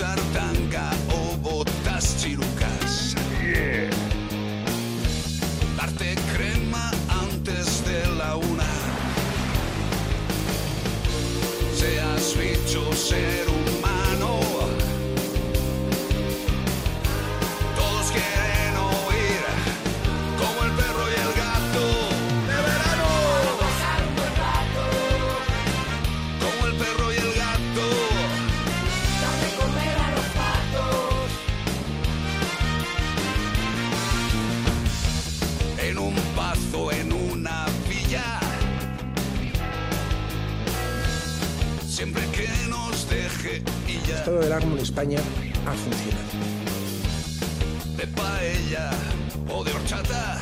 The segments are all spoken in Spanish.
usar tanga o botas chirucas. Darte crema antes de la una. Seas bicho, ser ya. Todo del árbol en España ha funcionado. de paella o de horchata.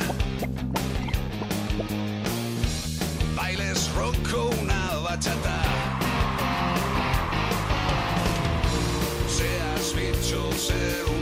Bailes rock o una bachata. Seas bicho, ser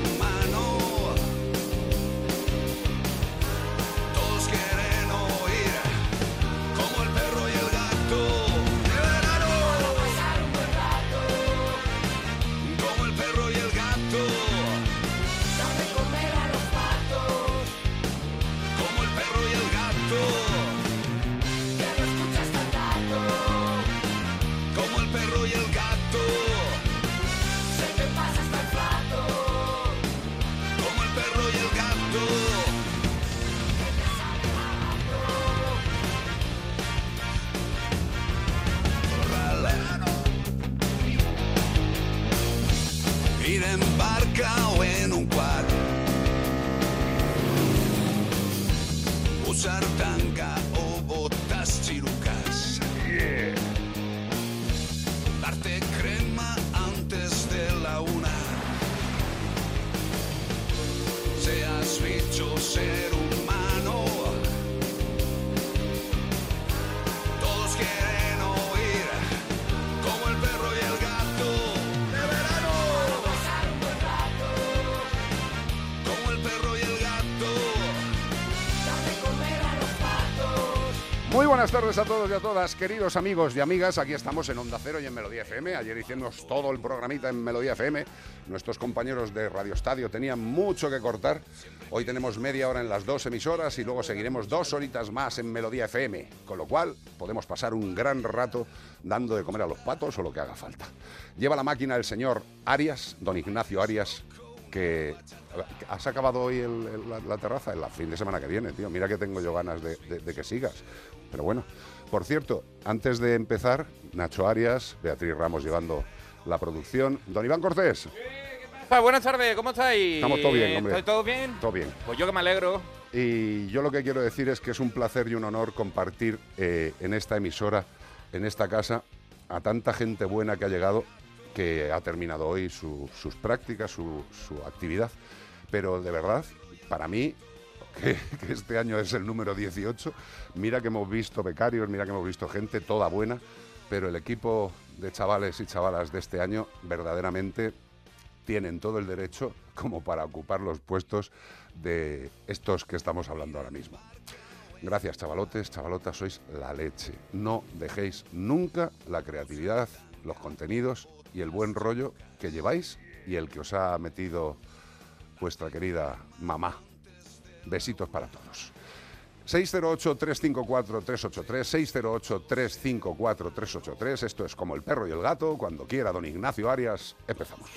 tardes a todos y a todas, queridos amigos y amigas. Aquí estamos en Onda Cero y en Melodía FM. Ayer hicimos todo el programita en Melodía FM. Nuestros compañeros de Radio Estadio tenían mucho que cortar. Hoy tenemos media hora en las dos emisoras y luego seguiremos dos horitas más en Melodía FM. Con lo cual podemos pasar un gran rato dando de comer a los patos o lo que haga falta. Lleva la máquina el señor Arias, don Ignacio Arias, que has acabado hoy el- el- la, la terraza el fin de semana que viene, tío. Mira que tengo yo ganas de, de- de que sigas. Pero bueno, por cierto, antes de empezar, Nacho Arias, Beatriz Ramos llevando la producción, don Iván Cortés, buenas tardes, ¿cómo estáis? Estamos todo bien, hombre. ¿Estáis todo bien? todo bien. Pues yo que me alegro. Y yo lo que quiero decir es que es un placer y un honor compartir eh, en esta emisora, en esta casa, a tanta gente buena que ha llegado, que ha terminado hoy su- sus prácticas, su, su actividad. Pero de verdad, para mí, que, este año es el número 18, mira que hemos visto becarios, mira que hemos visto gente toda buena, pero el equipo de chavales y chavalas de este año verdaderamente tienen todo el derecho como para ocupar los puestos de estos que estamos hablando ahora mismo. Gracias, chavalotes, chavalotas, sois la leche. No dejéis nunca la creatividad, los contenidos y el buen rollo que lleváis y el que os ha metido vuestra querida mamá. Besitos para todos. 608-354-383, 608-354-383. Esto es como el perro y el gato. Cuando quiera, don Ignacio Arias, empezamos.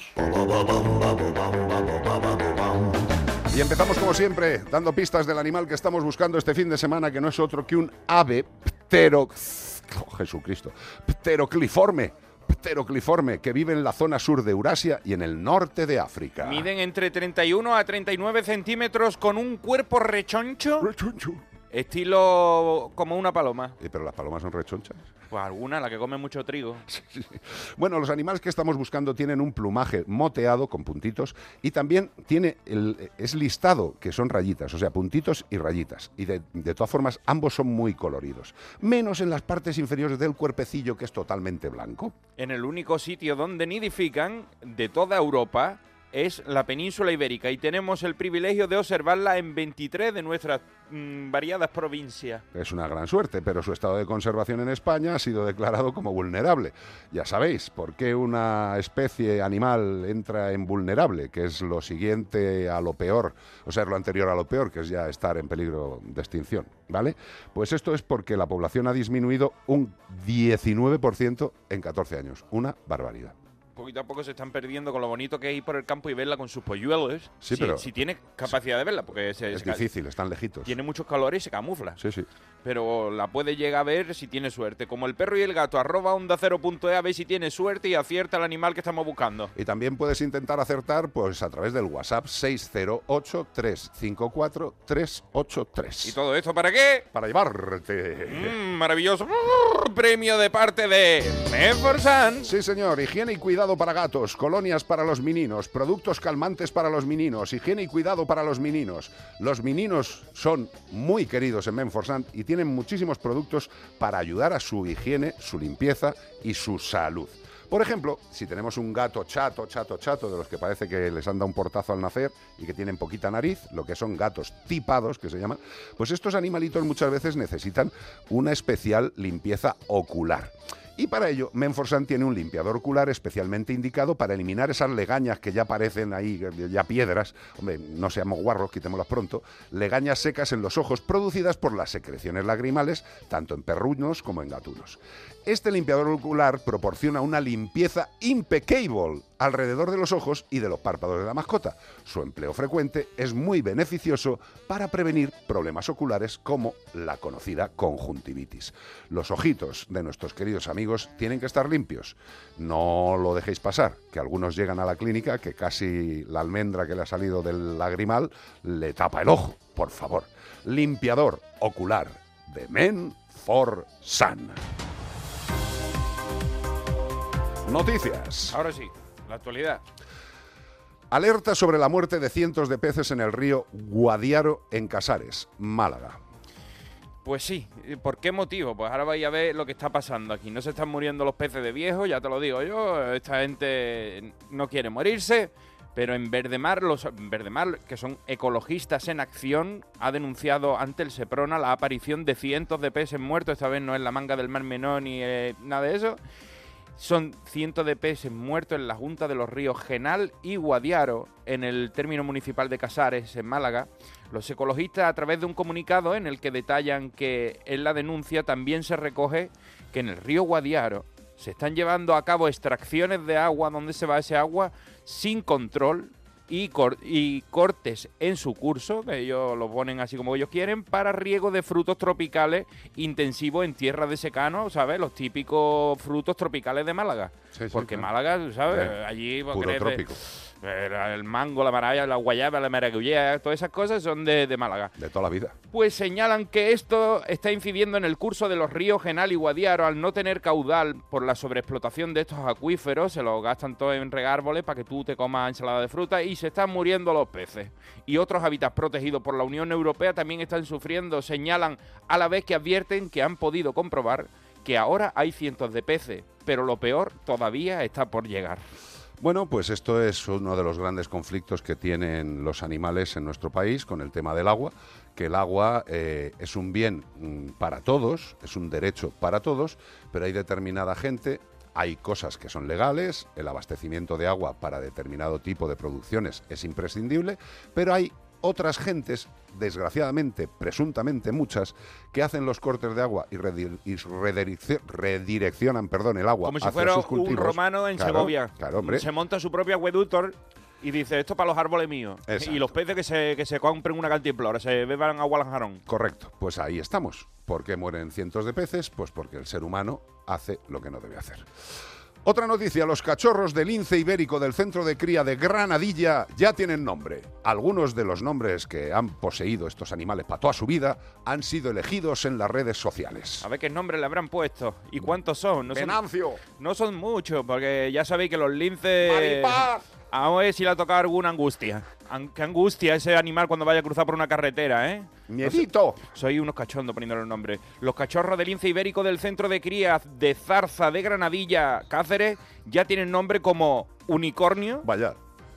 Y empezamos como siempre, dando pistas del animal que estamos buscando este fin de semana, que no es otro que un ave ptero... oh, Jesucristo. Pterocliforme. Pterocliforme, que vive en la zona sur de Eurasia y en el norte de África. Miden entre 31 a 39 centímetros con un cuerpo rechoncho, Rechoncho. Estilo como una paloma. Eh, Pero las palomas son rechonchas. Pues alguna, la que come mucho trigo. Bueno, los animales que estamos buscando tienen un plumaje moteado con puntitos y también tiene el, es listado que son rayitas, o sea, puntitos y rayitas. Y de, de todas formas, ambos son muy coloridos, menos en las partes inferiores del cuerpecillo, que es totalmente blanco. En el único sitio donde nidifican de toda Europa, es la península ibérica y tenemos el privilegio de observarla en 23 de nuestras mm, variadas provincias. Es una gran suerte, pero su estado de conservación en España ha sido declarado como vulnerable. Ya sabéis, ¿por qué una especie animal entra en vulnerable? Que es lo siguiente a lo peor, o sea, lo anterior a lo peor, que es ya estar en peligro de extinción, ¿vale? Pues esto es porque la población ha disminuido un 19% en 14 años. Una barbaridad poquito a poco se están perdiendo con lo bonito que es ir por el campo y verla con sus polluelos. Sí, si, pero si tiene capacidad de verla, porque se, es se difícil, están lejitos. tiene muchos calores y se camufla. Sí, sí. Pero la puede llegar a ver si tiene suerte. Como el perro y el gato, arroba onda cero punto e, a ver si tiene suerte y acierta el animal que estamos buscando. Y también puedes intentar acertar pues a través del WhatsApp 608-354-383. ¿Y todo esto para qué? Para llevarte. Mm, maravilloso premio de parte de Menforsan. Sí, señor. Higiene y cuidado para gatos, colonias para los meninos, productos calmantes para los meninos, higiene y cuidado para los meninos. Los meninos son muy queridos en Menforsan y tienen muchísimos productos para ayudar a su higiene, su limpieza y su salud. Por ejemplo, si tenemos un gato chato, chato, chato, de los que parece que les han dado un portazo al nacer y que tienen poquita nariz, lo que son gatos tipados, que se llaman, pues estos animalitos muchas veces necesitan una especial limpieza ocular. Y para ello, Menforsan tiene un limpiador ocular especialmente indicado para eliminar esas legañas que ya parecen ahí, eh, ya piedras. Hombre, no seamos guarros, quitémoslas pronto. Legañas secas en los ojos producidas por las secreciones lagrimales, tanto en perrunos como en gatunos. Este limpiador ocular proporciona una limpieza impeccable alrededor de los ojos y de los párpados de la mascota. Su empleo frecuente es muy beneficioso para prevenir problemas oculares como la conocida conjuntivitis. Los ojitos de nuestros queridos amigos tienen que estar limpios. No lo dejéis pasar, que algunos llegan a la clínica que casi la almendra que le ha salido del lagrimal le tapa el ojo. Por favor, limpiador ocular de Men for Sun. Noticias. Ahora sí, la actualidad. Alerta sobre la muerte de cientos de peces en el río Guadiaro en Casares, Málaga. Pues sí, ¿y ¿por qué motivo? Pues ahora vais a ver lo que está pasando aquí. No se están muriendo los peces de viejo, ya te lo digo yo. Esta gente no quiere morirse. Pero en Verdemar, los Verdemar, que son ecologistas en acción, ha denunciado ante el Seprona la aparición de cientos de peces muertos. Esta vez no es la manga del Mar Menor ni eh, nada de eso. Son cientos de peces muertos en la Junta de los Ríos Genal y Guadiaro, en el término municipal de Casares, en Málaga. Los ecologistas, a través de un comunicado en el que detallan que en la denuncia también se recoge que en el río Guadiaro se están llevando a cabo extracciones de agua, donde se va ese agua, sin control y, cor- y cortes en su curso, que ellos lo ponen así como ellos quieren, para riego de frutos tropicales intensivos en tierra de secano, ¿sabes? Los típicos frutos tropicales de Málaga. Sí, sí, Porque claro. Málaga, ¿sabes? Eh, Allí pues, Puro crece- trópico. El mango, la maraya, la guayaba, la maracuyá, todas esas cosas son de, de Málaga. De toda la vida. Pues señalan que esto está incidiendo en el curso de los ríos Genal y Guadiaro al no tener caudal por la sobreexplotación de estos acuíferos, se los gastan todo en regar árboles para que tú te comas ensalada de fruta y se están muriendo los peces. Y otros hábitats protegidos por la Unión Europea también están sufriendo, señalan a la vez que advierten que han podido comprobar que ahora hay cientos de peces, pero lo peor todavía está por llegar. Bueno, pues esto es uno de los grandes conflictos que tienen los animales en nuestro país con el tema del agua, que el agua eh, es un bien mm, para todos, es un derecho para todos, pero hay determinada gente, hay cosas que son legales, el abastecimiento de agua para determinado tipo de producciones es imprescindible, pero hay otras gentes, desgraciadamente, presuntamente muchas, que hacen los cortes de agua y, redi- y redireccio- redireccionan perdón, el agua Como si fuera sus un romano en Claro, Segovia. Claro, hombre. Se monta su propio acueducto y dice, esto para los árboles míos. Exacto. Y los peces que se, que se compren una cantimplora, se beban agua al jarón. Correcto, pues ahí estamos. ¿Por qué mueren cientos de peces? Pues porque el ser humano hace lo que no debe hacer. Otra noticia, los cachorros del lince ibérico del centro de cría de Granadilla ya tienen nombre. Algunos de los nombres que han poseído estos animales para toda su vida han sido elegidos en las redes sociales. A ver qué nombre le habrán puesto. ¿Y cuántos son? No son, no son muchos, porque ya sabéis que los linces... Maripaz, A ver si le ha tocado alguna angustia. Qué angustia ese animal cuando vaya a cruzar por una carretera, ¿eh? Miedito. Soy unos cachondos poniéndole el nombre. Los cachorros del lince ibérico del centro de cría de Zarza de Granadilla, Cáceres, ya tienen nombre como unicornio, Vaya,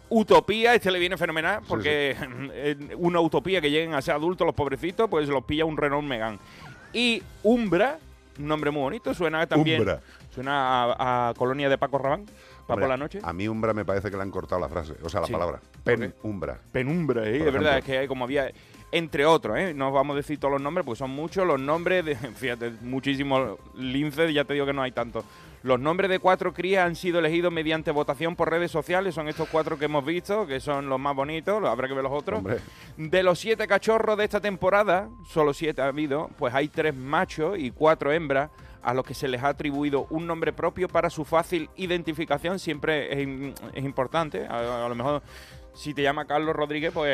Utopía, este le viene fenomenal porque una utopía que lleguen a ser adultos los pobrecitos, pues los pilla un Renault Megane. Y Umbra, un nombre muy bonito, suena también. Umbra. Suena a, a Colonia de Paco Rabán, para por la noche. A mí Umbra me parece que le han cortado la frase, o sea, la Sí. palabra. ¿Por Pen Umbra. Penumbra, ¿eh? De verdad, es que hay como había. Entre otros, ¿eh? No vamos a decir todos los nombres porque son muchos. Los nombres de. Fíjate, muchísimos linces, ya te digo que no hay tantos. Los nombres de cuatro crías han sido elegidos mediante votación por redes sociales. Son estos cuatro que hemos visto, que son los más bonitos. Habrá que ver los otros. Hombre, De los siete cachorros de esta temporada, solo siete ha habido, pues hay tres machos y cuatro hembras a los que se les ha atribuido un nombre propio para su fácil identificación. Siempre es, im- es importante. A, a lo mejor, si te llama Carlos Rodríguez, pues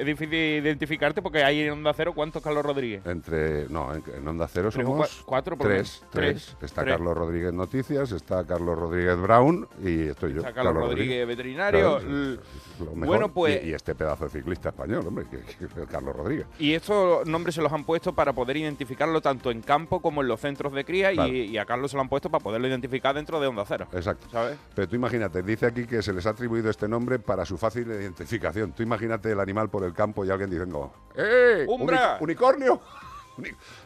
es difícil identificarte porque hay en Onda Cero cuántos Carlos Rodríguez. entre. No, en, en Onda Cero somos. cua- cuatro, por tres, tres. Tres, Está tres. Carlos Rodríguez Noticias, está Carlos Rodríguez Brown y estoy yo. Está Carlos Rodríguez, veterinario. Claro, bueno, pues- Y, y este pedazo de ciclista español, hombre, que, que- que Carlos Rodríguez. Y estos nombres se los han puesto para poder identificarlo tanto en campo como en los centros de cría Claro. y, y a Carlos se lo han puesto para poderlo identificar dentro de Onda Cero. Exacto. ¿Sabes? Pero tú imagínate, dice aquí que se les ha atribuido este nombre para su fácil identificación. Tú imagínate el animal por el campo y alguien diciendo, ¡eh! ¡Umbra! uni- ¡Unicornio!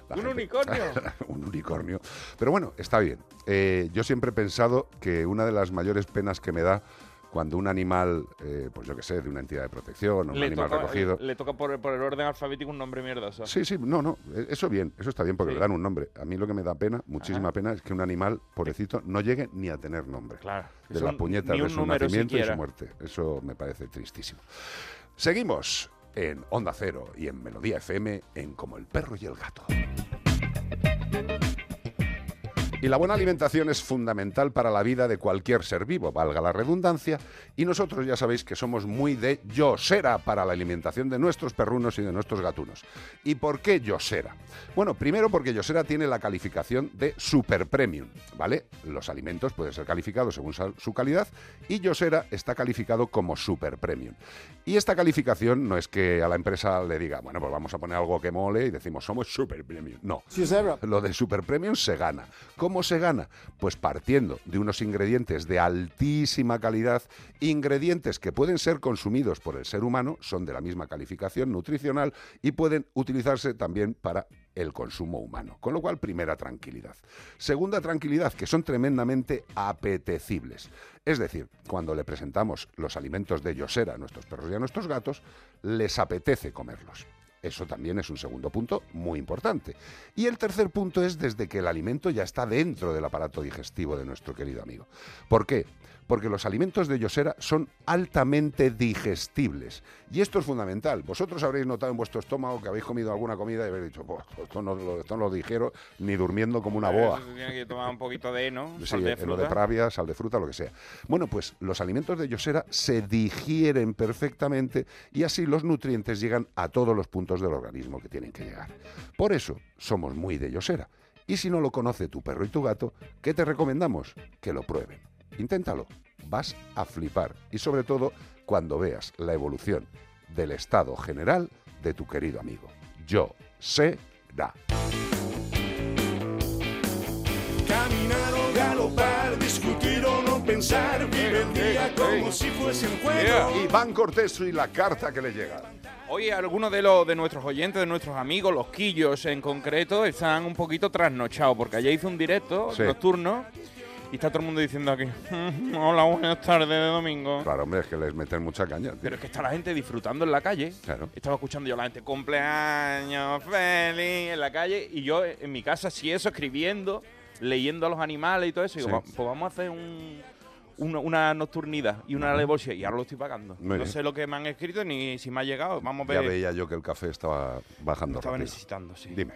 La ¡Un gente- unicornio! un unicornio. Pero bueno, está bien. Eh, yo siempre he pensado que una de las mayores penas que me da cuando un animal, eh, pues yo qué sé, de una entidad de protección, o un le, animal toca, recogido. le toca por, por el orden alfabético un nombre mierdoso. Sí, sí, no, no, e- eso bien, eso está bien porque Sí. le dan un nombre. A mí lo que me da pena, muchísima Ajá. pena, es que un animal, pobrecito, no llegue ni a tener nombre Claro. de la puñeta de su nacimiento y su muerte. Eso me parece tristísimo. Seguimos en Onda Cero y en Melodía FM en Como el perro y el gato. Y la buena alimentación es fundamental para la vida de cualquier ser vivo, valga la redundancia, y nosotros ya sabéis que somos muy de Yosera para la alimentación de nuestros perrunos y de nuestros gatunos. ¿Y por qué Yosera? Bueno, primero porque Yosera tiene la calificación de Super Premium, ¿vale? Los alimentos pueden ser calificados según su calidad y Yosera está calificado como Super Premium. Y esta calificación no es que a la empresa le diga, bueno, pues vamos a poner algo que mole y decimos somos Super Premium. No. Lo de Super Premium se gana. ¿Cómo se gana? Pues partiendo de unos ingredientes de altísima calidad, ingredientes que pueden ser consumidos por el ser humano, son de la misma calificación nutricional y pueden utilizarse también para el consumo humano. Con lo cual, primera tranquilidad. Segunda tranquilidad, que son tremendamente apetecibles. Es decir, cuando le presentamos los alimentos de Yosera a nuestros perros y a nuestros gatos, les apetece comerlos. Eso también es un segundo punto muy importante. Y el tercer punto es desde que el alimento ya está dentro del aparato digestivo de nuestro querido amigo. ¿Por qué? Porque los alimentos de Yosera son altamente digestibles. Y esto es fundamental. Vosotros habréis notado en vuestro estómago que habéis comido alguna comida y habéis dicho, "Buah, esto no, lo- esto no lo dijeron ni durmiendo como una boa. Tiene que tomar un poquito de heno, Sí, sal de eh, lo de fruta. pravia, sal de fruta, lo que sea. Bueno, pues los alimentos de Yosera se digieren perfectamente y así los nutrientes llegan a todos los puntos del organismo que tienen que llegar. Por eso somos muy de Yosera. Y si no lo conoce tu perro y tu gato, ¿qué te recomendamos? Que lo prueben. Inténtalo. Vas a flipar. Y sobre todo cuando veas la evolución del estado general de tu querido amigo. Yo sé da. Caminar o galopar, discutir o no pensar, vive el día como si fuese un juego. Iván Cortés y la carta que le llega. Hoy algunos de los de nuestros oyentes, de nuestros amigos, los quillos en concreto, están un poquito trasnochados porque ayer hice un directo Sí. nocturno y está todo el mundo diciendo aquí, "Mm, hola, buenas tardes de domingo. Claro, hombre, es que les meten mucha caña. tío. Pero es que está la gente disfrutando en la calle. Claro. Estaba escuchando yo a la gente, cumpleaños feliz en la calle. Y yo en mi casa, sí, eso, escribiendo, leyendo a los animales y todo eso. Y digo, Sí. "Va- pues vamos a hacer un, una, una nocturnidad y una alevosia. Y ahora lo estoy pagando. Muy no bien. sé lo que me han escrito ni si me ha llegado. Vamos a Ya ver. veía yo que el café estaba bajando Estaba rápido. necesitando, sí. Dime.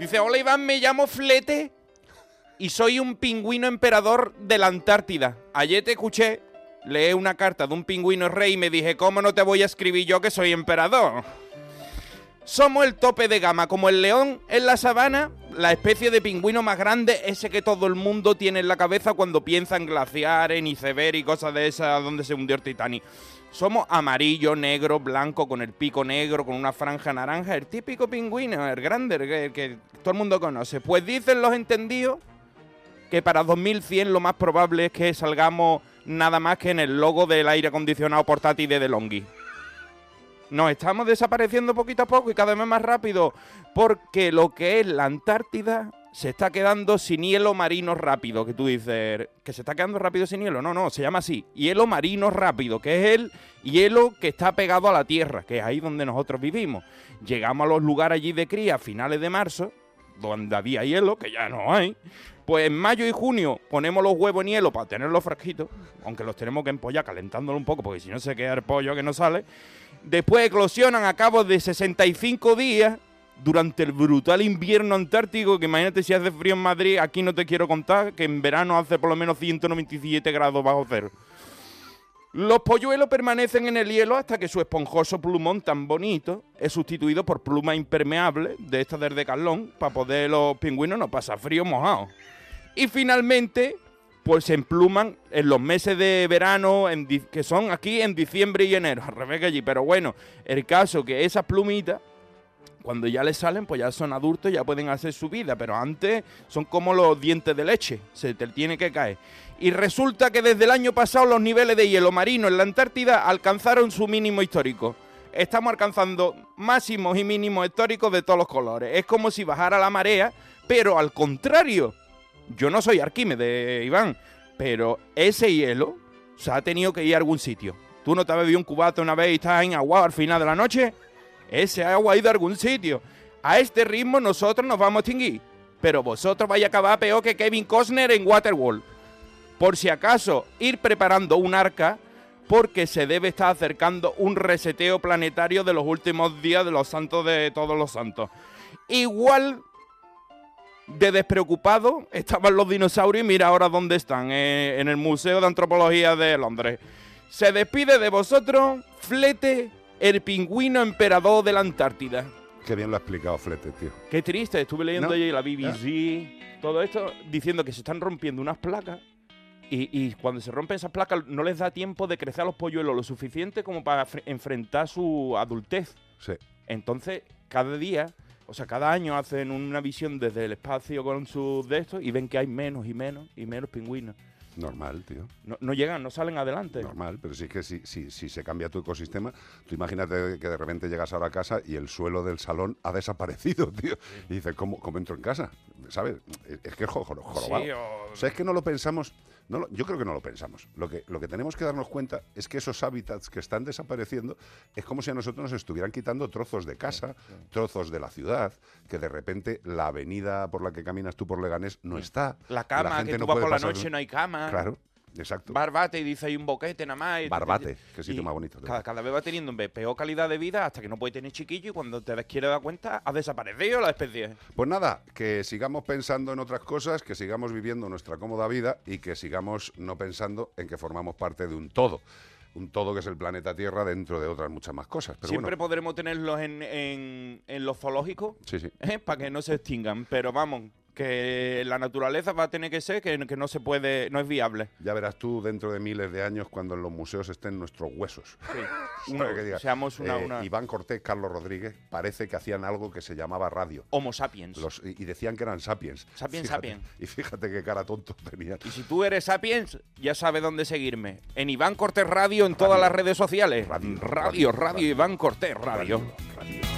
Dice, hola Iván, me llamo Flete y soy un pingüino emperador de la Antártida. Ayer te escuché leer una carta de un pingüino rey y me dije, ¿cómo no te voy a escribir yo que soy emperador? Somos el tope de gama, como el león en la sabana, la especie de pingüino más grande, ese que todo el mundo tiene en la cabeza cuando piensa en glaciares, en iceberg y cosas de esas donde se hundió el Titanic. Somos amarillo, negro, blanco, con el pico negro, con una franja naranja, el típico pingüino, el grande, el que todo el mundo conoce. Pues dicen los entendidos que para 2100 lo más probable es que salgamos nada más que en el logo del aire acondicionado portátil de DeLonghi. Nos estamos desapareciendo poquito a poco y cada vez más rápido porque lo que es la Antártida se está quedando sin hielo marino rápido, que tú dices, que se está quedando rápido sin hielo. No, no, se llama así, hielo marino rápido, que es el hielo que está pegado a la Tierra, que es ahí donde nosotros vivimos. Llegamos a los lugares allí de cría a finales de marzo, donde había hielo, que ya no hay. Pues en mayo y junio ponemos los huevos en hielo para tenerlos fresquitos, aunque los tenemos que empollar calentándolo un poco, porque si no se queda el pollo que no sale. Después eclosionan a cabo de 65 días durante el brutal invierno antártico, que imagínate si hace frío en Madrid, aquí no te quiero contar, que en verano hace por lo menos 197 grados bajo cero. Los polluelos permanecen en el hielo hasta que su esponjoso plumón tan bonito es sustituido por pluma impermeable de estas del Decathlon para poder los pingüinos no pasar frío mojado. Y finalmente, pues se empluman en los meses de verano, que son aquí en diciembre y enero, al revés que allí. Pero bueno, el caso que esas plumitas, cuando ya les salen, pues ya son adultos, ya pueden hacer su vida. Pero antes son como los dientes de leche, se te tiene que caer. Y resulta que desde el año pasado los niveles de hielo marino en la Antártida alcanzaron su mínimo histórico. Estamos alcanzando máximos y mínimos históricos de todos los colores. Es como si bajara la marea, pero al contrario. Yo no soy Arquímedes, Iván, pero ese hielo se ha tenido que ir a algún sitio. ¿Tú no te has bebido un cubato una vez y estás en agua al final de la noche? Ese agua ha ido a algún sitio. A este ritmo nosotros nos vamos a extinguir. Pero vosotros vais a acabar peor que Kevin Costner en Waterworld. Por si acaso, ir preparando un arca porque se debe estar acercando un reseteo planetario de los últimos días de los santos de todos los santos. Igual de despreocupado estaban los dinosaurios y mira ahora dónde están, eh, en el Museo de Antropología de Londres. Se despide de vosotros Flete, el pingüino emperador de la Antártida. Qué bien lo ha explicado Flete, tío. Qué triste, estuve leyendo No. la BBC, todo esto, diciendo que se están rompiendo unas placas y, y cuando se rompen esas placas no les da tiempo de crecer a los polluelos lo suficiente como para fre- enfrentar su adultez. Sí. Entonces, cada día, o sea, cada año hacen una visión desde el espacio con sus de estos y ven que hay menos y menos y menos pingüinos. Normal, tío. No, no llegan, no salen adelante. Normal, pero sí que si, si, si se cambia tu ecosistema, tú imagínate que de repente llegas ahora a casa y el suelo del salón ha desaparecido, tío. Y dices, ¿cómo, cómo entro en casa? ¿Sabes? Es- Es que es jo- jo- jorobado. Sí, o- O sea, es que no lo pensamos, no lo- yo creo que no lo pensamos. Lo que, lo que tenemos que darnos cuenta es que esos hábitats que están desapareciendo es como si a nosotros nos estuvieran quitando trozos de casa, trozos de la ciudad, que de repente la avenida por la que caminas tú por Leganés no está. La cama, gente que tú no vas por la noche no hay cama. Claro, exacto. Barbate y dice hay un boquete nada más. y- Barbate, qué y sitio más bonito. Cada, vez va teniendo pe- peor calidad de vida hasta que no puede tener chiquillo y cuando te quieres dar cuenta ha desaparecido la especie. Pues nada, que sigamos pensando en otras cosas, que sigamos viviendo nuestra cómoda vida y que sigamos no pensando en que formamos parte de un todo. Un todo que es el planeta Tierra dentro de otras muchas más cosas. Pero Siempre bueno, podremos tenerlos en, en, en los zoológicos sí, sí. para que no se extingan. Pero vamos, que la naturaleza va a tener que ser que, que no se puede, no es viable. Ya verás tú dentro de miles de años cuando en los museos estén nuestros huesos. Sí. Uno- que seamos una, eh, una Iván Cortés, Carlos Rodríguez, parece que hacían algo que se llamaba radio. Homo sapiens. Los- y y decían que eran sapiens. Sapiens, Fíjate- sapiens. Y fíjate qué cara tonto tenían. Y si tú eres sapiens, ya sabes dónde seguirme. En Iván Cortés Radio en todas las redes sociales. Radio, radio, radio, radio, radio. Iván Cortés Radio. Radio.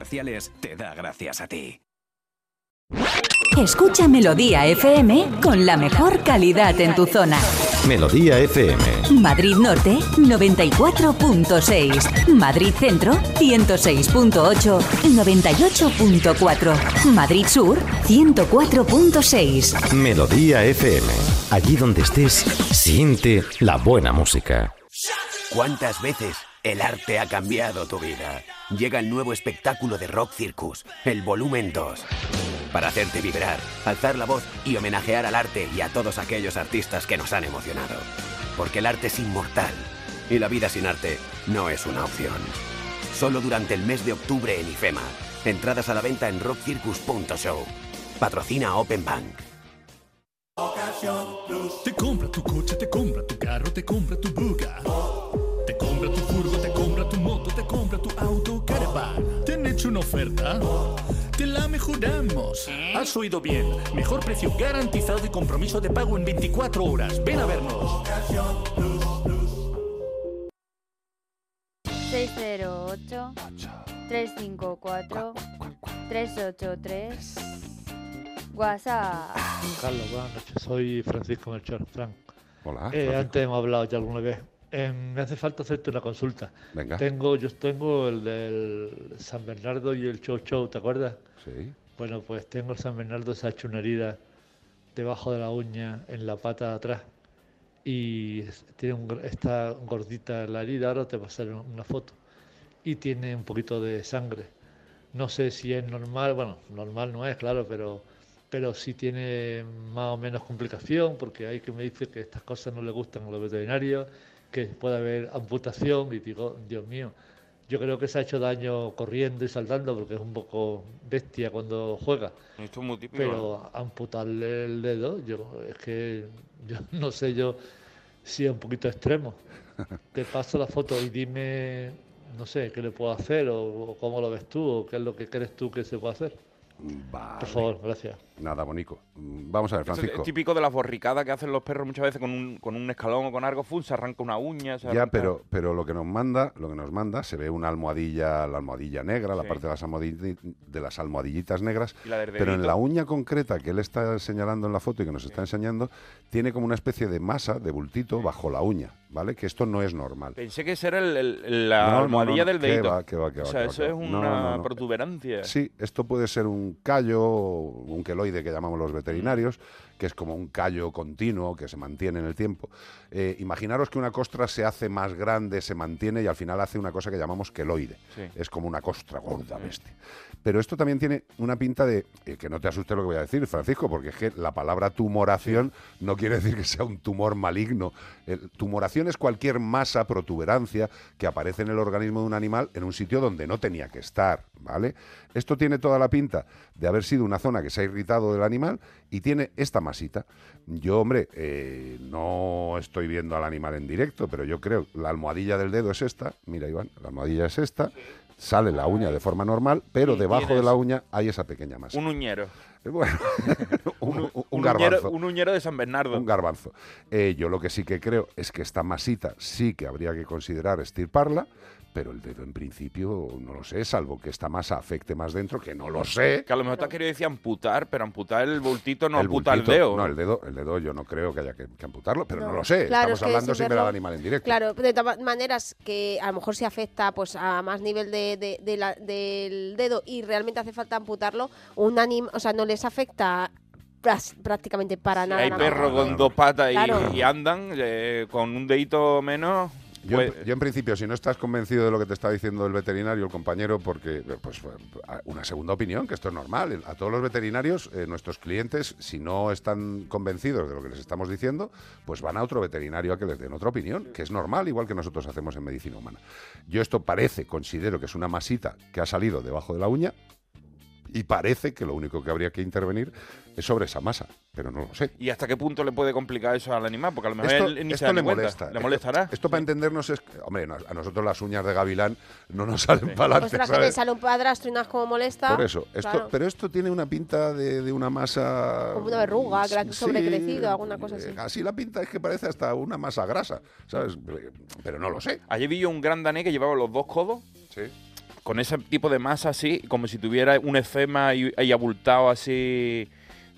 te da gracias a ti. Escucha Melodía FM con la mejor calidad en tu zona. Melodía FM. Madrid Norte 94.6. Madrid Centro 106.8. 98.4. Madrid Sur 104.6. Melodía FM. Allí donde estés, siente la buena música. ¿Cuántas veces el arte ha cambiado tu vida? Llega el nuevo espectáculo de Rock Circus, el volumen 2. Para hacerte vibrar, alzar la voz y homenajear al arte y a todos aquellos artistas que nos han emocionado. Porque el arte es inmortal y la vida sin arte no es una opción. Solo durante el mes de octubre en IFEMA. Entradas a la venta en rockcircus.show. Patrocina Open Bank. Te compra tu coche, te compra tu carro, te compra tu hecho una oferta? Te la mejoramos. Has oído bien. Mejor precio garantizado y compromiso de pago en 24 horas. Ven a vernos. 608 354 383 WhatsApp. Carlos, buenas noches. Soy Francisco Melchor, Frank. Hola. Eh, antes hemos hablado ya alguna vez. Eh, me hace falta hacerte una consulta. Venga. Tengo, yo tengo el del San Bernardo y el Chow Chow, ¿te acuerdas? Sí. Bueno, pues tengo el San Bernardo, se ha hecho una herida debajo de la uña en la pata de atrás y tiene un, está gordita la herida, ahora te pasaré una foto y tiene un poquito de sangre. No sé si es normal, bueno, normal no es, claro, pero, pero sí tiene más o menos complicación porque hay que me dice que estas cosas no le gustan a los veterinarios, que puede haber amputación y digo, Dios mío, yo creo que se ha hecho daño corriendo y saltando porque es un poco bestia cuando juega. Esto es muy típico. Pero amputarle el dedo, yo es que yo no sé yo si es un poquito extremo. Te paso la foto y dime, no sé, qué le puedo hacer o, o cómo lo ves tú o qué es lo que crees tú que se puede hacer. Vale. Por favor, gracias. Nada, Bonico. Mm, Vamos a ver, Esto es Francisco. típico de las borricadas que hacen los perros muchas veces con un, con un escalón o con algo, fun, se arranca una uña. Se Ya, arranca- pero, pero lo que nos manda, lo que nos manda, se ve una almohadilla, la almohadilla negra, la parte de las, de las almohadillitas negras, Y la del pero en la uña concreta que él está señalando en la foto y que nos está enseñando, tiene como una especie de masa, de bultito, bajo la uña, ¿vale? Que esto no es normal. Pensé que ese era el, el- la No, almohadilla no, no, del dedito. va, que va, que o va, sea, que va, eso es una protuberancia. Sí, esto puede ser un callo, un queloide que llamamos los veterinarios, que es como un callo continuo que se mantiene en el tiempo. Eh, imaginaros que una costra se hace más grande, se mantiene y al final hace una cosa que llamamos queloide. Sí. Es como una costra gorda, bestia. Pero esto también tiene una pinta de, eh, que no te asuste lo que voy a decir, Francisco, porque es que la palabra tumoración no quiere decir que sea un tumor maligno. El- tumoración es cualquier masa, protuberancia que aparece en el organismo de un animal en un sitio donde no tenía que estar, ¿vale? Esto tiene toda la pinta de haber sido una zona que se ha irritado del animal y tiene esta masita. Yo, hombre, eh, no estoy viendo al animal en directo, pero yo creo la almohadilla del dedo es esta. Mira, Iván, la almohadilla es esta. Sale la uña de forma normal, pero debajo de la uña hay esa pequeña masa. Un uñero. Eh, Bueno, un, un- un Un garbanzo. uñero, un uñero de San Bernardo. Un garbanzo. Eh, yo lo que sí que creo es que esta masita sí que habría que considerar estirparla, pero el dedo en principio no lo sé, salvo que esta masa afecte más dentro, que no lo sé. Que a lo mejor te has querido decir amputar, pero amputar el bultito no amputa bultito- el dedo. No, el dedo, el dedo yo no creo que haya que, que amputarlo, pero no, No. lo sé. Claro, Estamos es que hablando sin ver al animal en directo. Claro, de todas maneras que a lo mejor se afecta pues a más nivel de, de- de la- del dedo y realmente hace falta amputarlo, un anim, o sea, no les afecta prácticamente para nada. Hay perros con dos patas y, Claro. y andan eh, con un dedito menos. Yo, pues- en- yo en principio, si no estás convencido de lo que te está diciendo el veterinario, el compañero, porque pues una segunda opinión, que esto es normal. A todos los veterinarios, eh, nuestros clientes, si no están convencidos de lo que les estamos diciendo, pues van a otro veterinario a que les den otra opinión, que es normal, igual que nosotros hacemos en medicina humana. Yo esto parece, considero que es una masita que ha salido debajo de la uña y parece que lo único que habría que intervenir es sobre esa masa, pero no lo sé. ¿Y hasta qué punto le puede complicar eso al animal? Porque a lo mejor Esto, él ni se esto le cuenta. molesta. ¿Le molestará? Esto para entendernos es, que, hombre, no- a nosotros las uñas de gavilán no nos salen para adelante. Ostras, que te ¿sabes? sale un padrastro y no es como molesta. Por eso, esto, claro. pero esto tiene una pinta de, de una masa... Como una verruga, que la ha Sí, sobrecrecido, alguna cosa así. eh, Así la pinta es que parece hasta una masa grasa, ¿sabes? Pero no lo sé. Ayer vi yo un gran danés que llevaba los dos codos. Sí. Con ese tipo de masa así, como si tuviera un esfema y, y abultado así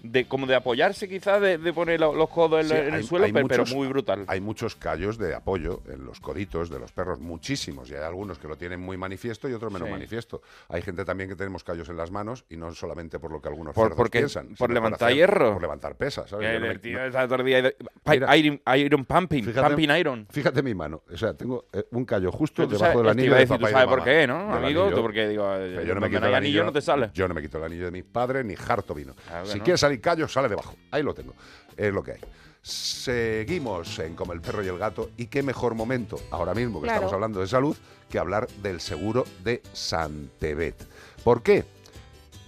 de como de apoyarse quizás, de, de poner lo- los codos en, Sí, en el hay- suelo, hay pero, pero muchos- muy brutal. Hay muchos callos de apoyo en los coditos de los perros, muchísimos, y hay algunos que lo tienen muy manifiesto y otros menos Sí. manifiesto. Hay gente también que tenemos callos en las manos y no solamente por lo que algunos Por- porque- piensan. por levantar hacer- hierro. Por levantar pesas, el me- tío no- de- Mira. iron, iron pumping, Fíjate- pumping iron. Fíjate mi mano, o sea, tengo eh, un callo justo Pero tú debajo sabes- del anillo a de tú papá y de sabes por qué, ¿no, amigo? Tú porque, digo, Pero yo no me quito el anillo, no te sale. Yo no me quito el anillo de mis padres ni harto vino. Que si no. Salir callo, sale debajo. Ahí lo tengo. Es lo que hay. Seguimos en Como el perro y el gato. Y qué mejor momento, ahora mismo que Claro. estamos hablando de salud, que hablar del seguro de Santebet. ¿Por qué?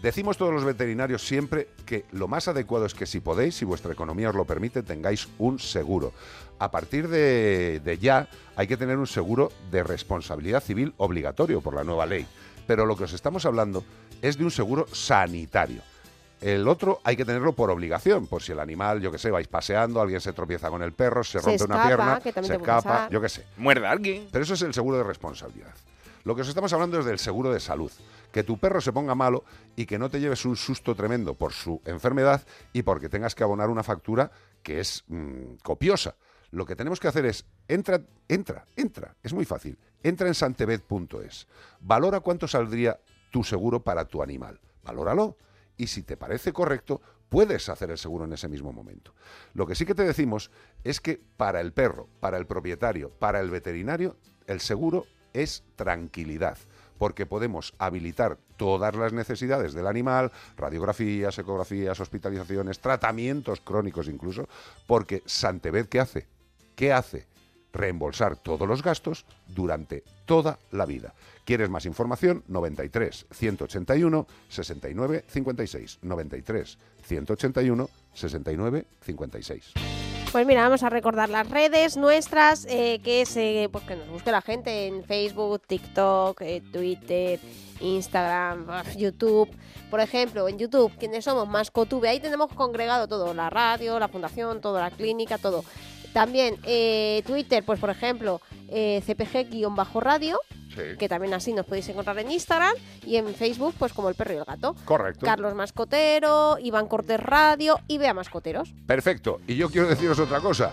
Decimos todos los veterinarios siempre que lo más adecuado es que si podéis, si vuestra economía os lo permite, tengáis un seguro. A partir de, de ya hay que tener un seguro de responsabilidad civil obligatorio por la nueva ley. Pero lo que os estamos hablando es de un seguro sanitario. El otro hay que tenerlo por obligación, por si el animal, yo que sé, vais paseando, alguien se tropieza con el perro, se, Se rompe una pierna, que se escapa, pasar. yo que sé. Muerde a alguien. Pero eso es el seguro de responsabilidad. Lo que os estamos hablando es del seguro de salud. Que tu perro se ponga malo y que no te lleves un susto tremendo por su enfermedad y porque tengas que abonar una factura que es mm, copiosa. Lo que tenemos que hacer es, entra, entra, entra, es muy fácil. Entra en santebet.es. Valora cuánto saldría tu seguro para tu animal. Valóralo. Y si te parece correcto, puedes hacer el seguro en ese mismo momento. Lo que sí que te decimos es que para el perro, para el propietario, para el veterinario, el seguro es tranquilidad, porque podemos habilitar todas las necesidades del animal, radiografías, ecografías, hospitalizaciones, tratamientos crónicos incluso, porque Santebet, ¿qué hace? ¿Qué hace? Reembolsar todos los gastos durante toda la vida. ¿Quieres más información? 93 181 69 56. 93 181 69 56. Pues mira, vamos a recordar las redes nuestras, eh, que es eh, pues que nos busque la gente en Facebook, TikTok, eh, Twitter, Instagram, uf, YouTube. Por ejemplo, en YouTube, quienes somos Mascotube, ahí tenemos congregado todo, la radio, la fundación, toda la clínica, todo. También eh, Twitter, pues por ejemplo, eh, CPG-radio, que también así nos podéis encontrar en Instagram, y en Facebook, pues como el perro y el gato. Correcto. Carlos Mascotero, Iván Cortés Radio y Bea Mascoteros. Perfecto. Y yo quiero deciros otra cosa.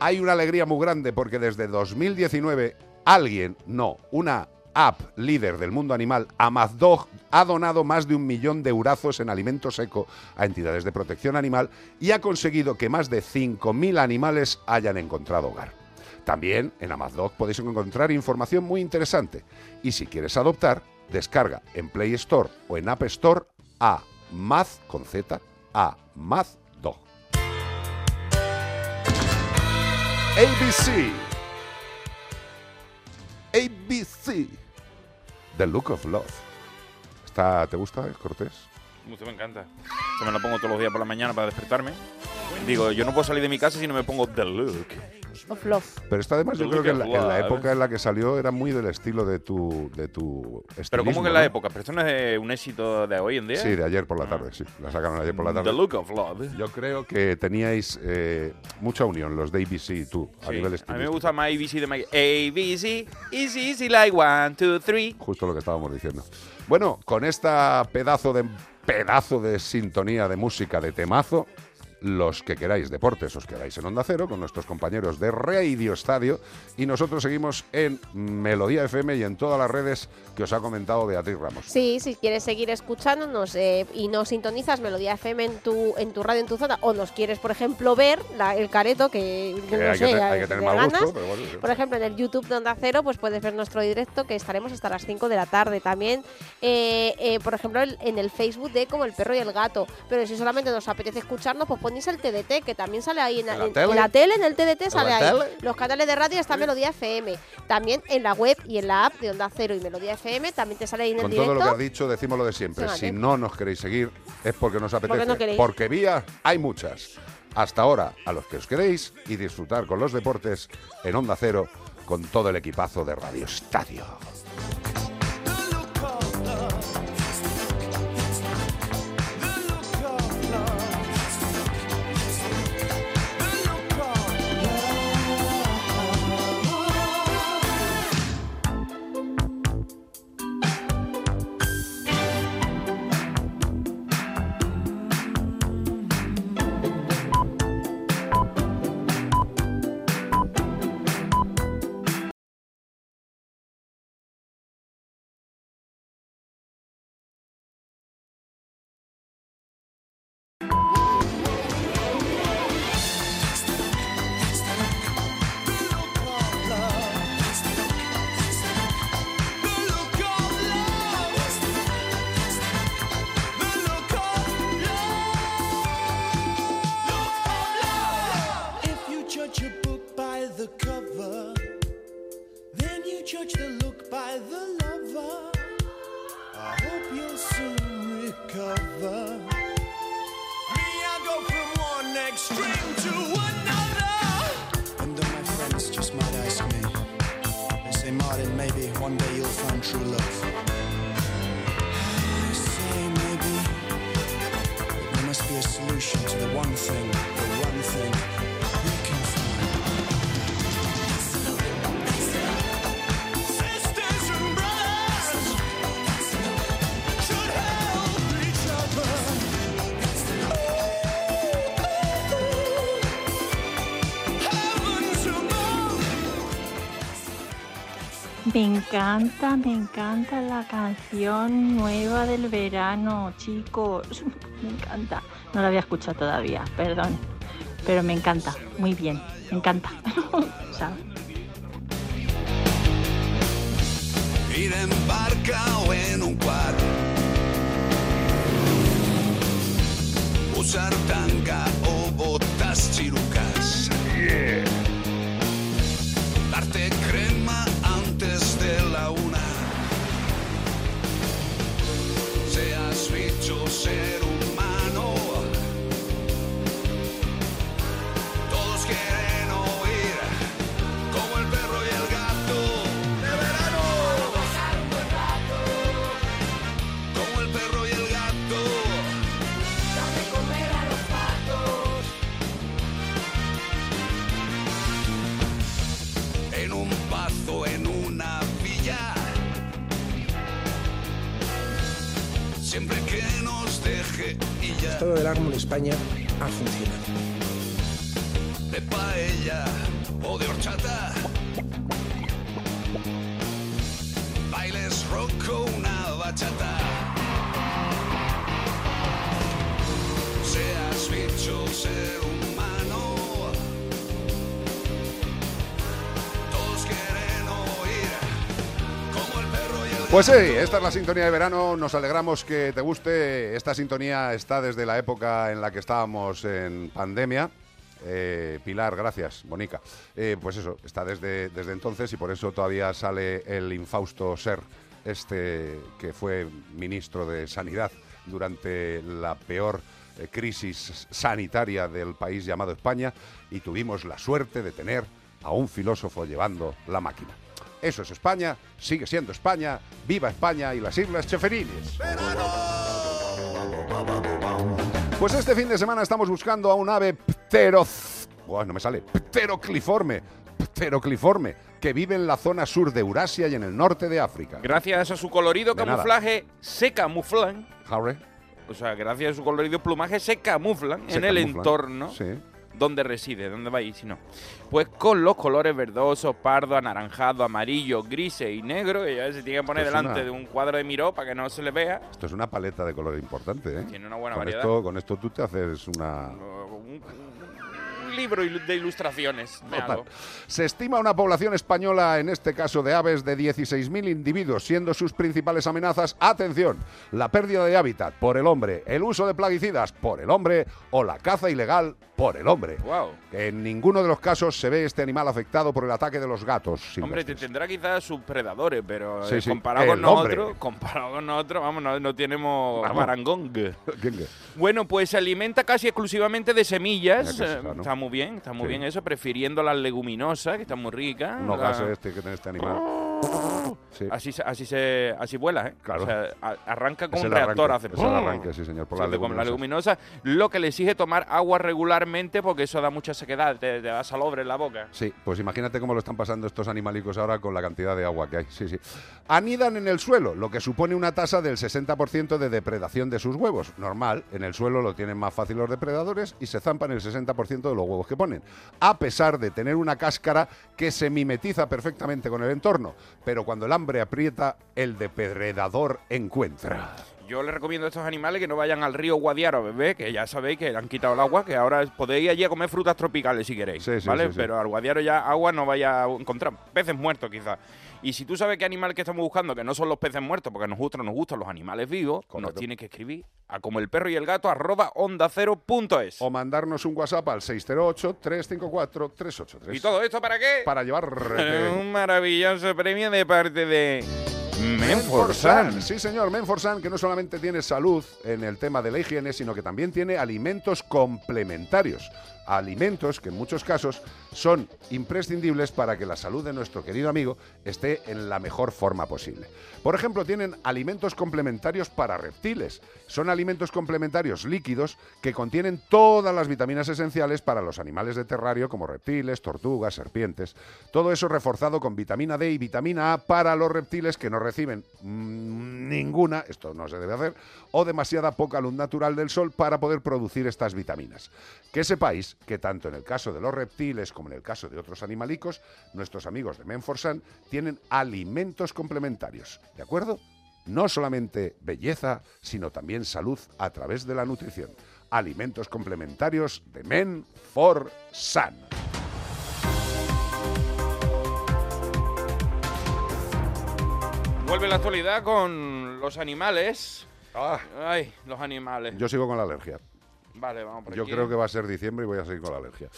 Hay una alegría muy grande porque desde 2019 alguien, no, una app líder del mundo animal, Amazdog, ha donado más de un millón de eurazos en alimento seco a entidades de protección animal y ha conseguido que más de 5.000 animales hayan encontrado hogar. También en Amazdog podéis encontrar información muy interesante. Y si quieres adoptar, descarga en Play Store o en App Store a Maz con Z, a. ABC. ABC. The Look of Love. Está, ¿Te gusta, eh, Cortés? Mucho me encanta. Se me lo pongo todos los días por la mañana para despertarme. Digo, yo no puedo salir de mi casa si no me pongo The Look. Of Love. Pero esta además yo The creo que en la, Look of en la Love. época en la que salió era muy del estilo de tu, de tu Pero ¿cómo que en la ¿no? época? ¿Pero esto no es un éxito de hoy en día? Sí, de ayer por la tarde, sí. La sacaron ayer por la tarde. The Look of Love. Yo creo que teníais eh, mucha unión los de ABC y tú, a Sí, nivel a mí me estilístico. gusta más ABC de Mike. ABC, easy, easy like one, two, three. Justo lo que estábamos diciendo. Bueno, con esta pedazo de pedazo de sintonía de música de temazo, los que queráis deportes os quedáis en Onda Cero con nuestros compañeros de Radio Estadio y nosotros seguimos en Melodía FM y en todas las redes que os ha comentado Beatriz Ramos. Sí, si quieres seguir escuchándonos eh, y no sintonizas Melodía FM en tu, en tu radio, en tu zona, o nos quieres, por ejemplo, ver la- el careto, que, Que no hay, sé, que hay que tener ganas. gusto, pero bueno. Por ejemplo, en el YouTube de Onda Cero, pues puedes ver nuestro directo, que estaremos hasta las 5 de la tarde. También, eh, eh, por ejemplo, en el Facebook de Como el Perro y el Gato. Pero si solamente nos apetece escucharnos, pues ponéis el TDT, que también sale ahí en, ¿En la en- tele? en la tele, en el TDT sale ahí. tele? Los canales de radio está Melodía FM. También en la web y en la app de Onda Cero y Melodía FM también te sale ahí en el Con directo. todo lo que has dicho, decimos lo de siempre. Si no nos queréis seguir, es porque nos apetece. Porque no queréis. Porque vías hay muchas. Hasta ahora, a los que os queréis y disfrutar con los deportes en Onda Cero con todo el equipazo de Radio Estadio. Encanta, me encanta la canción nueva del verano, chicos. Me encanta. No la había escuchado todavía, perdón. Pero me encanta, muy bien, me encanta. Ir en barca o en un cuadro. Usar tanga o botas chirucas. Seas bicho, ser humano. El ya. estado del ánimo en España ha funcionado. de paella o de horchata. Bailes rock o una bachata. Seas bicho, ser humano. Pues sí, esta es la sintonía de verano. Nos alegramos que te guste. Esta sintonía está desde la época en la que estábamos en pandemia. Eh, Pilar, gracias, Bonica. Eh, pues eso, está desde, desde entonces y por eso todavía sale el infausto ser, este que fue ministro de Sanidad durante la peor eh, crisis sanitaria del país llamado España y tuvimos la suerte de tener a un filósofo llevando la máquina. Eso es España, sigue siendo España, viva España y las Islas Cheferinis. Pues este fin de semana estamos buscando a un ave ptero... Buah, no me sale. Pterocliforme. Pterocliforme, que vive en la zona sur de Eurasia y en el norte de África. Gracias a su colorido De nada. camuflaje, se camuflan. Harry. O sea, gracias a su colorido plumaje, se camuflan Se en el camuflan. entorno Sí. Donde reside, donde va a ir si no. Pues con los colores verdosos, pardo, anaranjado, amarillo, grises y negro, que ya se tiene que poner delante una- de un cuadro de Miró para que no se le vea. Esto es una paleta de color importante, ¿eh? Tiene una buena con variedad. Esto, con esto tú te haces una... Un, un libro de ilustraciones. me Total. hago. Se estima una población española, en este caso de aves, de 16.000 individuos, siendo sus principales amenazas, atención, la pérdida de hábitat por el hombre, el uso de plaguicidas por el hombre o la caza ilegal por el hombre. Wow. En ninguno de los casos se ve este animal afectado por el ataque de los gatos. Hombre, te tendrá quizás sus predadores, pero Sí, eh, sí. comparado con nosotros, comparado con nosotros, vamos, no, no tenemos Vamos. parangón. ¿Quién qué? Bueno, pues se alimenta casi exclusivamente de semillas. Eh. Está muy bien, está muy Sí. bien eso, prefiriendo las leguminosas, que están muy ricas. Unos La- gases este que tiene este animal. Sí. Así, así se así vuela, ¿eh? Claro. O sea, a- arranca como Es un reactor, arranque, hace es el arranque, sí, señor, por la leguminosa, lo que le exige tomar agua regularmente porque eso da mucha sequedad, te, te da salobre en la boca. Sí, pues imagínate cómo lo están pasando estos animalicos ahora con la cantidad de agua que hay. Sí, sí. Anidan en el suelo, lo que supone una tasa del 60% de depredación de sus huevos. Normal, en el suelo lo tienen más fácil los depredadores y se zampan el 60% de los huevos que ponen. A pesar de tener una cáscara que se mimetiza perfectamente con el entorno. Pero cuando el hambre aprieta, el depredador encuentra. Yo les recomiendo a estos animales que no vayan al río Guadiaro a beber, que ya sabéis que le han quitado el agua, que ahora podéis ir allí a comer frutas tropicales si queréis, Sí, sí, ¿vale? sí. Pero al Guadiaro ya agua no vaya a encontrar, peces muertos quizás. Y si tú sabes qué animal que estamos buscando, que no son los peces muertos, porque a nosotros nos gustan los animales vivos, nos tienes que escribir a como el perro y el gato arroba onda cero punto es. O mandarnos un WhatsApp al 608-354-383. ¿Y todo esto para qué? Para llevar... Un maravilloso premio de parte de Menforsan. Sí, señor, Menforsan, que no solamente tiene salud en el tema de la higiene, sino que también tiene alimentos complementarios. Alimentos que en muchos casos son imprescindibles para que la salud de nuestro querido amigo esté en la mejor forma posible. Por ejemplo, tienen alimentos complementarios para reptiles. Son alimentos complementarios líquidos que contienen todas las vitaminas esenciales para los animales de terrario como reptiles, tortugas, serpientes. Todo eso reforzado con vitamina D y vitamina A para los reptiles que no reciben mm, ninguna, esto no se debe hacer, o demasiada poca luz natural del sol para poder producir estas vitaminas. Que sepáis que tanto en el caso de los reptiles como en el caso de otros animalicos, nuestros amigos de Menforsan tienen alimentos complementarios, ¿de acuerdo? No solamente belleza, sino también salud a través de la nutrición. Alimentos complementarios de Menforsan. Vuelve la actualidad con los animales. Ay, los animales. Yo sigo con la alergia. Vale, vamos por Yo aquí. creo que va a ser diciembre y voy a seguir con la alergia.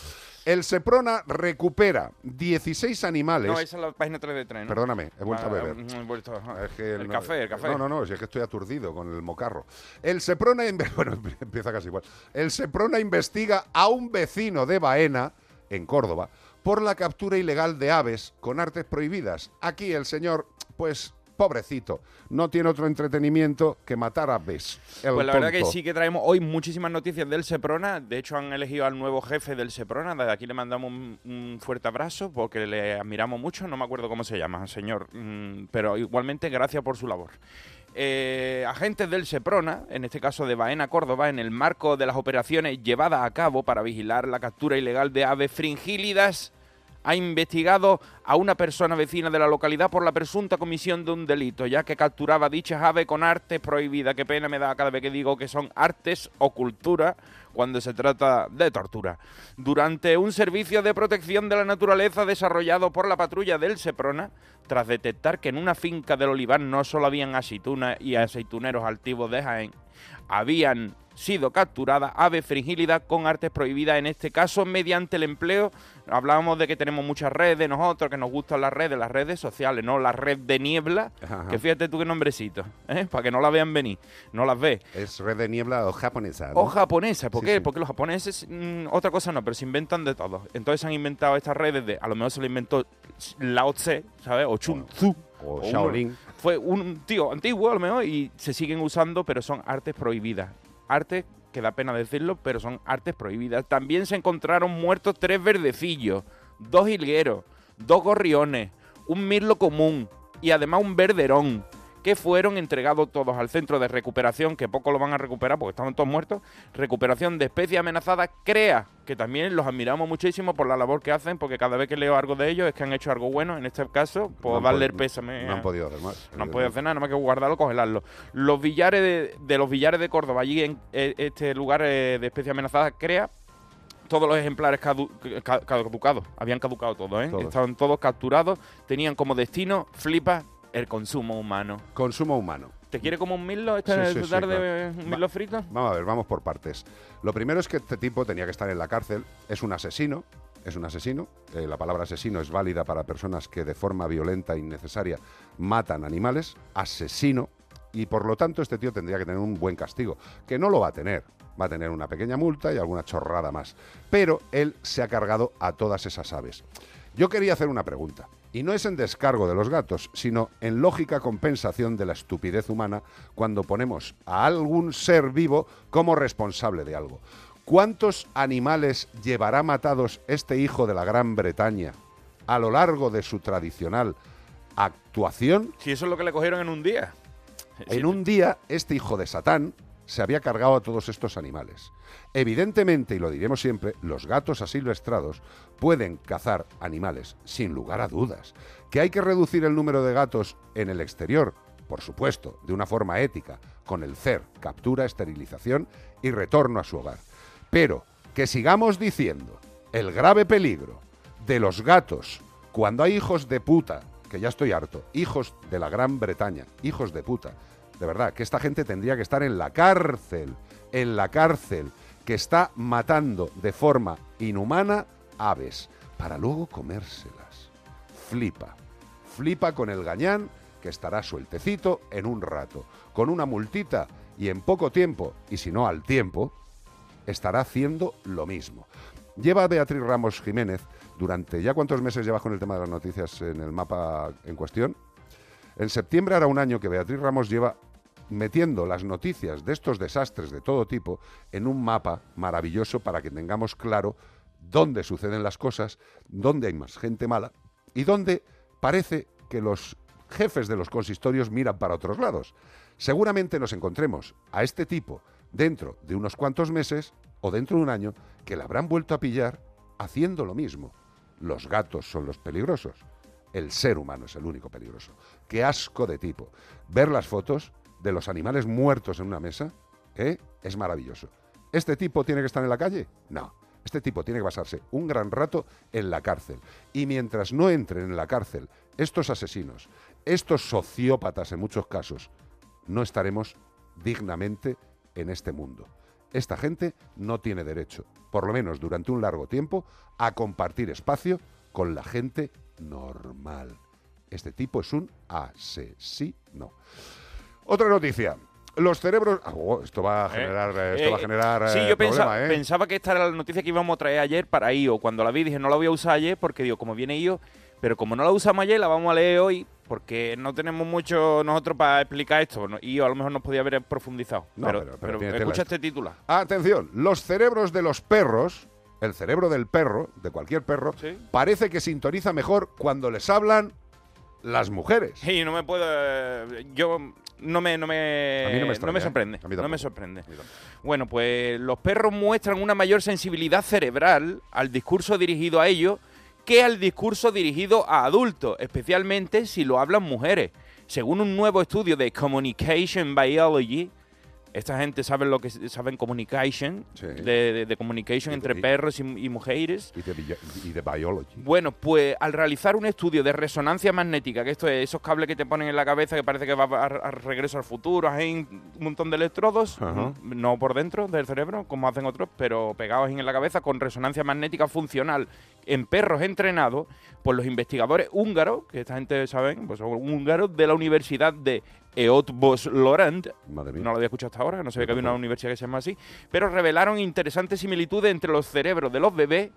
El Seprona recupera 16 animales. No, esa es la página 3 de 3, ¿no? Perdóname, he vuelto a Ah, beber. mm, he vuelto a- Es que el no- café, el café. No, no, no, si es que estoy aturdido con el mocarro. El Seprona, bueno, empieza casi igual. El Seprona investiga a un vecino de Baena, en Córdoba, por la captura ilegal de aves con artes prohibidas. Aquí el señor, pues, pobrecito, no tiene otro entretenimiento que matar aves. El Pues la verdad que sí que traemos hoy muchísimas noticias del Seprona. De hecho, han elegido al nuevo jefe del Seprona. Desde aquí le mandamos un, un fuerte abrazo porque le admiramos mucho. No me acuerdo cómo se llama, señor. Mm, Pero igualmente, gracias por su labor. Eh, agentes del Seprona, en este caso de Baena, Córdoba, en el marco de las operaciones llevadas a cabo para vigilar la captura ilegal de aves fringílidas, ha investigado a una persona vecina de la localidad por la presunta comisión de un delito, ya que capturaba dichas aves con artes prohibidas. Qué pena me da cada vez que digo que son artes o cultura cuando se trata de tortura. Durante un servicio de protección de la naturaleza desarrollado por la patrulla del Seprona, tras detectar que en una finca del Olivar no solo habían aceitunas y aceituneros altivos de Jaén, habían sido capturadas aves fringílidas con artes prohibidas, en este caso mediante el empleo. Hablábamos de que tenemos muchas redes, nosotros, que nos gustan las redes, las redes sociales, no la red de niebla, Ajá. que fíjate tú qué nombrecito, ¿eh? para que no la vean venir, no las ves. Es red de niebla o japonesa. ¿no? O japonesa, ¿por Sí, qué? sí. Porque los japoneses, mm, otra cosa no, pero se inventan de todo. Entonces han inventado estas redes de, a lo mejor se lo inventó Lao Tse, ¿sabes? O Chun Tzu. O uno- Shaolin. fue un tío antiguo a lo mejor y se siguen usando, pero son artes prohibidas. Artes que da pena decirlo, pero son artes prohibidas. También se encontraron muertos tres verdecillos, dos hilgueros, dos gorriones, un mirlo común y además un verderón, que fueron entregados todos al centro de recuperación, que poco lo van a recuperar porque estaban todos muertos. Recuperación de especies amenazadas, CREA, que también los admiramos muchísimo por la labor que hacen, porque cada vez que leo algo de ellos es que han hecho algo bueno. En este caso, puedo No darle el pésame. no han podido hacer más, No han podido hacer nada, nada más que guardarlo, congelarlo. Los billares de, de los billares de Córdoba, allí en eh, este lugar eh, de especie amenazada, crea todos los ejemplares cadu- ca- caducados. Habían caducado todos, ¿eh? Todos. Estaban todos capturados. Tenían como destino, flipa, el consumo humano. Consumo humano. ¿Te quiere como un milo esta, Sí, sí, sí, tarde? claro. ¿Un milo frito? Vamos a ver, vamos por partes. Lo primero es que este tipo tenía que estar en la cárcel. Es un asesino. Es un asesino. Eh, la palabra asesino es válida para personas que de forma violenta e innecesaria matan animales. Asesino. Y por lo tanto, este tío tendría que tener un buen castigo. Que no lo va a tener. Va a tener una pequeña multa y alguna chorrada más. Pero él se ha cargado a todas esas aves. Yo quería hacer una pregunta. Y no es en descargo de los gatos, sino en lógica compensación de la estupidez humana cuando ponemos a algún ser vivo como responsable de algo. ¿Cuántos animales llevará matados este hijo de la Gran Bretaña a lo largo de su tradicional actuación? Si eso es lo que le cogieron en un día. En un día, este hijo de Satán se había cargado a todos estos animales. Evidentemente, y lo diremos siempre, los gatos asilvestrados pueden cazar animales, sin lugar a dudas. Que hay que reducir el número de gatos en el exterior, por supuesto, de una forma ética, con el CER, captura, esterilización y retorno a su hogar. Pero que sigamos diciendo el grave peligro de los gatos cuando hay hijos de puta, que ya estoy harto, hijos de la Gran Bretaña, hijos de puta, de verdad, que esta gente tendría que estar en la cárcel, en la cárcel, que está matando de forma inhumana aves, para luego comérselas. Flipa, flipa con el gañán, que estará sueltecito en un rato, con una multita y en poco tiempo, y si no al tiempo, estará haciendo lo mismo. Lleva Beatriz Ramos Jiménez durante ya cuántos meses llevas con el tema de las noticias en el mapa en cuestión. En septiembre hará un año que Beatriz Ramos lleva metiendo las noticias de estos desastres de todo tipo en un mapa maravilloso para que tengamos claro dónde suceden las cosas, dónde hay más gente mala y dónde parece que los jefes de los consistorios miran para otros lados. Seguramente nos encontremos a este tipo dentro de unos cuantos meses o dentro de un año que le habrán vuelto a pillar haciendo lo mismo. Los gatos son los peligrosos. El ser humano es el único peligroso. Qué asco de tipo. Ver las fotos de los animales muertos en una mesa ¿eh? es maravilloso. ¿Este tipo tiene que estar en la calle? No. Este tipo tiene que pasarse un gran rato en la cárcel. Y mientras no entren en la cárcel estos asesinos, estos sociópatas en muchos casos, no estaremos dignamente en este mundo. Esta gente no tiene derecho, por lo menos durante un largo tiempo, a compartir espacio con la gente normal. Este tipo es un asesino. Otra noticia. Los cerebros. Ah, oh, esto va a generar, eh, esto va a Eh, generar sí, eh, yo problema, pensaba, ¿eh? pensaba que esta era la noticia que íbamos a traer ayer para IO. Cuando la vi dije, no la voy a usar ayer porque digo, como viene IO, pero como no la usamos ayer, la vamos a leer hoy porque no tenemos mucho nosotros para explicar esto. ¿no? IO a lo mejor nos podía haber profundizado. No, pero, pero- pero pero escucha este titular. Atención, los cerebros de los perros, el cerebro del perro, de cualquier perro, parece que sintoniza mejor cuando les hablan las mujeres. Y no me puedo. Yo. No me, no me, A mí no me extraña, sorprende. A mí no me sorprende. Bueno, pues los perros muestran una mayor sensibilidad cerebral al discurso dirigido a ellos que al discurso dirigido a adultos, especialmente si lo hablan mujeres. Según un nuevo estudio de Communication Biology, esta gente sabe lo que saben communication, de, de- de communication entre perros y, y mujeres. Y de, bio- y de biology. Bueno, pues al realizar un estudio de resonancia magnética, que esto es esos cables que te ponen en la cabeza que parece que va a, a regreso al futuro, hay un montón de electrodos, no por dentro del cerebro, como hacen otros, pero pegados en la cabeza con resonancia magnética funcional en perros entrenados por los investigadores húngaros, que esta gente saben, pues son húngaros de la Universidad de Eötvös Lorand, no lo había escuchado hasta ahora, no sabía que había una universidad que se llama así, pero revelaron interesantes similitudes entre los cerebros de los bebés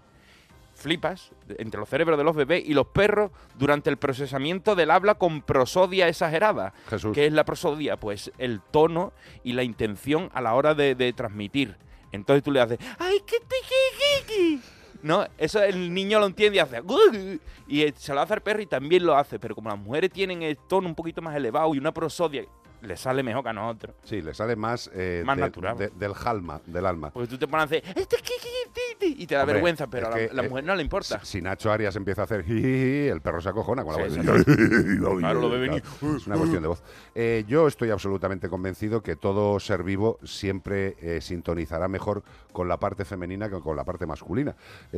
flipas entre los cerebros de los bebés y los perros durante el procesamiento del habla con prosodia exagerada. Jesús. ¿Qué es la prosodia? Pues el tono y la intención a la hora de, de transmitir. Entonces tú le haces, ¡ay, qué te No, eso el niño lo entiende y hace, y eh, se lo hace al perro y también lo hace, pero como las mujeres tienen el tono un poquito más elevado y una prosodia, le sale mejor que a nosotros. Sí, le sale más, eh, Más de- natural. de- del alma, del alma. Porque tú te pones a hacer, "Este ki, ki, ti, ti", y te da Hombre, vergüenza, pero a la, que, la eh, mujer no le importa. Si Nacho Arias empieza a hacer el perro se acojona con la Sí, voz. Claro, lo ve venir. Es una cuestión de voz. Eh, yo estoy absolutamente convencido que todo ser vivo siempre sintonizará mejor con la parte femenina que con la parte masculina.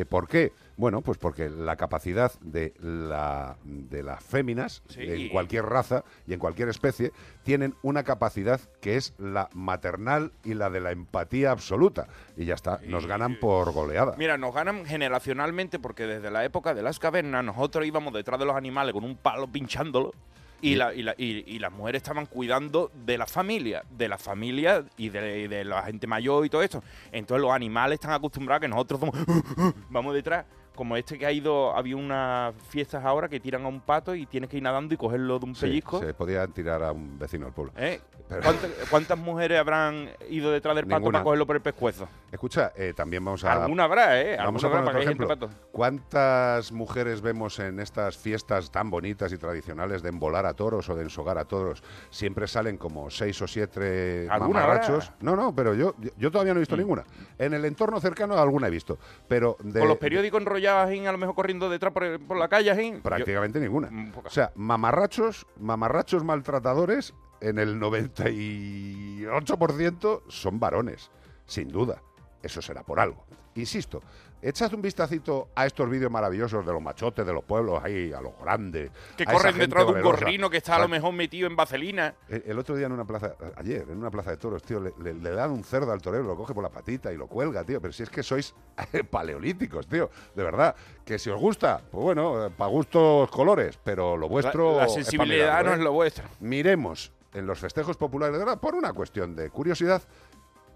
¿Por qué? Bueno, pues porque la capacidad de, la, de las féminas, Sí. en cualquier raza y en cualquier especie, tienen una capacidad que es la maternal y la de la empatía absoluta. Y ya está, nos ganan por goleada. Mira, nos ganan generacionalmente porque desde la época de las cavernas nosotros íbamos detrás de los animales con un palo pinchándolo y, la- y la- y- y las mujeres estaban cuidando de la familia, de la familia y de, la gente mayor y todo esto. Entonces los animales están acostumbrados a que nosotros somos- vamos detrás. Como este que ha ido, había unas fiestas ahora que tiran a un pato y tienes que ir nadando y cogerlo de un Sí, pellizco. se podía tirar a un vecino del pueblo. ¿Eh? Pero- ¿Cuántas, cuántas mujeres habrán ido detrás del pato Ninguna. para cogerlo por el pescuezo? Escucha, eh, también vamos a... Alguna habrá, ¿eh? Vamos Alguna a poner habrá, otro para que para ¿Cuántas mujeres vemos en estas fiestas tan bonitas y tradicionales de embolar a toros o de ensogar a toros? Siempre salen como seis o siete ¿Alguna mamarrachos. habrá? No, no, pero yo, yo todavía no he visto ninguna. En el entorno cercano alguna he visto, pero de, Con los periódicos enrollados, ahí, a lo mejor corriendo detrás por, por la calle. prácticamente ninguna. Mm, O sea, mamarrachos, mamarrachos maltratadores, en el 98% son varones, sin duda. Eso será por algo. Insisto, echad un vistacito a estos vídeos maravillosos de los machotes de los pueblos, ahí, a los grandes. Que corren detrás de un gorrino que está a lo mejor metido en vaselina. El, el otro día en una plaza, ayer, en una plaza de toros, tío, le, le- le dan un cerdo al torero, lo coge por la patita y lo cuelga, tío. Pero si es que sois paleolíticos, tío. De verdad. Que si os gusta, pues bueno, para gustos colores, pero lo vuestro. la sensibilidad no ¿eh? es lo vuestro. Miremos en los festejos populares de verdad, por una cuestión de curiosidad,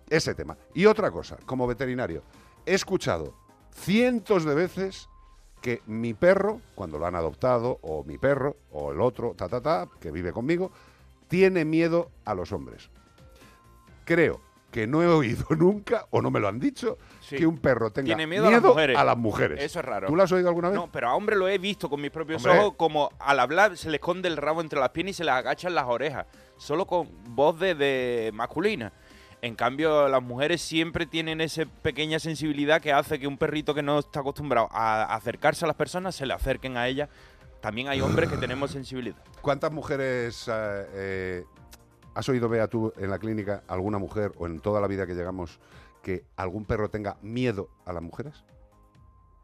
ese tema. Y otra cosa, como veterinario, he escuchado cientos de veces que mi perro, cuando lo han adoptado, o mi perro, o el otro, ta, ta, ta, que vive conmigo, tiene miedo a los hombres. Creo que no he oído nunca, o no me lo han dicho, Sí. que un perro tenga Tiene miedo, a las mujeres. a las mujeres. Eso es raro. ¿Tú lo has oído alguna vez? No, pero a hombres lo he visto con mis propios Hombre. ojos, como al hablar se le esconde el rabo entre las piernas y se les agachan las orejas, solo con voz de, de masculina. En cambio, las mujeres siempre tienen esa pequeña sensibilidad que hace que un perrito que no está acostumbrado a acercarse a las personas se le acerquen a ellas. También hay hombres que tenemos sensibilidad. ¿Cuántas mujeres eh, eh, has oído, Bea, tú en la clínica, alguna mujer o en toda la vida que llegamos, que algún perro tenga miedo a las mujeres?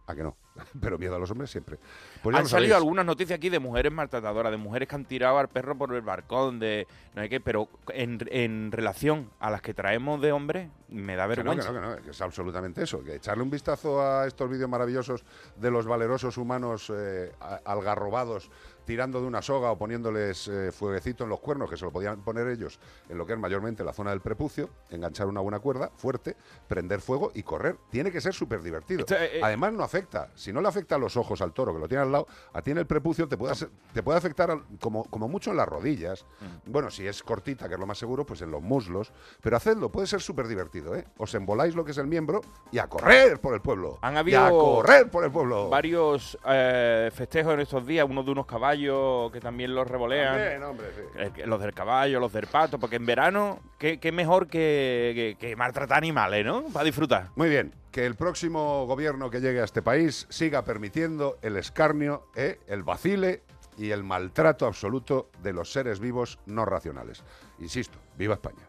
¿A que no? Pero miedo a los hombres siempre. Pues han salido algunas noticias aquí de mujeres maltratadoras, de mujeres que han tirado al perro por el balcón, de no sé qué, pero en, en relación a las que traemos de hombres, me da Que no, que vergüenza. no, que no, que es absolutamente eso. Que echarle un vistazo a estos vídeos maravillosos de los valerosos humanos eh, algarrobados tirando de una soga o poniéndoles eh, fueguecito en los cuernos, que se lo podían poner ellos en lo que es mayormente la zona del prepucio, enganchar una buena cuerda fuerte, prender fuego y correr. Tiene que ser súper divertido. Eh, eh, Además, no afecta. Si no le afecta a los ojos al toro que lo tiene al lado, a ti en el prepucio te puede, hacer- te puede afectar al- como, como mucho en las rodillas. Mm. Bueno, si es cortita, que es lo más seguro, pues en los muslos. Pero hacedlo, puede ser súper divertido, ¿eh? Os emboláis lo que es el miembro y a correr por el pueblo. Han Y a correr por el pueblo. varios eh, festejos en estos días, uno de unos caballos que también los revolean. También, hombre, sí. El que- los del caballo, los del pato, porque en verano, qué, qué mejor que, que- que maltratar animales, ¿no? Para disfrutar. Muy bien, que el próximo gobierno que llegue a este país siga permitiendo el escarnio, ¿eh? el vacile y el maltrato absoluto de los seres vivos no racionales. Insisto, viva España.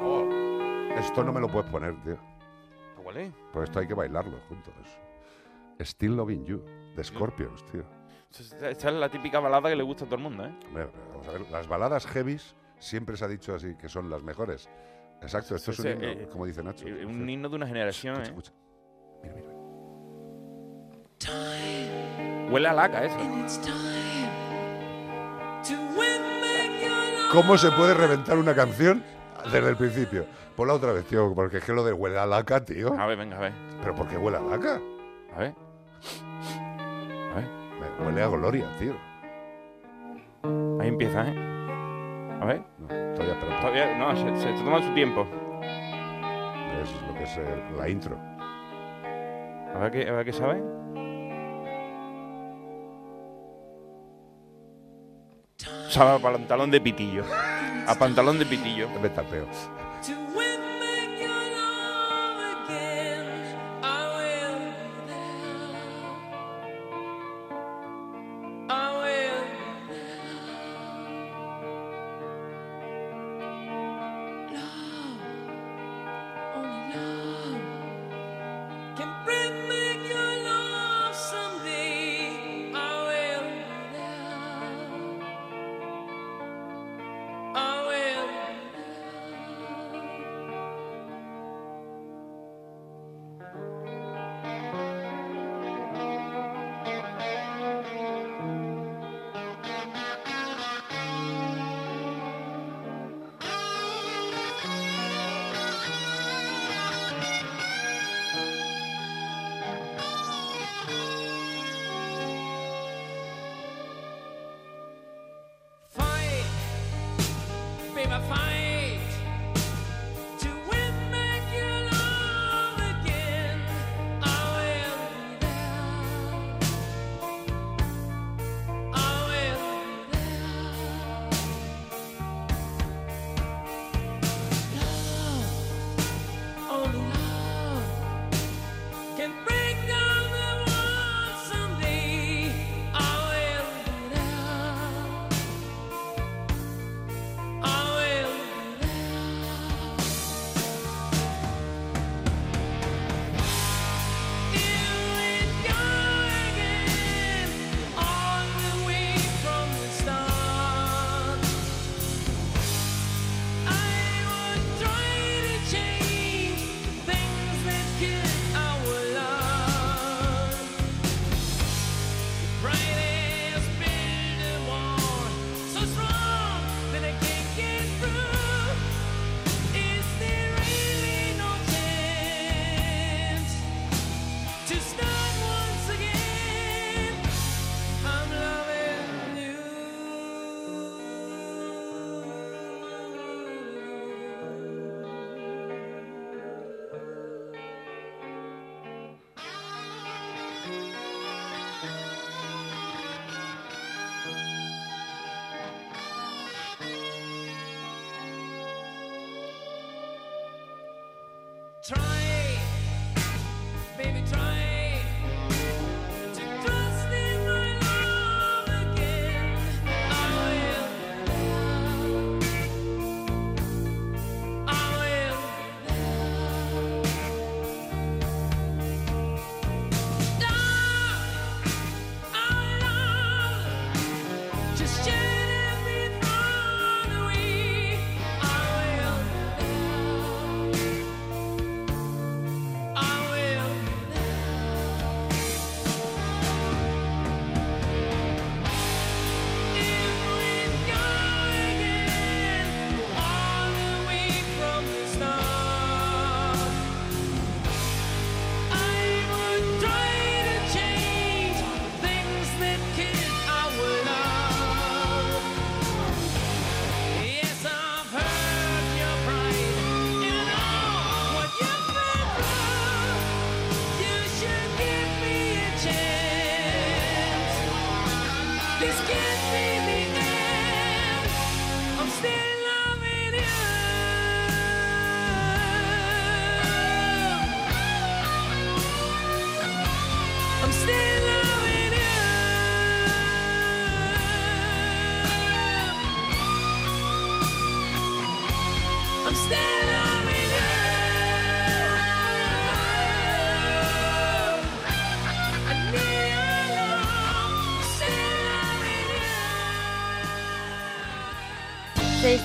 Oh, esto no me lo puedes poner, tío. ¿Cuál es? Por esto hay que bailarlo juntos. Still Loving You, de Scorpions, tío. Esta es la típica balada que le gusta a todo el mundo, ¿eh? Hombre, vamos a ver, las baladas heavies siempre se ha dicho así, que son las mejores. Exacto, esto es un Ese, himno, eh, como dice Nacho. eh, Un himno de una generación, ¿eh? Huele a laca eso. ¿Cómo se puede reventar una canción desde el principio? Ponla otra vez, tío, porque es que lo de huele a laca, tío. A ver, venga, a ver. ¿Pero por qué huele a laca? A ver. Huele a gloria, tío. Ahí empieza, ¿eh? A ver. Todavía, pero Todavía, no, se, se toma su tiempo. es lo que es eh, la intro. A ver qué, a ver qué sabe. Sabe a pantalón de pitillo. A pantalón de pitillo. Vete al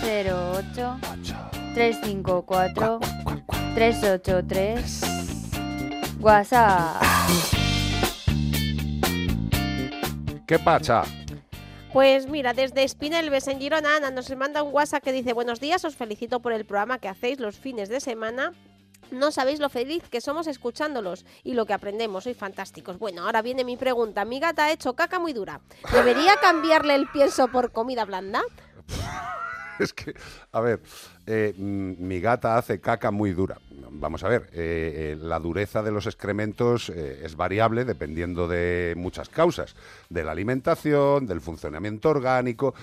08 354 383 WhatsApp. ¿Qué pasa? Pues mira, desde Espinelves en Girona, Ana nos manda un WhatsApp que dice: Buenos días, os felicito por el programa que hacéis los fines de semana. No sabéis lo feliz que somos escuchándolos y lo que aprendemos, soy fantásticos. Bueno, ahora viene mi pregunta. Mi gata ha hecho caca muy dura. ¿Debería cambiarle el pienso por comida blanda? Es que, a ver, eh, mm, mi gata hace caca muy dura. Vamos a ver, eh, eh, la dureza de los excrementos es variable dependiendo de muchas causas, de la alimentación, del funcionamiento orgánico.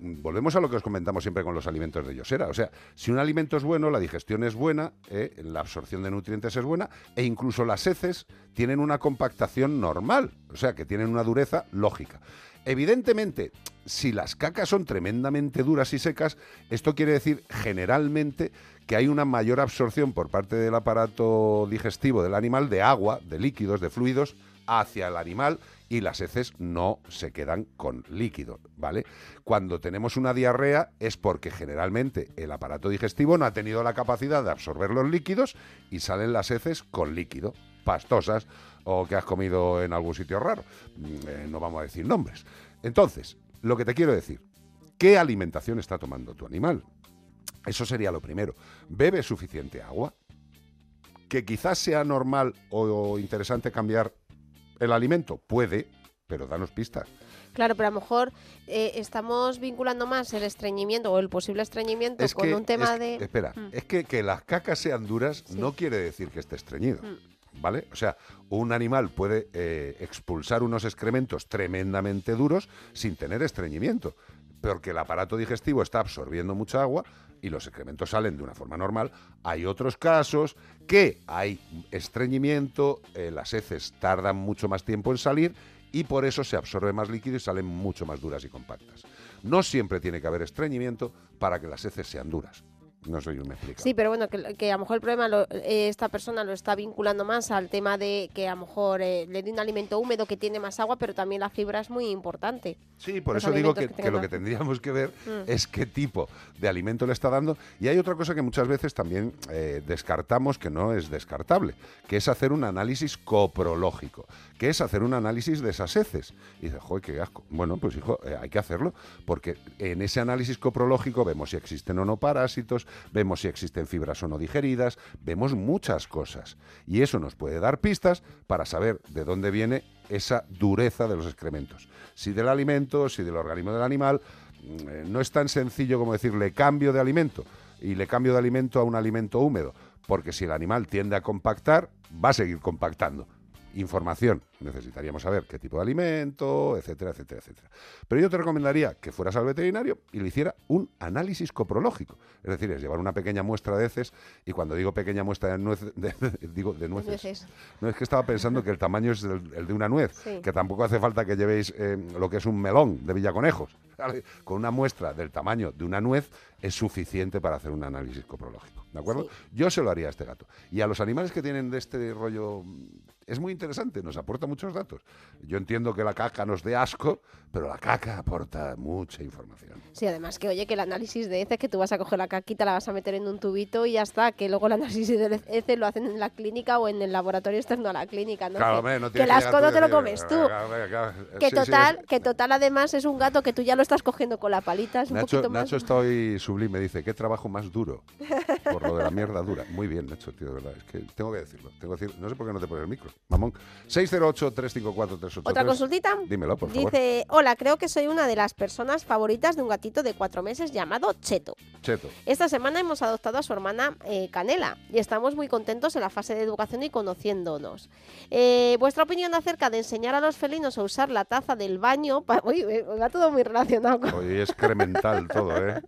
Volvemos a lo que os comentamos siempre con los alimentos de Yosera. O sea, si un alimento es bueno, la digestión es buena, la absorción de nutrientes es buena e incluso las heces tienen una compactación normal, o sea, que tienen una dureza lógica. Evidentemente, si las cacas son tremendamente duras y secas, esto quiere decir generalmente que hay una mayor absorción por parte del aparato digestivo del animal de agua, de líquidos, de fluidos, hacia el animal y las heces no se quedan con líquido, ¿vale? Cuando tenemos una diarrea es porque generalmente el aparato digestivo no ha tenido la capacidad de absorber los líquidos y salen las heces con líquido, pastosas o que has comido en algún sitio raro. Mm, eh, no vamos a decir nombres. Entonces, lo que te quiero decir, ¿qué alimentación está tomando tu animal? Eso sería lo primero. ¿Bebe suficiente agua? Que quizás sea normal o interesante cambiar el alimento. Puede, pero danos pistas. Claro, pero a lo mejor eh, estamos vinculando más el estreñimiento o el posible estreñimiento Es con que- un tema es- de... Espera, Mm. es que que las cacas sean duras no quiere decir que esté estreñido. Mm. ¿Vale? O sea, un animal puede eh, expulsar unos excrementos tremendamente duros sin tener estreñimiento, porque el aparato digestivo está absorbiendo mucha agua y los excrementos salen de una forma normal. Hay otros casos que hay estreñimiento, eh, las heces tardan mucho más tiempo en salir y por eso se absorbe más líquido y salen mucho más duras y compactas. No siempre tiene que haber estreñimiento para que las heces sean duras. No sé si me explico. Sí, pero bueno, que, que a lo mejor el problema, lo- eh, esta persona lo está vinculando más al tema de que a lo mejor eh, le dé un alimento húmedo que tiene más agua, pero también la fibra es muy importante. Sí, por Los eso digo que, que que tengan lo que tendríamos que ver Mm. es qué tipo de alimento le está dando. Y hay otra cosa que muchas veces también eh, descartamos, que no es descartable, que es hacer un análisis coprológico, que es hacer un análisis de esas heces. Y dices, joder, qué asco. Bueno, pues hijo, hay que hacerlo, porque en ese análisis coprológico vemos si existen o no parásitos, vemos si existen fibras o no digeridas, vemos muchas cosas. Y eso nos puede dar pistas para saber de dónde viene esa dureza de los excrementos. Si del alimento, si del organismo del animal, mm, eh, no es tan sencillo como decirle cambio de alimento y le cambio de alimento a un alimento húmedo, porque si el animal tiende a compactar, va a seguir compactando. Información, necesitaríamos saber qué tipo de alimento, etcétera, etcétera, etcétera. Pero yo te recomendaría que fueras al veterinario y le hiciera un análisis coprológico. Es decir, es llevar una pequeña muestra de heces y cuando digo pequeña muestra de nueces, de- digo de nueces. Nueces. No es que estaba pensando que el tamaño es el, el de una nuez, Sí. que tampoco hace falta que llevéis eh, lo que es un melón de Villaconejos. ¿vale? Con una muestra del tamaño de una nuez es suficiente para hacer un análisis coprológico. ¿De acuerdo? Yo se lo haría a este gato. Y a los animales que tienen de este rollo es muy interesante, nos aporta muchos datos. Yo entiendo que la caca nos dé asco, pero la caca aporta mucha información. Sí, además que oye, que el análisis de heces, que tú vas a coger la caquita, la vas a meter en un tubito y ya está, que luego el análisis de heces lo hacen en la clínica o en el laboratorio externo a la clínica, ¿no? Claro, que, hombre, no que el asco no te lo comes tú. "Claro, claro, claro". Que Sí, sí, total, es- que total además es un gato que tú ya lo estás cogiendo con la palita, es un Nacho, poquito más... Nacho está hoy sublime, dice, qué trabajo más duro por lo de la mierda dura. Muy bien, Nacho, tío, de verdad. Es que tengo que decirlo. Tengo que decir, no sé por qué no te pones el micro, mamón. 608-354-383. Otra consultita. Dímelo, por favor. Dice, hola, creo que soy una de las personas favoritas de un gatito de cuatro meses llamado Cheto. Cheto. Esta semana hemos adoptado a su hermana eh, Canela y estamos muy contentos en la fase de educación y conociéndonos. Eh, ¿Vuestra opinión acerca de enseñar a los felinos a usar la taza del baño? pa- Uy, va todo muy relacionado con... Hoy es cremental todo, ¿eh?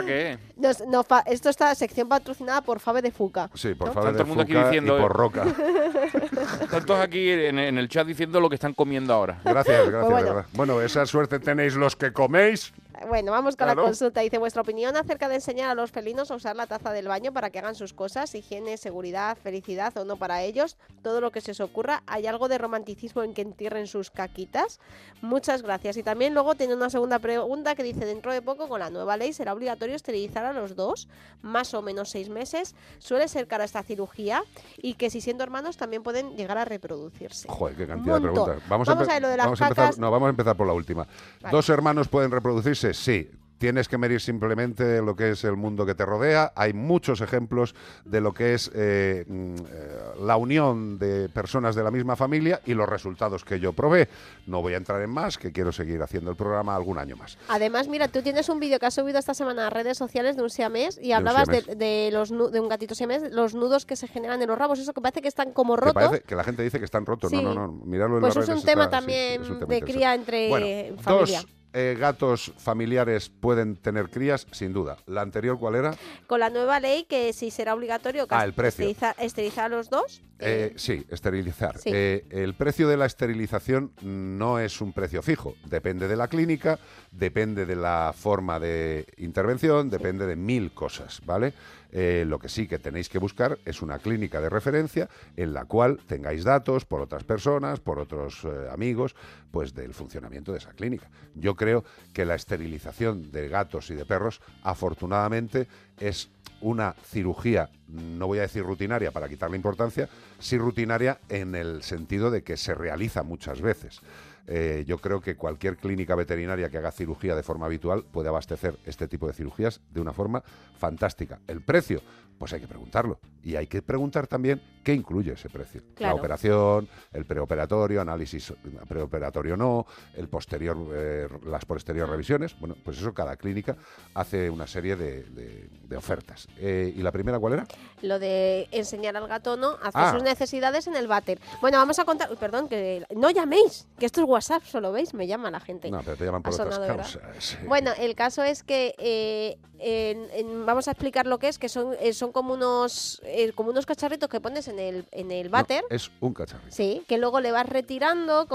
¿Ahora qué? Nos- nos fa- esto está sección patrocinada por Fave de Fuca. Sí, por ¿No? todo de el mundo aquí Fuca diciendo, y por eh. Roca. Están todos aquí en, en el chat diciendo lo que están comiendo ahora. Gracias, gracias, Pues bueno. de verdad. Bueno, esa suerte tenéis los que coméis. Bueno, vamos con Claro. la consulta. Dice, vuestra opinión acerca de enseñar a los felinos a usar la taza del baño para que hagan sus cosas, higiene, seguridad, felicidad o no para ellos, todo lo que se os ocurra. ¿Hay algo de romanticismo en que entierren sus caquitas? Muchas gracias. Y también luego tiene una segunda pregunta que dice, dentro de poco con la nueva ley será obligatorio esterilizar a los dos, más o menos seis meses. Suele ser cara esta cirugía y que si siendo hermanos también pueden llegar a reproducirse. Joder, qué cantidad de preguntas. Vamos, Vamos a ver lo de las vamos a empezar. No, vamos a empezar por la última. Vale. ¿Dos hermanos pueden reproducirse? Sí. Tienes que medir simplemente lo que es el mundo que te rodea. Hay muchos ejemplos de lo que es eh, mm, eh, la unión de personas de la misma familia y los resultados que yo probé. No voy a entrar en más, que quiero seguir haciendo el programa algún año más. Además, mira, tú tienes un vídeo que has subido esta semana a redes sociales de un siamés y hablabas de, siamés. de los nu- de un gatito siamés, los nudos que se generan en los rabos, eso que parece que están como Que rotos. parece que la gente dice que están rotos. Sí. No, no, no. Mirarlo en Pues las es un redes tema está- sí, sí, también es un tema de interesante. cría entre Bueno, familia. Dos eh, gatos familiares pueden tener crías, sin duda. ¿La anterior cuál era? Con la nueva ley que si será obligatorio Ah, el precio. esterilizar, esterilizar a los dos. Eh, sí, esterilizar. Sí. Eh, el precio de la esterilización no es un precio fijo. Depende de la clínica, depende de la forma de intervención, depende de mil cosas, ¿vale? Eh, lo que sí que tenéis que buscar es una clínica de referencia en la cual tengáis datos por otras personas, por otros eh, amigos, pues del funcionamiento de esa clínica. Yo creo que la esterilización de gatos y de perros, afortunadamente, es una cirugía, no voy a decir rutinaria para quitarle importancia, sí rutinaria en el sentido de que se realiza muchas veces. Eh, yo creo que cualquier clínica veterinaria que haga cirugía de forma habitual puede abastecer este tipo de cirugías de una forma fantástica. El precio, pues hay que preguntarlo. Y hay que preguntar también qué incluye ese precio. Claro. La operación, el preoperatorio, análisis preoperatorio no, el posterior, eh, las posteriores revisiones. Bueno, pues eso cada clínica hace una serie de, de- de ofertas. Eh, ¿Y la primera cuál era? Lo de enseñar al gato no hacer Ah. sus necesidades en el váter. Bueno, vamos a contar. Uy, perdón, que no llaméis, que esto es WhatsApp, solo veis, me llama la gente. No, pero te llaman por otras causas. Bueno, el caso es que eh, en- en- vamos a explicar lo que es, que son, eh, son como unos eh, como unos cacharritos que pones en el, en el No, váter. es un cacharrito. Sí, que luego le vas retirando,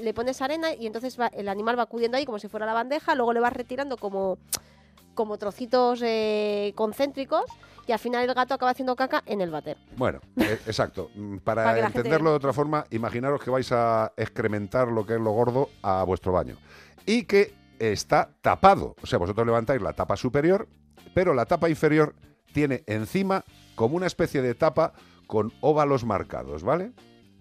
le pones arena y entonces va- el animal va acudiendo ahí como si fuera la bandeja, luego le vas retirando como, como trocitos eh, concéntricos y al final el gato acaba haciendo caca en el váter. Bueno, exacto. Mm, Para, gente- entenderlo de otra forma, imaginaros que vais a excrementar lo que es lo gordo a vuestro baño. Y que está tapado. O sea, vosotros levantáis la tapa superior, pero la tapa inferior tiene encima como una especie de tapa con óvalos marcados, ¿vale?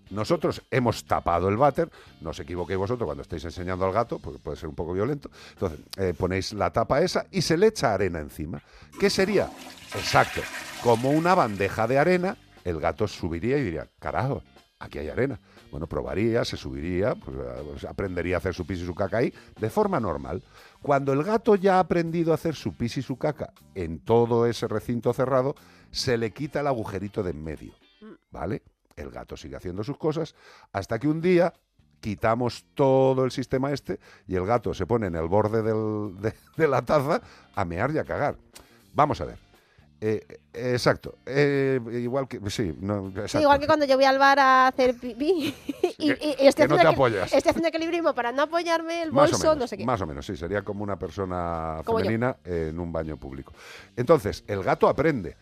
Nosotros hemos tapado el váter, no os equivoquéis vosotros cuando estáis enseñando al gato, porque puede ser un poco violento. Entonces, eh, ponéis la tapa esa y se le echa arena encima. ¿Qué sería? Exacto, como una bandeja de arena, el gato subiría y diría, carajo, aquí hay arena. Bueno, probaría, se subiría, pues, pues, aprendería a hacer su pis y su caca ahí de forma normal. Cuando el gato ya ha aprendido a hacer su pis y su caca en todo ese recinto cerrado, se le quita el agujerito de en medio, ¿vale? El gato sigue haciendo sus cosas hasta que un día quitamos todo el sistema este y el gato se pone en el borde del- de, de la taza a mear y a cagar. Vamos a ver. Eh, eh, exacto. Eh, igual que. Sí, no, Sí, igual que cuando yo voy al bar a hacer pipí y, y- y que estoy, no haciendo estoy haciendo equilibrismo para no apoyarme el Más bolso, o menos, no sé qué. Más o menos, sí, sería como una persona Como femenina en un baño público. Entonces, el gato aprende.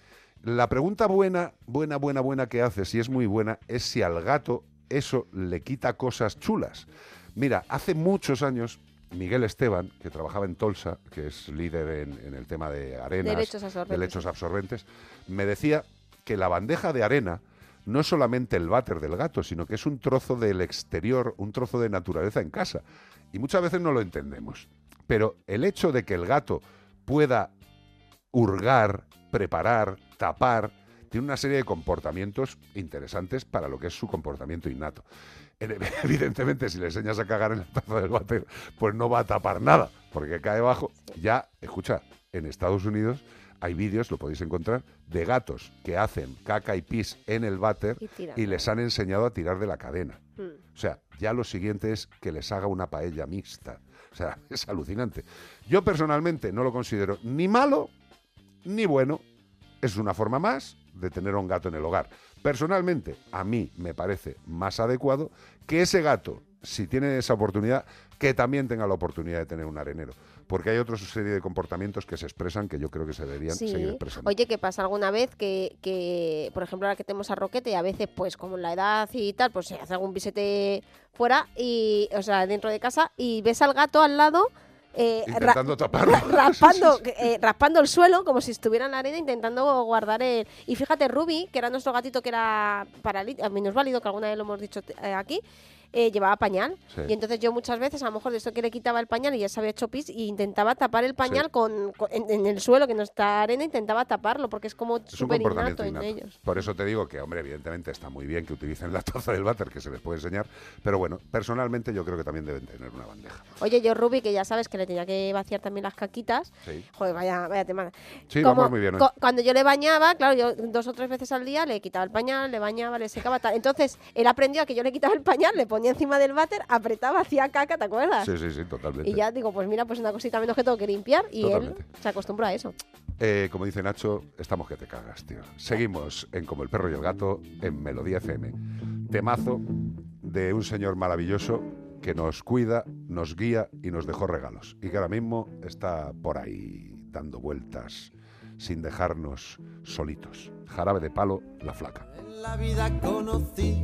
La pregunta buena, buena, buena, buena que hace, si es muy buena, es si al gato eso le quita cosas chulas. Mira, hace muchos años, Miguel Esteban, que trabajaba en Tolsa, que es líder en, en el tema de arenas, De lechos absorbentes, de lechos absorbentes, me decía que la bandeja de arena no es solamente el váter del gato, sino que es un trozo del exterior, un trozo de naturaleza en casa. Y muchas veces no lo entendemos. Pero el hecho de que el gato pueda hurgar, preparar, tapar, tiene una serie de comportamientos interesantes para lo que es su comportamiento innato. En- Evidentemente, si le enseñas a cagar en la taza del váter, pues no va a tapar nada, porque cae abajo. Ya, escucha, en Estados Unidos hay vídeos, lo podéis encontrar, de gatos que hacen caca y pis en el váter Y les han enseñado a tirar de la cadena. Mm. O sea, ya lo siguiente es que les haga una paella mixta. O sea, es alucinante. Yo personalmente no lo considero ni malo ni bueno. Es una forma más de tener a un gato en el hogar. Personalmente, a mí me parece más adecuado que ese gato, si tiene esa oportunidad, que también tenga la oportunidad de tener un arenero. Porque hay otra serie de comportamientos que se expresan que yo creo que se deberían Sí. seguir expresando. Oye, ¿qué pasa alguna vez que, que, por ejemplo, ahora que tenemos a Roquete, a veces, pues, como en la edad y tal, pues se hace algún bisete fuera, y, o sea, dentro de casa, y ves al gato al lado. Eh, ra- Intentando taparlo. raspando, eh, raspando el suelo como si estuviera en la arena intentando guardar el... Y fíjate, Ruby, que era nuestro gatito que era paralítico, minusválido, que alguna vez lo hemos dicho eh, aquí, eh, llevaba pañal. Sí. Y entonces yo muchas veces, a lo mejor de esto que le quitaba el pañal y ya se había hecho pis, y intentaba tapar el pañal Sí. con, con- en, en el suelo, que no está arena, intentaba taparlo, porque es como súper innato en ellos. Por eso te digo que, hombre, evidentemente está muy bien que utilicen la taza del váter, que se les puede enseñar, pero bueno, personalmente yo creo que también deben tener una bandeja. Oye, yo Ruby, que ya sabes que le tenía que vaciar también las caquitas, Sí. Joder, vaya, vaya tema. Sí, Como- vamos muy bien co- Cuando yo le bañaba, claro, yo dos o tres veces al día le quitaba el pañal, le bañaba, le secaba tal. Entonces, él aprendió a que yo le quitaba el pañal, le ponía encima del váter, apretaba, hacía caca, ¿te acuerdas? Sí, sí, sí, totalmente. Y ya digo, pues mira, pues una cosita menos que tengo que limpiar y Totalmente. él se acostumbró a eso. Eh, como dice Nacho, estamos que te cagas, tío. Seguimos en Como el perro y el gato en Melodía FM. Temazo de un señor maravilloso que nos cuida, nos guía y nos dejó regalos. Y que ahora mismo está por ahí dando vueltas sin dejarnos solitos. Jarabe de palo, la flaca. En la vida conocí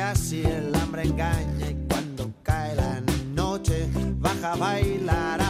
que así el hambre engaña y cuando cae la noche baja a bailar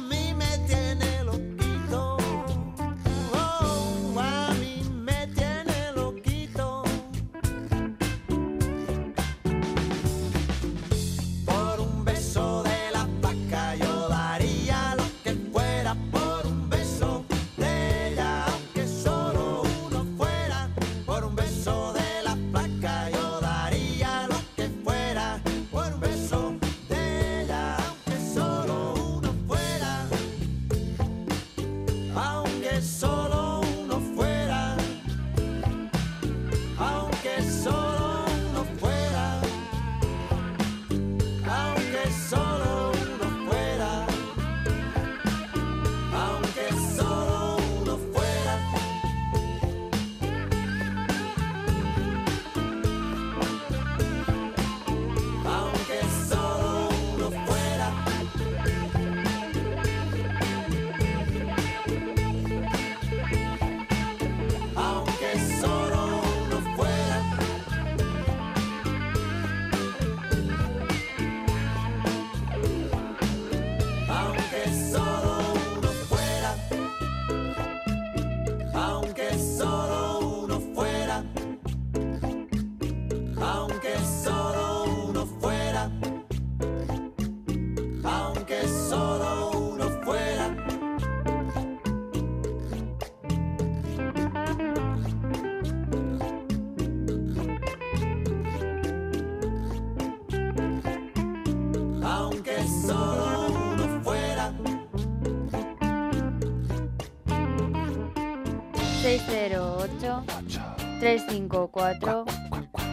354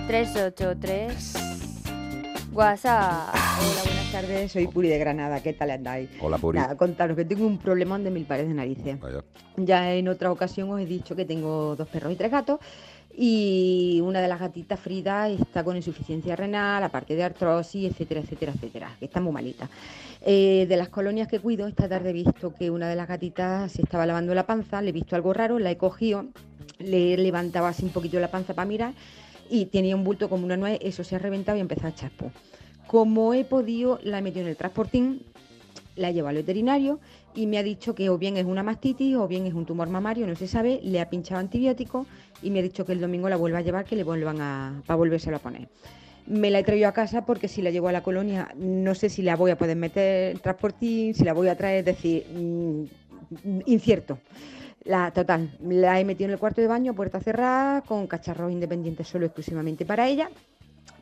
383 WhatsApp. Hola, buenas tardes. Soy Puri de Granada. ¿Qué tal andáis? Hola, Puri. Nada, contaros que tengo un problemón de mil pares de narices. Vaya. Ya en otra ocasión os he dicho que tengo dos perros y tres gatos. Y una de las gatitas, Frida, está con insuficiencia renal, aparte de artrosis, etcétera, etcétera, etcétera. Que está muy malita. Eh, de las colonias que cuido, esta tarde he visto que una de las gatitas se estaba lavando la panza, le he visto algo raro, la he cogido, le he levantado así un poquito la panza para mirar y tenía un bulto como una nuez, eso se ha reventado y ha empezado a echar pus. Como he podido, la he metido en el transportín, la he llevado al veterinario y me ha dicho que o bien es una mastitis o bien es un tumor mamario, no se sabe, le ha pinchado antibiótico y me ha dicho que el domingo la vuelva a llevar, que le vuelvan a, para volvérselo a poner. Me la he traído a casa porque si la llevo a la colonia no sé si la voy a poder meter en transportín, si la voy a traer, es decir, mm, incierto. La total, la he metido en el cuarto de baño, puerta cerrada, con cacharros independientes solo exclusivamente para ella.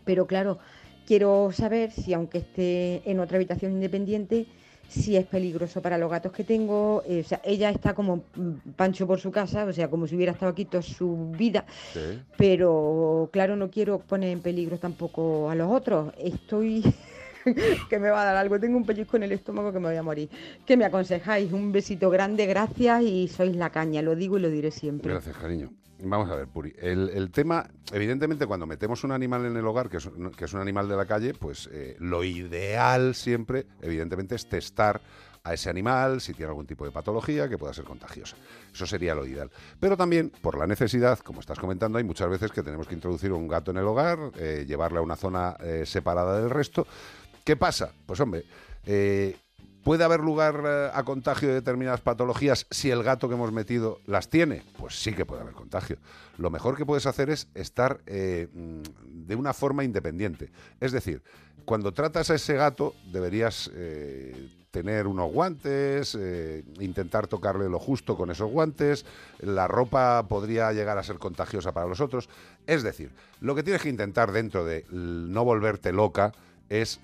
Pero claro, quiero saber si aunque esté en otra habitación independiente, si es peligroso para los gatos que tengo. Eh, o sea, ella está como mm, Pancho por su casa, o sea, como si hubiera estado aquí toda su vida. Pero claro, no quiero poner en peligro tampoco a los otros. Estoy que me va a dar algo. Tengo un pellizco en el estómago que me voy a morir. ¿Qué me aconsejáis? Un besito grande, gracias y sois la caña. Lo digo y lo diré siempre. Gracias, cariño. Vamos a ver, Puri. El, el tema, evidentemente, cuando metemos un animal en el hogar, que es, que es un animal de la calle, pues eh, lo ideal siempre, evidentemente, es testar a ese animal si tiene algún tipo de patología que pueda ser contagiosa. Eso sería lo ideal. Pero también, por la necesidad, como estás comentando, hay muchas veces que tenemos que introducir un gato en el hogar, eh, llevarle a una zona eh, separada del resto. ¿Qué pasa? Pues hombre, eh, ¿Puede haber lugar eh, a contagio de determinadas patologías si el gato que hemos metido las tiene? Pues sí que puede haber contagio. Lo mejor que puedes hacer es estar eh, mm, de una forma independiente. Es decir, cuando tratas a ese gato deberías eh, tener unos guantes, intentar tocarle lo justo con esos guantes, la ropa podría llegar a ser contagiosa para los otros. Es decir, lo que tienes que intentar dentro de no volverte loca es...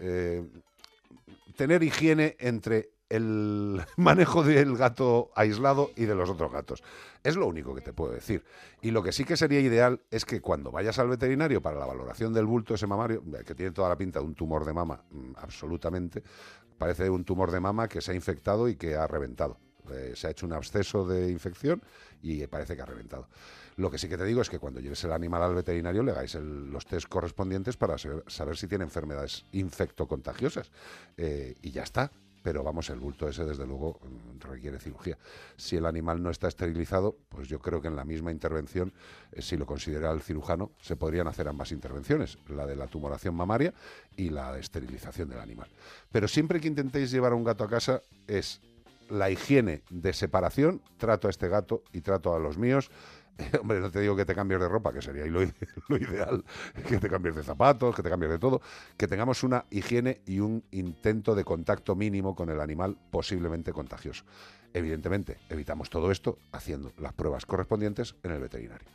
eh, tener higiene entre el manejo del gato aislado y de los otros gatos. Es lo único que te puedo decir. Y lo que sí que sería ideal es que cuando vayas al veterinario para la valoración del bulto ese mamario, eh, que tiene toda la pinta de un tumor de mama, mm, absolutamente, parece un tumor de mama que se ha infectado y que ha reventado. Eh, se ha hecho un absceso de infección y parece que ha reventado. Lo que sí que te digo es que cuando lleves el animal al veterinario le hagáis los test correspondientes para saber si tiene enfermedades infectocontagiosas. Eh, y ya está. Pero vamos, el bulto ese desde luego mm, requiere cirugía. Si el animal no está esterilizado, pues yo creo que en la misma intervención, eh, si lo considera el cirujano, se podrían hacer ambas intervenciones, la de la tumoración mamaria y la de esterilización del animal. Pero siempre que intentéis llevar a un gato a casa es la higiene de separación, trato a este gato y trato a los míos. Hombre, no te digo que te cambies de ropa, que sería lo, lo ideal, que te cambies de zapatos, que te cambies de todo, que tengamos una higiene y un intento de contacto mínimo con el animal posiblemente contagioso. Evidentemente, evitamos todo esto haciendo las pruebas correspondientes en el veterinario.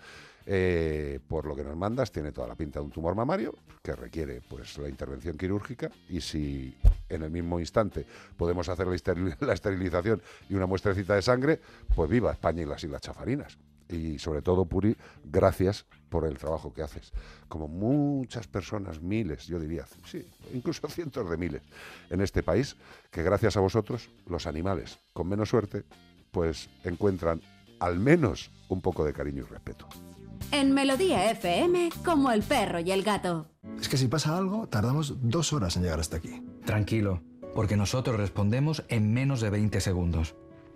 Eh, por lo que nos mandas, tiene toda la pinta de un tumor mamario que requiere pues la intervención quirúrgica y si en el mismo instante podemos hacer la, la esterilización y una muestrecita de sangre, pues viva España y las Islas Chafarinas. Y sobre todo, Puri, gracias por el trabajo que haces. Como muchas personas, miles, yo diría, sí, incluso cientos de miles en este país, que gracias a vosotros, los animales con menos suerte, pues encuentran al menos un poco de cariño y respeto. En Melodía FM, como el perro y el gato. Es que si pasa algo, tardamos dos horas en llegar hasta aquí. Tranquilo, porque nosotros respondemos en menos de 20 segundos.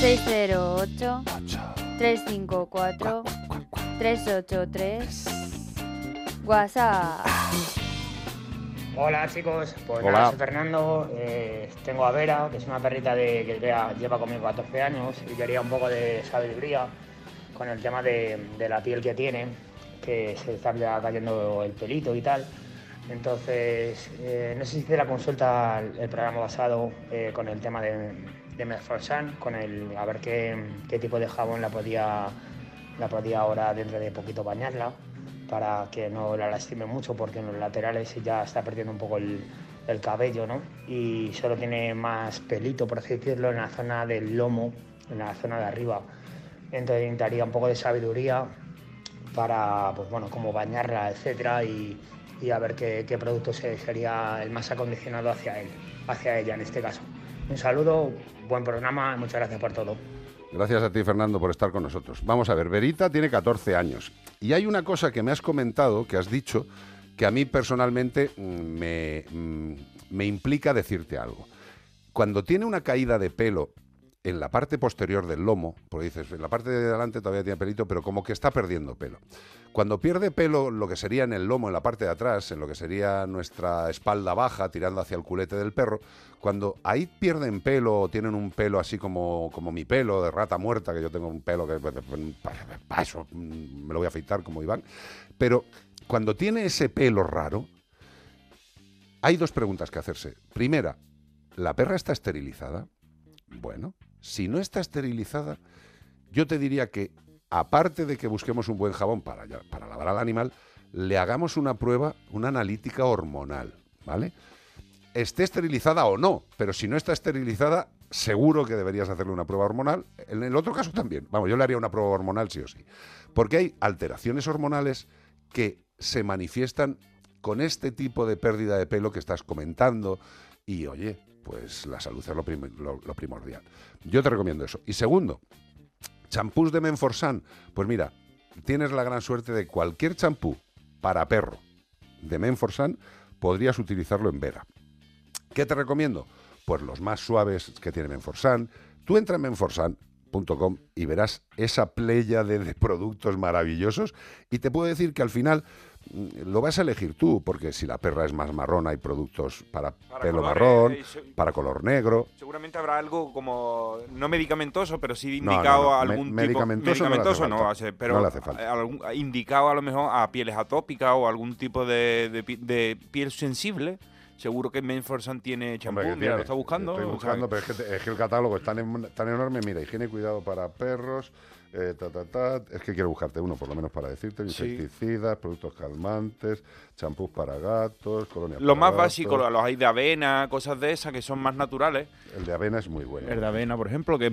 608 354 383 WhatsApp. Hola chicos, pues Hola. nada, soy Fernando, eh, tengo a Vera, que es una perrita de, que lleva, lleva conmigo 14 años y quería un poco de sabiduría con el tema de, de la piel que tiene, que se está ya cayendo el pelito y tal. Entonces, eh, no sé si hice la consulta el, el programa pasado eh, con el tema de, de Medforsan, con el, a ver qué, qué tipo de jabón la podía, la podía ahora dentro de poquito bañarla para que no la lastime mucho porque en los laterales ya está perdiendo un poco el, el cabello, ¿no? Y solo tiene más pelito, por así decirlo, en la zona del lomo, en la zona de arriba. Entonces necesitaría un poco de sabiduría para, pues bueno, bañarla, etcétera, y, y a ver qué, qué producto se- sería el más acondicionado hacia él, hacia ella en este caso. Un saludo, buen programa, y muchas gracias por todo. Gracias a ti, Fernando, por estar con nosotros. Vamos a ver, Verita tiene 14 años. Y hay una cosa que me has comentado, que has dicho, que a mí personalmente mm, me, mm, me implica decirte algo. Cuando tiene una caída de pelo en la parte posterior del lomo, porque dices, en la parte de delante todavía tiene pelito, pero como que está perdiendo pelo. Cuando pierde pelo, lo que sería en el lomo, en la parte de atrás, en lo que sería nuestra espalda baja, tirando hacia el culete del perro, cuando ahí pierden pelo o tienen un pelo así como, como mi pelo de rata muerta, que yo tengo un pelo que para eso mm, me lo voy a afeitar como Iván, pero cuando tiene ese pelo raro, hay dos preguntas que hacerse. Primera, ¿la perra está esterilizada? Bueno, si no está esterilizada, yo te diría que, aparte de que busquemos un buen jabón para, para lavar al animal, le hagamos una prueba, una analítica hormonal, ¿vale? Esté esterilizada o no, pero si no está esterilizada, seguro que deberías hacerle una prueba hormonal. En el otro caso también. Vamos, yo le haría una prueba hormonal sí o sí. Porque hay alteraciones hormonales que se manifiestan con este tipo de pérdida de pelo que estás comentando. Y oye, pues la salud es lo, prim- lo- lo primordial. Yo te recomiendo eso. Y segundo, champús de Menforsan. Pues mira, tienes la gran suerte de cualquier champú para perro de Menforsan, podrías utilizarlo en Vera. ¿Qué te recomiendo? Pues los más suaves que tiene Menforsan. Tú entra en menforsan.com y verás esa playa de, de productos maravillosos y te puedo decir que al final mm, lo vas a elegir tú, porque si la perra es más marrón hay productos para, pelo marrón, eh, para color negro. Seguramente habrá algo como no medicamentoso, pero sí indicado no, no. a Me- algún medicamentoso tipo no hace medicamentoso no, falta. hace, pero No le hace falta. algún- indicado a lo mejor a pieles atópicas o algún tipo de, de de piel sensible. Seguro que Menforsan tiene champú, mira, tiene. lo está buscando. Estoy o sea, buscando, pero es que, es que el catálogo es tan, em- tan enorme. Mira, higiene y cuidado para perros, eh, ta, ta, ta. Es que quiero buscarte uno, por lo menos para decirte. Sí. Insecticidas, productos calmantes, champús para gatos, colonias Lo para más gatos. básico, los hay de avena, cosas de esas que son más naturales. El de avena es muy bueno. El de avena, por ejemplo, que es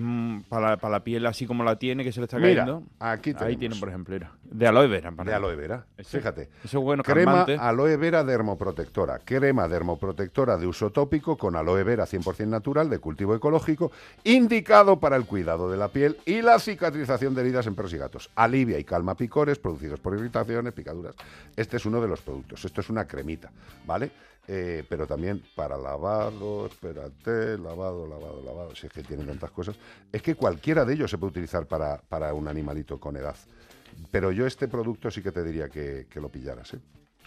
para, para la piel así como la tiene, que se le está Mira, cayendo. aquí Ahí tenemos. tiene, por ejemplo, mira. De aloe vera. para De aloe vera. Ese- Fíjate. Eso es bueno, Crema calmante. aloe vera dermoprotectora. Crema dermoprotectora de uso tópico con aloe vera 100% natural de cultivo ecológico, indicado para el cuidado de la piel y la cicatrización de heridas en perros y gatos. Alivia y calma picores producidos por irritaciones, picaduras. Este es uno de los productos. Esto es una cremita, ¿vale? Eh, pero también para lavado, espérate, lavado, lavado, lavado. Si es que tienen tantas cosas. Es que cualquiera de ellos se puede utilizar para, para un animalito con edad. Pero yo este producto sí que te diría que, que lo pillaras, ¿eh?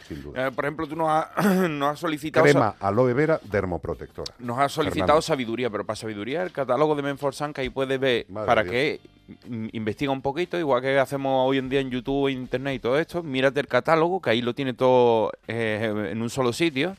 Sin duda. Eh, por ejemplo, tú nos has, nos has solicitado... Crema aloe vera dermoprotectora. Nos has solicitado Fernando. sabiduría, pero para sabiduría el catálogo de Menforsan que ahí puedes ver Madre para Dios. que investiga un poquito, igual que hacemos hoy en día en YouTube, Internet y todo esto, mírate el catálogo, que ahí lo tiene todo eh, en un solo sitio.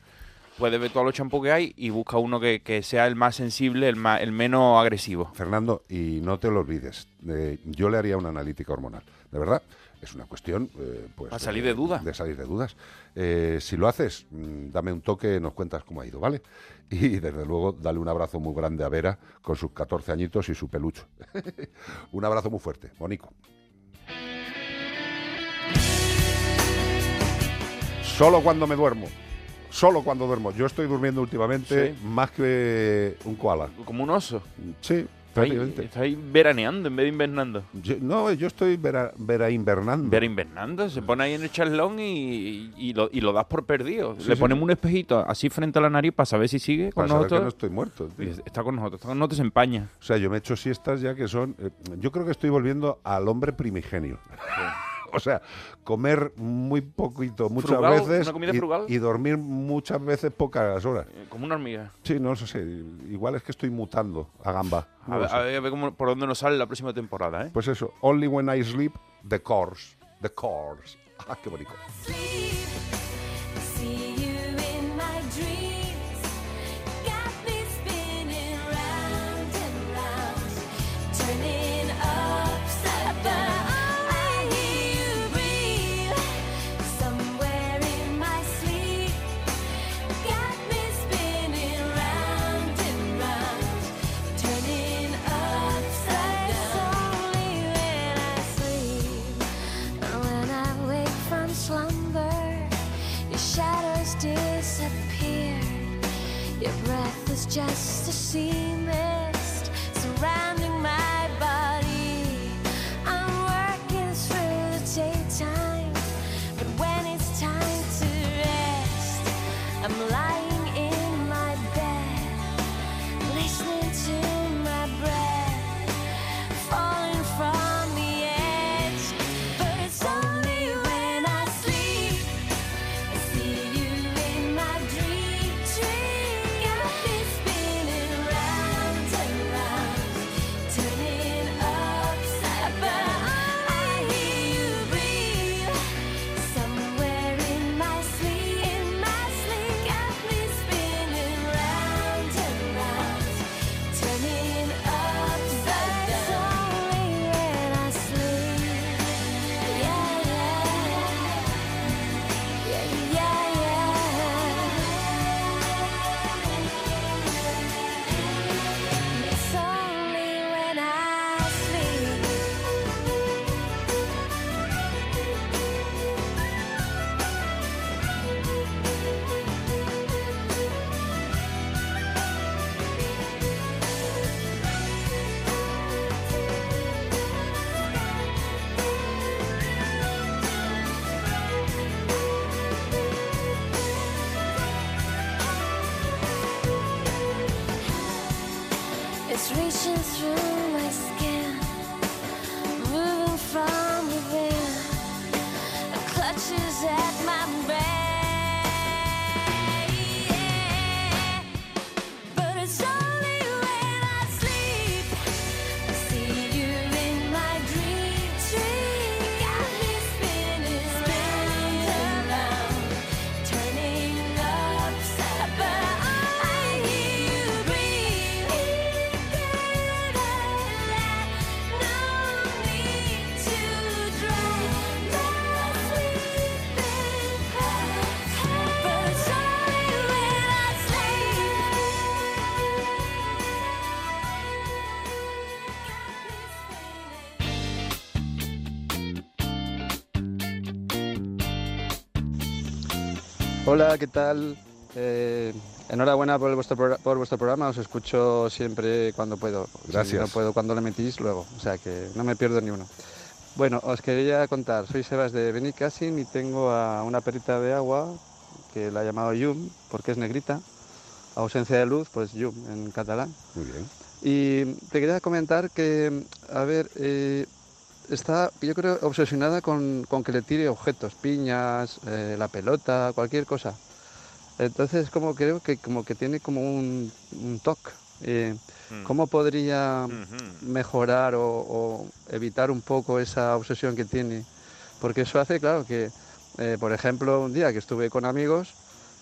Puedes ver todos los champús que hay y busca uno que, que sea el más sensible, el, más, el menos agresivo. Fernando, y no te lo olvides, eh, yo le haría una analítica hormonal. De verdad, es una cuestión, eh, pues... Para salir eh, de duda. De salir de dudas. Eh, si lo haces, mm, dame un toque, nos cuentas cómo ha ido, ¿vale? Y desde luego, dale un abrazo muy grande a Vera con sus 14 añitos y su pelucho. un abrazo muy fuerte, Bonico. Solo cuando me duermo. Solo cuando duermo. Yo estoy durmiendo últimamente Sí. más que un koala. Como un oso. Sí, prácticamente. está ahí veraneando en vez de invernando. Yo- no, yo estoy vera, vera invernando. Vera invernando, se pone ahí en el charlón y, y lo, y lo das por perdido. Sí, Le sí. ponemos un espejito así frente a la nariz para saber si sigue con Para saber que nosotros. no estoy muerto. tío. Está con nosotros, está con nosotros, se empaña. O sea, yo me echo siestas ya que son... eh, yo creo que estoy volviendo al hombre primigenio. o sea, comer muy poquito muchas Frugal, veces una comida y, frugal. y dormir muchas veces pocas horas. Eh, Como una hormiga. Sí, no sé, igual es que estoy mutando a gamba. no A ver, a ver, a ver cómo- por dónde nos sale la próxima temporada, ¿eh? Pues eso, only when I sleep, the course. The course. Ah, qué bonito. Just a sea Hola, ¿qué tal? Eh, enhorabuena por, vuestro por vuestro programa, os escucho siempre cuando puedo. Si Gracias. no puedo cuando lo emitís luego, o sea que no me pierdo ni uno. Bueno, os quería contar, soy Sebas de Benicassim y tengo a una perrita de agua que la he llamado Yum porque es negrita, ausencia de luz, pues Yum en catalán. Muy bien. Y te quería comentar que, a ver, eh, está, yo creo, obsesionada con, con que le tire objetos, piñas, eh, la pelota, cualquier cosa. Entonces, como creo que como que tiene como un, un toque. Eh, Mm. ¿Cómo podría mejorar o, o evitar un poco esa obsesión que tiene? Porque eso hace, claro, que, eh, por ejemplo, un día que estuve con amigos,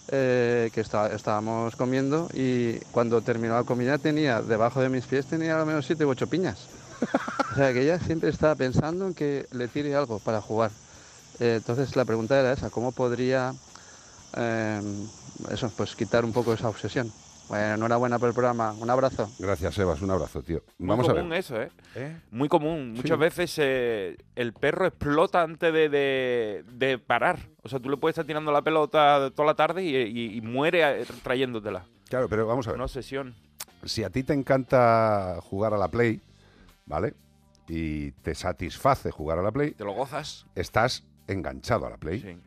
eh, que está- estábamos comiendo y cuando terminó la comida tenía, debajo de mis pies tenía al menos siete u ocho piñas. O sea, que ella siempre está pensando en que le tire algo para jugar. Eh, entonces la pregunta era esa, ¿cómo podría eh, eso, pues quitar un poco esa obsesión? Bueno, enhorabuena por el programa. Un abrazo. Gracias, Sebas. Un abrazo, tío. Muy Vamos a común ver. eso, ¿eh? ¿Eh? Muy común. Muchas Sí. veces eh, el perro explota antes de, de- de parar. O sea, tú le puedes estar tirando la pelota toda la tarde y, y- y muere trayéndotela. Claro, pero vamos a ver. Una obsesión. Si a ti te encanta jugar a la Play, ¿vale? Y te satisface jugar a la Play, Te lo gozas. estás enganchado a la Play.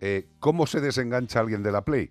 Eh, ¿Cómo se desengancha alguien de la Play?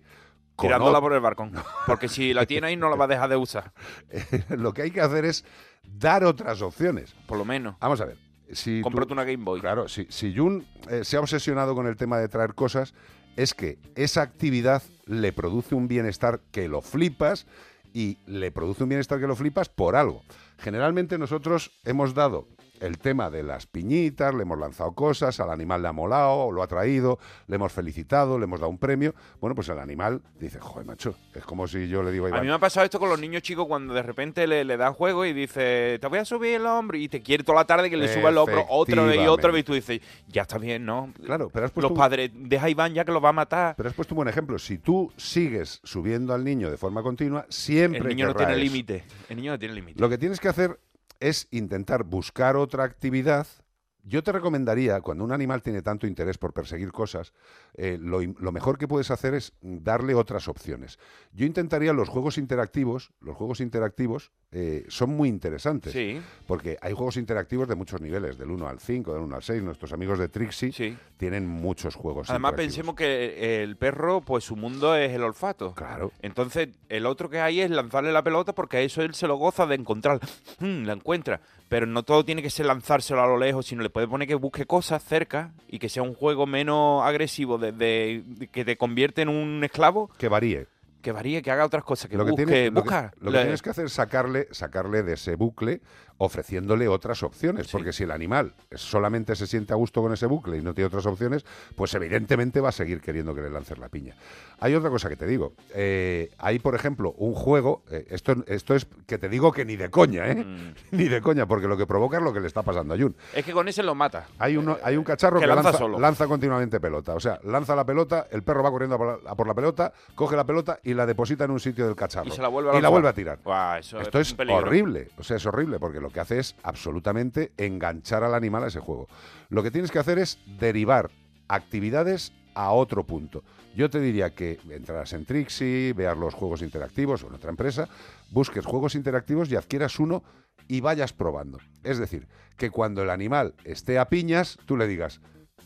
Con Tirándola o- por el balcón. Porque si la tiene ahí no la va a dejar de usar. Lo que hay que hacer es dar otras opciones. Por lo menos. Vamos a ver. Si tú- una Game Boy. Claro, si, si Jun eh, se ha obsesionado con el tema de traer cosas, es que esa actividad le produce un bienestar que lo flipas y le produce un bienestar que lo flipas por algo. Generalmente nosotros hemos dado el tema de las piñitas, le hemos lanzado cosas, al animal le ha molado, lo ha traído, le hemos felicitado, le hemos dado un premio. Bueno, pues el animal dice, joder, macho, es como si yo le digo a A Iván, mí me ha pasado esto con los niños chicos cuando de repente le, le dan juego y dice, te voy a subir el hombro y te quiere toda la tarde que le suba el hombro otra vez y otra vez y tú dices, ya está bien, ¿no? Claro, pero has Los puesto un- padres, deja a Iván ya que lo va a matar. Pero has puesto un buen ejemplo. Si tú sigues subiendo al niño de forma continua, siempre El niño no tiene límite. El niño no tiene límite. Lo que tienes que hacer es intentar buscar otra actividad. Yo te recomendaría, cuando un animal tiene tanto interés por perseguir cosas, eh, lo, mejor que puedes hacer es darle otras opciones. Yo intentaría los juegos interactivos, los juegos interactivos eh, son muy interesantes, Sí. porque hay juegos interactivos de muchos niveles, del 1 al 5, del 1 al 6, nuestros amigos de Trixie tienen muchos juegos Además interactivos. pensemos que el perro, pues su mundo es el olfato. Claro. Entonces, el otro que hay es lanzarle la pelota porque a eso él se lo goza de encontrar. La encuentra. Pero no todo tiene que ser lanzárselo a lo lejos, sino le puede poner que busque cosas cerca y que sea un juego menos agresivo, de, que te convierte en un esclavo. Que varíe. Que varíe, que haga otras cosas, que lo que, busque, tiene- lo que- lo que Le- tienes que hacer es sacarle, sacarle de ese bucle ofreciéndole otras opciones, porque si el animal solamente se siente a gusto con ese bucle y no tiene otras opciones, pues evidentemente va a seguir queriendo que le lances la piña. Hay otra cosa que te digo, eh, hay por ejemplo un juego, eh, esto, esto es que te digo que ni de coña, ¿eh? Mm. ni de coña, porque lo que provoca es lo que le está pasando a Jun. Es que con ese lo mata. Hay, uno, hay un cacharro Que que, lanza lanza, solo. lanza continuamente pelota. O sea, lanza la pelota, el perro va corriendo a por, la, a por la pelota, coge la pelota y la deposita en un sitio del cacharro. Y se la vuelve a Y la lanzar. vuelve a tirar. Eso Esto es peligro. horrible. O sea, es horrible porque lo que hace es absolutamente enganchar al animal a ese juego. Lo que tienes que hacer es derivar actividades a otro punto. Yo te diría que entrarás en Trixie, veas los juegos interactivos o en otra empresa, busques juegos interactivos y adquieras uno y vayas probando. Es decir, que cuando el animal esté a piñas, tú le digas,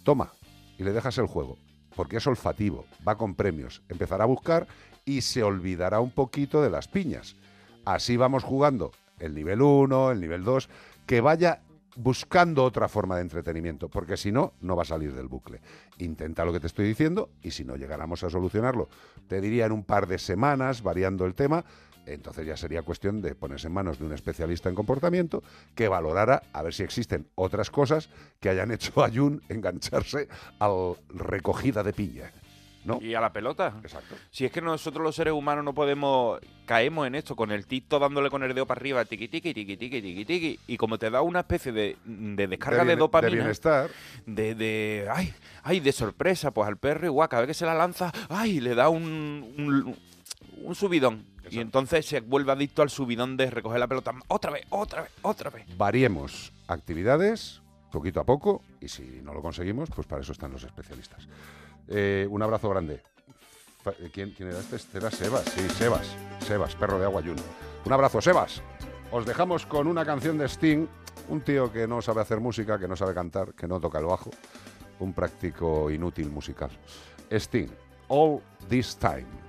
toma, y le dejas el juego, porque es olfativo, va con premios, empezará a buscar y se olvidará un poquito de las piñas. Así vamos jugando el nivel 1, el nivel 2, que vaya buscando otra forma de entretenimiento, porque si no, no va a salir del bucle. Intenta lo que te estoy diciendo y si no llegáramos a solucionarlo, te diría en un par de semanas, variando el tema, entonces ya sería cuestión de ponerse en manos de un especialista en comportamiento que valorara a ver si existen otras cosas que hayan hecho a Jun engancharse al recogida de piña. ¿No? Y a la pelota. Exacto. Si es que nosotros los seres humanos no podemos, caemos en esto, con el tito dándole con el dedo para arriba, tiqui tiqui, tiqui tiqui, tiqui tiqui, y como te da una especie de, de descarga de, bien- de dopamina. bienestar. De, de, ay, ay, de sorpresa, pues al perro igual, cada vez que se la lanza, ay, le da un, un, un subidón. Y entonces se vuelve adicto al subidón de recoger la pelota otra vez, otra vez, otra vez. Variemos actividades poquito a poco y si no lo conseguimos, pues para eso están los especialistas. Eh, un abrazo grande. Eh, ¿Quién, quién era este? Este era Sebas, sí, Sebas. Sebas, perro de agua Jun. Un abrazo, Sebas. Os dejamos con una canción de Sting, un tío que no sabe hacer música, que no sabe cantar, que no toca el bajo, un práctico inútil musical. Sting, All This Time.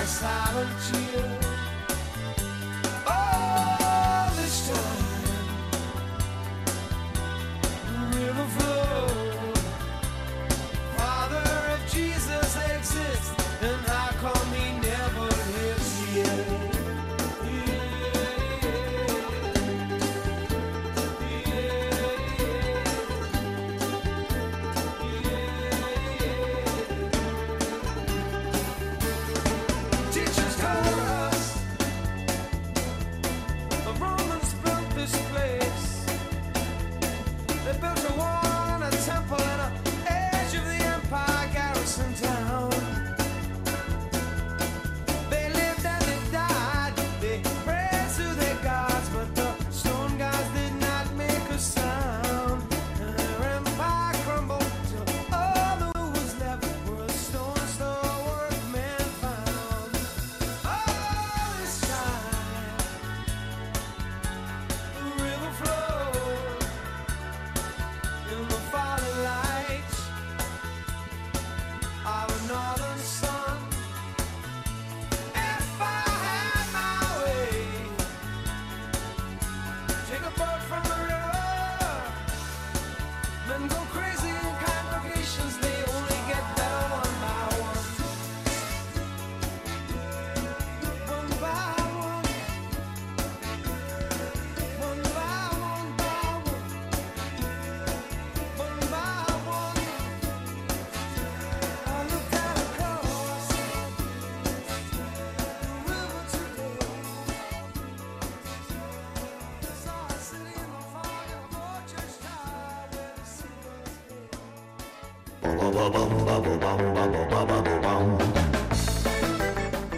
A silent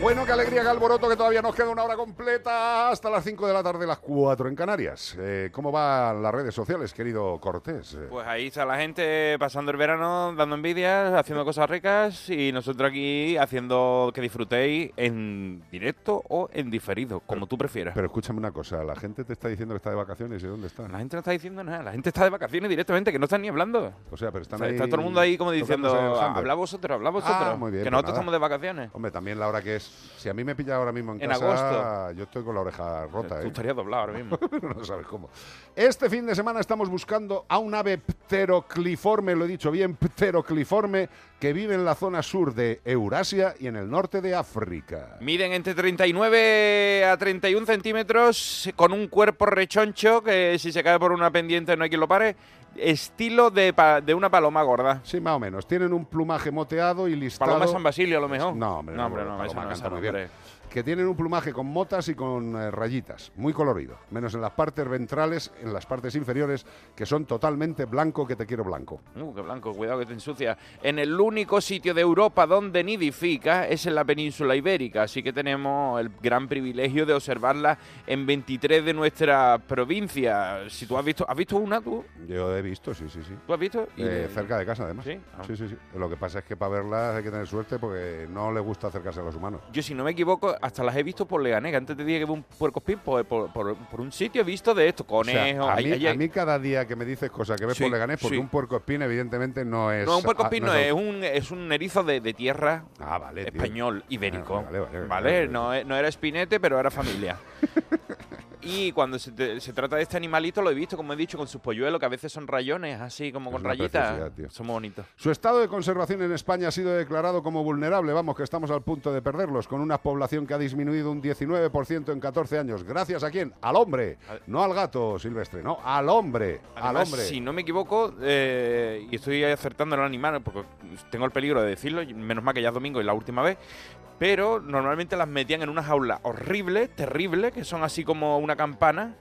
Bueno, qué alegría, qué alboroto, que todavía nos queda una hora completa hasta las 5 de la tarde, las 4 en Canarias. Eh, ¿Cómo van las redes sociales, querido Cortés? Eh, Pues ahí está la gente pasando el verano, dando envidias, haciendo cosas ricas y nosotros aquí haciendo que disfrutéis en directo o en diferido, como tú prefieras. Pero escúchame una cosa, la gente te está diciendo que está de vacaciones y dónde está. La gente no está diciendo nada, la gente está de vacaciones directamente, que no están ni hablando. O sea, pero están O sea, ahí está todo el mundo ahí como diciendo, habla vosotros, habla vosotros, Ah, muy bien, que pues nosotros nada. estamos de vacaciones. Hombre, también la hora que es. Si a mí me pilla ahora mismo en, En casa, agosto. yo estoy con la oreja rota. Tú ¿eh? estarías doblado ahora mismo. no sabes cómo. Este fin de semana estamos buscando a un ave pterocliforme, lo he dicho bien, pterocliforme, que vive en la zona sur de Eurasia y en el norte de África. Miden entre 39 a 31 centímetros, con un cuerpo rechoncho que si se cae por una pendiente no hay quien lo pare. Estilo de, pa- de una paloma gorda. Sí, más o menos. Tienen un plumaje moteado y listado. Paloma San Basilio, a lo mejor. No, hombre, no, no, hombre, la no, paloma no, no, hombre. Que tienen un plumaje con motas y con eh, rayitas, muy colorido, menos en las partes ventrales, en las partes inferiores, que son totalmente blanco, que te quiero blanco. Uh, qué blanco, cuidado que te ensucia. En el único sitio de Europa donde nidifica es en la península ibérica, así que tenemos el gran privilegio de observarla en 23 de nuestra provincia. Si tú has visto, ¿has visto una tú? Yo he visto, sí, sí, sí. ¿Tú has visto? Y- Eh, cerca de casa, además. ¿Sí? Ah. sí, sí, sí. Lo que pasa es que para verlas hay que tener suerte porque no le gusta acercarse a los humanos. Yo, si no me equivoco, hasta las he visto por Leganés. Antes te dije que vi un puercospín por, por, por- por un sitio he visto de esto, O sea, conejos. a, mí, hay- a mí cada día que me dices cosas que ves Sí, por Leganés, porque sí. un puerco espín evidentemente no es... no, un puercospín ah, no, es es, un, es un erizo de, de tierra Ah, vale, tío. español, ibérico. Ah, vale, vale, vale, vale, vale. No, e- no era espinete, pero era familia. y cuando se, te- se trata de este animalito, lo he visto, como he dicho, con sus polluelos, que a veces son rayones, así como Es con rayitas. Son muy bonitos. Su estado de conservación en España ha sido declarado como vulnerable. Vamos, que estamos al punto de perderlos, con una población que ha disminuido un 19% en 14 años. ¿Gracias a quién? Al hombre. No al gato silvestre, no, al hombre. al hombre. si no me equivoco, eh, y estoy acertando el animal, porque tengo el peligro de decirlo, menos mal que ya es domingo y la última vez, pero normalmente las metían en una jaula horrible, terrible, que son así como una campana,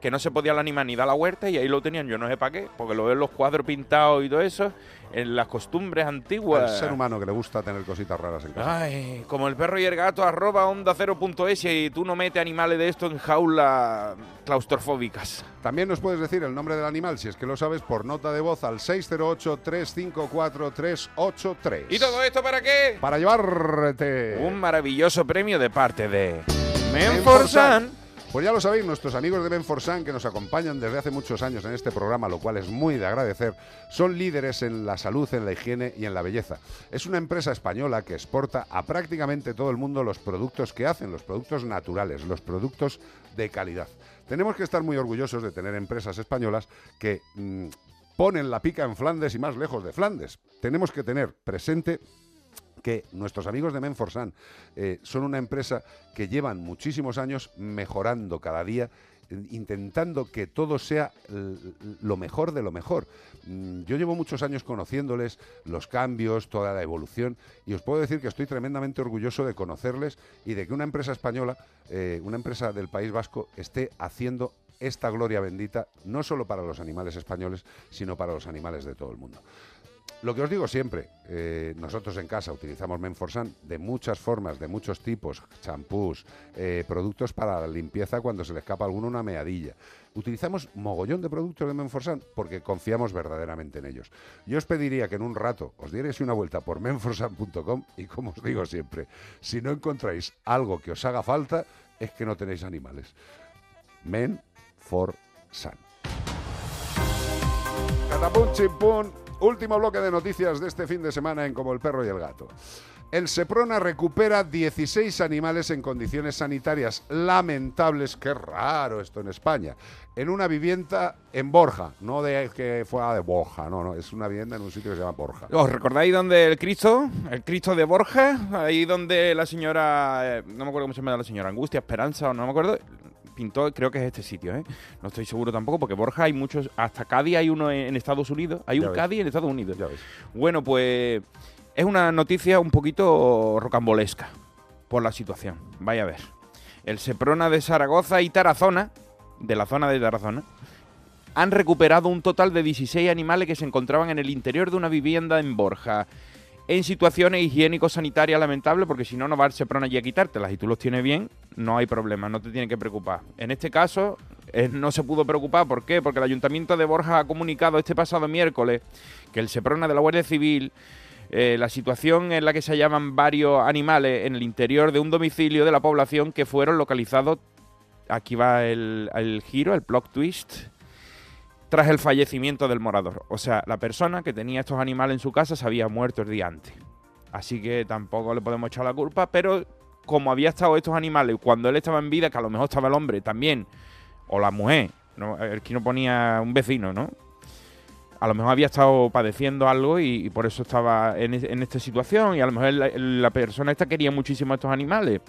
que no se podía el animal ni dar la huerta, y ahí lo tenían, yo no sé para qué, porque lo veo en los cuadros pintados y todo eso, en las costumbres antiguas. Al ser humano que le gusta tener cositas raras en casa. Ay, como el perro y el gato, arroba onda 0.es y tú no metes animales de esto en jaulas claustrofóbicas. También nos puedes decir el nombre del animal, si es que lo sabes, por nota de voz al 608-354-383. ¿Y todo esto para qué? Para llevarte... Un maravilloso premio de parte de Menforsan. Pues ya lo sabéis, nuestros amigos de Menforsan, que nos acompañan desde hace muchos años en este programa, lo cual es muy de agradecer, son líderes en la salud, en la higiene y en la belleza. Es una empresa española que exporta a prácticamente todo el mundo los productos que hacen, los productos naturales, los productos de calidad. Tenemos que estar muy orgullosos de tener empresas españolas que mm, ponen la pica en Flandes y más lejos de Flandes. Tenemos que tener presente que nuestros amigos de Menforsan eh, son una empresa que llevan muchísimos años mejorando cada día, intentando que todo sea lo mejor de lo mejor. Mm, Yo llevo muchos años conociéndoles, los cambios, toda la evolución, y os puedo decir que estoy tremendamente orgulloso de conocerles y de que una empresa española, eh, una empresa del País Vasco, esté haciendo esta gloria bendita, no solo para los animales españoles, sino para los animales de todo el mundo. Lo que os digo siempre, eh, nosotros en casa utilizamos Menforsan de muchas formas, de muchos tipos, champús, eh, productos para la limpieza cuando se le escapa a alguno una meadilla. Utilizamos mogollón de productos de Menforsan porque confiamos verdaderamente en ellos. Yo os pediría que en un rato os dierais una vuelta por menforsan.com y como os digo siempre, si no encontráis algo que os haga falta, es que no tenéis animales. Menforsan. Catapum, chimpún. Último bloque de noticias de este fin de semana en Como el perro y el gato. El Seprona recupera 16 animales en condiciones sanitarias lamentables, qué raro esto en España, en una vivienda en Borja, no de que fuera de Borja, no, no, es una vivienda en un sitio que se llama Borja. ¿Os recordáis dónde el Cristo? El Cristo de Borja, ahí donde la señora, eh, no me acuerdo cómo se llama la señora, Angustia, Esperanza, o no me acuerdo, pintó, creo que es este sitio, ¿eh? No estoy seguro tampoco, porque Borja hay muchos, hasta Cádiz hay uno en, Estados Unidos, hay Ya un ves. Cádiz en Estados Unidos. Bueno, pues es una noticia un poquito rocambolesca por la situación, vaya a ver. El Seprona de Zaragoza y Tarazona, de la zona de Tarazona, han recuperado un total de 16 animales que se encontraban en el interior de una vivienda en Borja, en situaciones higiénico-sanitarias lamentables, porque si no, no va el Seprona allí a quitártelas y tú los tienes bien, no hay problema, no te tienes que preocupar. En este caso, eh, no se pudo preocupar, ¿por qué? Porque el Ayuntamiento de Borja ha comunicado este pasado miércoles que el Seprona de la Guardia Civil eh, la situación en la que se hallaban varios animales en el interior de un domicilio de la población que fueron localizados, aquí va el, el giro, el plot twist, tras el fallecimiento del morador. O sea, la persona que tenía estos animales en su casa se había muerto el día antes. Así que tampoco le podemos echar la culpa, pero como había estado estos animales cuando él estaba en vida, que a lo mejor estaba el hombre también, o la mujer, ¿no? aquí no ponía un vecino, ¿no? A lo mejor había estado padeciendo algo y, por eso estaba en, es- en esta situación y a lo mejor la, la persona esta quería muchísimo a estos animales.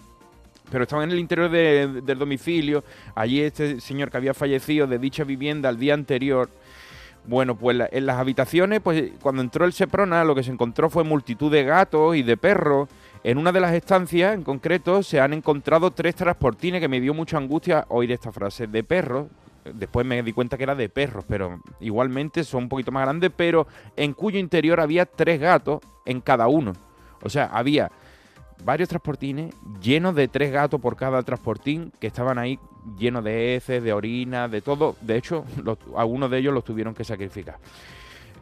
Pero estaban en el interior de- del domicilio. Allí este señor que había fallecido de dicha vivienda el día anterior. Bueno, pues en las habitaciones, pues cuando entró el Seprona, lo que se encontró fue multitud de gatos y de perros En una de las estancias, en concreto, se han encontrado tres transportines que me dio mucha angustia oír esta frase de perros. Después me di cuenta que era de perros, pero igualmente son un poquito más grandes, pero en cuyo interior había tres gatos en cada uno. O sea, había varios transportines llenos de tres gatos por cada transportín que estaban ahí llenos de heces, de orina, de todo. De hecho, los- algunos de ellos los tuvieron que sacrificar.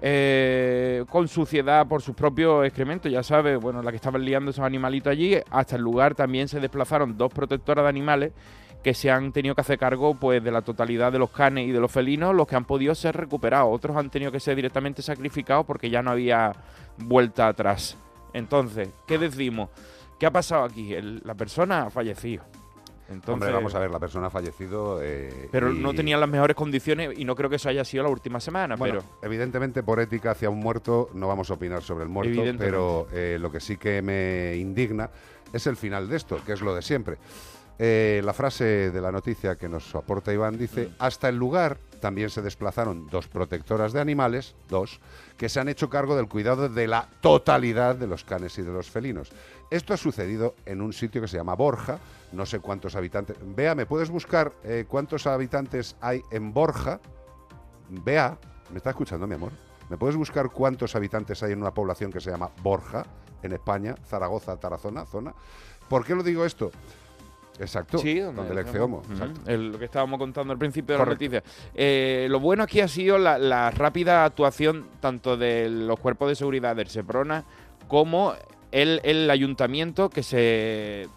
Eh, con suciedad por sus propios excrementos, ya sabes, bueno, la que estaban liando esos animalitos allí. Hasta el lugar también se desplazaron dos protectoras de animales que se han tenido que hacer cargo pues de la totalidad de los canes y de los felinos, los que han podido ser recuperados. Otros han tenido que ser directamente sacrificados porque ya no había vuelta atrás. Entonces, ¿qué decimos? ¿Qué ha pasado aquí? El- la persona ha fallecido. Entonces, Hombre, vamos a ver, la persona ha fallecido. eh, pero y- no tenía las mejores condiciones y no creo que eso haya sido la última semana. Bueno, pero evidentemente por ética hacia un muerto no vamos a opinar sobre el muerto, pero eh, lo que sí que me indigna es el final de esto, que es lo de siempre. Eh, la frase de la noticia que nos aporta Iván dice, hasta el lugar también se desplazaron dos protectoras de animales, dos, que se han hecho cargo del cuidado de la totalidad de los canes y de los felinos. Esto ha sucedido en un sitio que se llama Borja, no sé cuántos habitantes. Vea, ¿me puedes buscar eh, cuántos habitantes hay en Borja? Vea, ¿me está escuchando, mi amor? ¿Me puedes buscar cuántos habitantes hay en una población que se llama Borja, en España, Zaragoza, Tarazona, zona? ¿Por qué lo digo esto? Exacto, Sí, donde el Exceomo. El- lo que estábamos contando al principio de Correcto. la noticia. Eh, lo bueno aquí ha sido la, la rápida actuación tanto de los cuerpos de seguridad del Seprona como el, el ayuntamiento que se,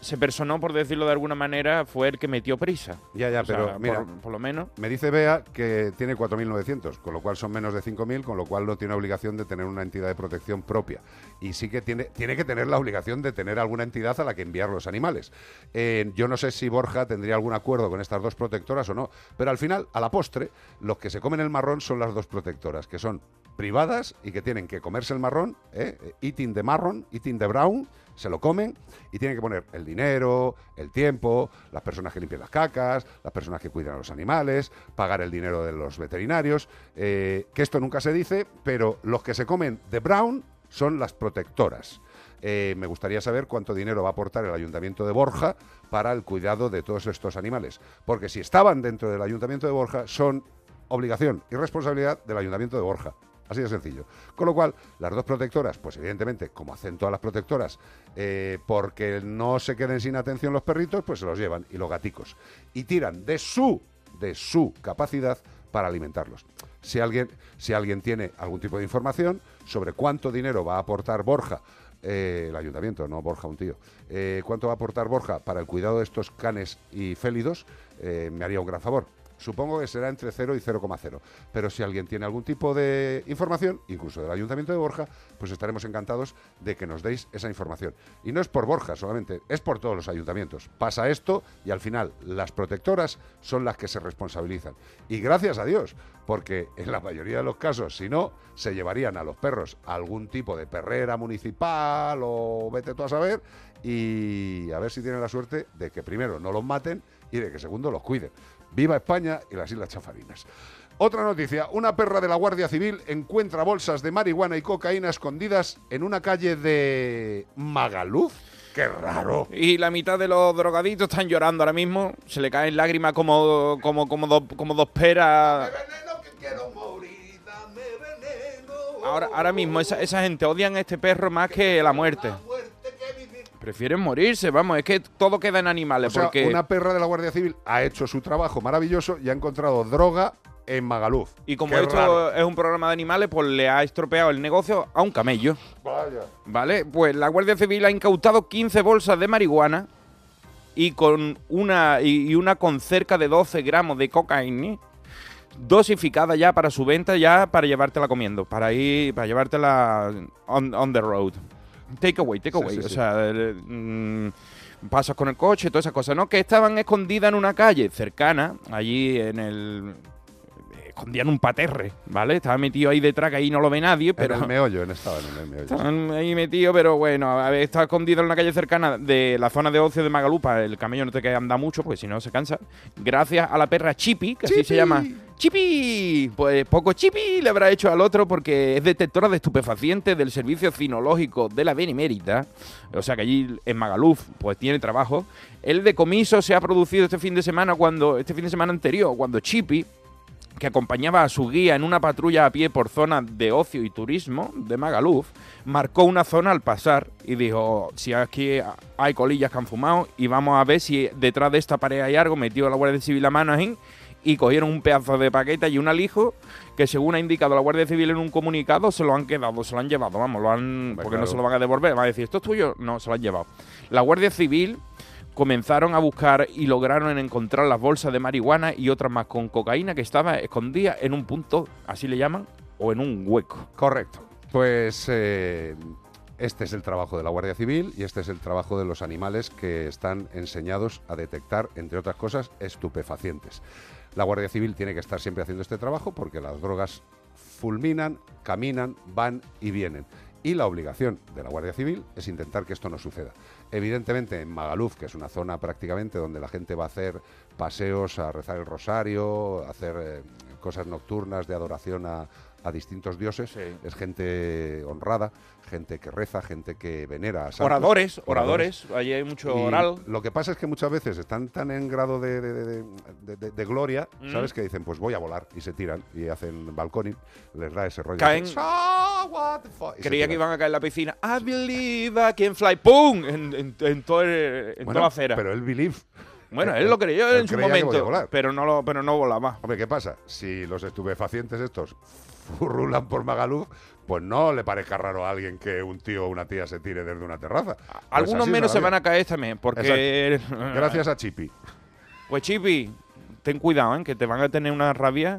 se personó, por decirlo de alguna manera, fue el que metió prisa. Ya, ya, O pero por- mira, por lo menos. Me dice Bea que tiene 4.900, con lo cual son menos de 5.000, con lo cual no tiene obligación de tener una entidad de protección propia. Y sí que tiene, tiene que tener la obligación de tener alguna entidad a la que enviar los animales. Eh, yo no sé si Borja tendría algún acuerdo con estas dos protectoras o no, pero al final, a la postre, los que se comen el marrón son las dos protectoras, que son privadas y que tienen que comerse el marrón, ¿eh? eating the marrón, eating the brown, se lo comen y tienen que poner el dinero, el tiempo, las personas que limpian las cacas, las personas que cuidan a los animales, pagar el dinero de los veterinarios, eh, que esto nunca se dice, pero los que se comen de brown son las protectoras. Eh, me gustaría saber cuánto dinero va a aportar el Ayuntamiento de Borja para el cuidado de todos estos animales, porque si estaban dentro del Ayuntamiento de Borja son obligación y responsabilidad del Ayuntamiento de Borja. Así de sencillo. Con lo cual, las dos protectoras, pues evidentemente, como hacen todas las protectoras, eh, porque no se queden sin atención los perritos, pues se los llevan y los gaticos. Y tiran de su, de su capacidad para alimentarlos. Si alguien, si alguien tiene algún tipo de información sobre cuánto dinero va a aportar Borja, eh, el ayuntamiento, no Borja, un tío, eh, cuánto va a aportar Borja para el cuidado de estos canes y félidos, me haría un gran favor. Supongo que será entre 0 y 0,0. Pero si alguien tiene algún tipo de información, incluso del Ayuntamiento de Borja, pues estaremos encantados de que nos deis esa información. Y no es por Borja solamente, es por todos los ayuntamientos. Pasa esto y al final las protectoras son las que se responsabilizan. Y gracias a Dios, porque en la mayoría de los casos, si no, se llevarían a los perros a algún tipo de perrera municipal o vete tú a saber y a ver si tienen la suerte de que primero no los maten y de que segundo los cuiden. Viva España y las Islas Chafarinas. Otra noticia, una perra de la Guardia Civil encuentra bolsas de marihuana y cocaína escondidas en una calle de Magaluf. ¡Qué raro! Y la mitad de los drogaditos están llorando ahora mismo. Se le caen lágrimas como, como, como, dos, como dos peras. Ahora, ahora mismo esa, esa gente odian a este perro más que la muerte. Prefieren morirse, vamos, es que todo queda en animales. O sea, porque... una perra de la Guardia Civil ha hecho su trabajo maravilloso y ha encontrado droga en Magaluf. Y como Qué esto raro. es un programa de animales, pues le ha estropeado el negocio a un camello. Vaya. ¿Vale? Pues la Guardia Civil ha incautado 15 bolsas de marihuana y con una y, una con cerca de 12 gramos de cocaína dosificada ya para su venta, ya para llevártela comiendo, para ir, para llevártela on, on the road. Take away, take Sí, away. sí, o sea, mm, pasas con el coche, todas esas cosas, ¿no? Que estaban escondidas en una calle cercana, allí en el escondían un paterre, ¿vale? Estaba metido ahí detrás que ahí no lo ve nadie, pero En el meollo, en estaba en el meollo. Estaban ahí metidos, pero bueno, está escondido en una calle cercana de la zona de ocio de Magalupa. El camello no te queda anda mucho, porque si no se cansa. Gracias a la perra Chippy, que así se llama ¡Chipi! Pues poco chipi le habrá hecho al otro porque es detectora de estupefacientes del Servicio Cinológico de la Benemérita. O sea que allí en Magaluf pues tiene trabajo. El decomiso se ha producido este fin de semana cuando este fin de semana anterior cuando Chipi que acompañaba a su guía en una patrulla a pie por zonas de ocio y turismo de Magaluf, marcó una zona al pasar y dijo, si aquí hay colillas que han fumado y vamos a ver si detrás de esta pared hay algo, metió la Guardia Civil la mano y cogieron un pedazo de paqueta y un alijo que según ha indicado la Guardia Civil en un comunicado se lo han quedado, se lo han llevado, vamos, lo han porque no se lo van a devolver, van a decir, ¿esto es tuyo? No, se lo han llevado. La Guardia Civil comenzaron a buscar y lograron encontrar las bolsas de marihuana y otras más con cocaína que estaba escondida en un punto, así le llaman, o en un hueco. Correcto. Pues eh, este es el trabajo de la Guardia Civil y este es el trabajo de los animales que están enseñados a detectar, entre otras cosas, estupefacientes. La Guardia Civil tiene que estar siempre haciendo este trabajo porque las drogas fulminan, caminan, van y vienen. Y la obligación de la Guardia Civil es intentar que esto no suceda. Evidentemente en Magaluf, que es una zona prácticamente donde la gente va a hacer paseos, a rezar el rosario, a hacer eh, cosas nocturnas de adoración a, a distintos dioses, es gente honrada, gente que reza, gente que venera a santos. Oradores, oradores, allí hay mucho Y oral. Lo que pasa es que muchas veces están tan en grado de, de- gloria, Mm. ¿sabes? Que dicen, pues voy a volar y se tiran y hacen balconing, les da ese rollo. Caen- "Ah, what the fuck", y se Creía que iban a caer en la piscina. I believe I can fly. ¡Pum! En, en- en todo el- en Bueno, toda la acera. Pero él believe. Bueno, Él- lo creyó él en su momento, pero no, lo, pero no volaba. Hombre, ¿qué pasa? Si los estupefacientes estos rulan por Magaluf, pues no le parezca raro a alguien que un tío o una tía se tire desde una terraza. Pues Algunos menos se van a caer también, porque... Exacto. Gracias a Chipi. Pues Chipi, ten cuidado, ¿eh? que te van a tener una rabia,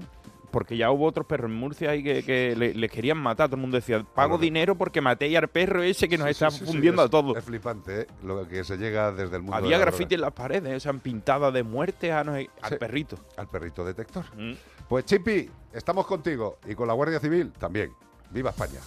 porque ya hubo otros perros en Murcia ahí que, que le, le querían matar. Todo el mundo decía, pago dinero porque maté al perro ese que nos Sí, está sí, fundiendo es- a todos. Es flipante, ¿eh? Lo que se llega desde el mundo de Había la droga. grafiti en las paredes, ¿eh? se han pintado de muerte a no al perrito. Al perrito detector. Mm. Pues Chipi, estamos contigo y con la Guardia Civil también. ¡Viva España!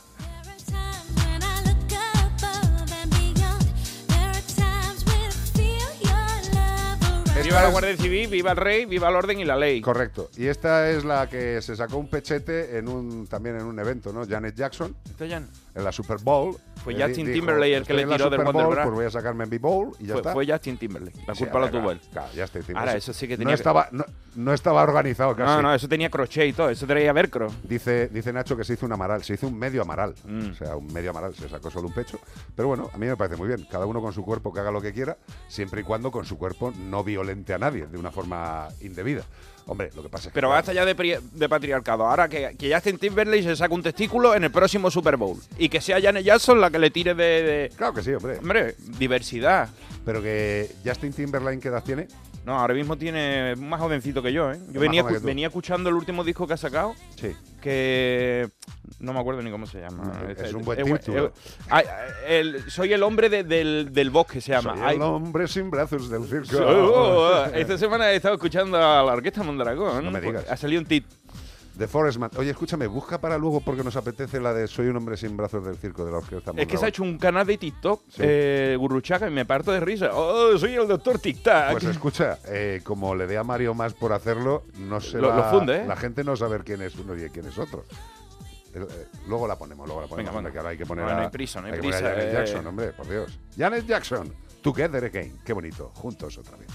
Viva la Guardia Civil, viva el rey, viva el orden y la ley. Correcto. Y esta es la que se sacó un pechete en un también en un evento, ¿no? Janet Jackson. ¿Esto ya? En la Super Bowl. Fue Eh, Justin Timberlake el que "Estoy le tiró del Wonder Bowl, Bra". Pues voy a sacarme en B-Bowl y ya Fue, está. fue Justin Timberlake. La Sí, culpa a la tuvo él. claro, Justin Ahora, Timberlake. eso sí que No tenía estaba, no, no estaba organizado casi. No, no, eso tenía crochet y todo. Eso traía velcro. Dice, dice Nacho que se hizo un amaral, se hizo un medio amaral. Mm. O sea, un medio amaral, se sacó solo un pecho. Pero bueno, a mí me parece muy bien. Cada uno con su cuerpo que haga lo que quiera, siempre y cuando con su cuerpo no violente a nadie de una forma indebida. Hombre, lo que pasa es que. Pero basta ya de, pri- de patriarcado. Ahora que, que Justin Timberlake se saca un testículo en el próximo Super Bowl. Y que sea Janet Jackson la que le tire de... de- Claro que sí, hombre. Hombre, diversidad. Pero que Justin Timberlake, ¿qué edad tiene? No, ahora mismo tiene más jovencito que yo, ¿eh? Yo venía, escu- venía escuchando el último disco que ha sacado. Sí. Que no me acuerdo ni cómo se llama. No, es un buen título. soy el hombre de- del, del bosque, se llama. Soy Ay, el hombre sin brazos del circo. Oh, oh, esta semana he estado escuchando a la orquesta Mondragón. No me digas. Ha salido un tit. The Forest Man. Oye, escúchame, busca para luego porque nos apetece la de Soy un hombre sin brazos del circo de la orquesta Es que se ha hecho un canal de TikTok, Sí. eh, y me parto de risa. ¡Oh, soy el doctor TikTok! Pues escucha, eh, como le dé a Mario más por hacerlo, no se Lo- va- lo funde, ¿eh? La gente no sabe quién es uno y quién es otro. Eh, luego la ponemos, luego la ponemos. Venga, hombre, bueno. que ahora hay que poner No, a, no hay prisa, no hay a prisa, Janet eh. Jackson, hombre, por Dios. Janet Jackson, Together Again. Qué bonito, juntos otra vez.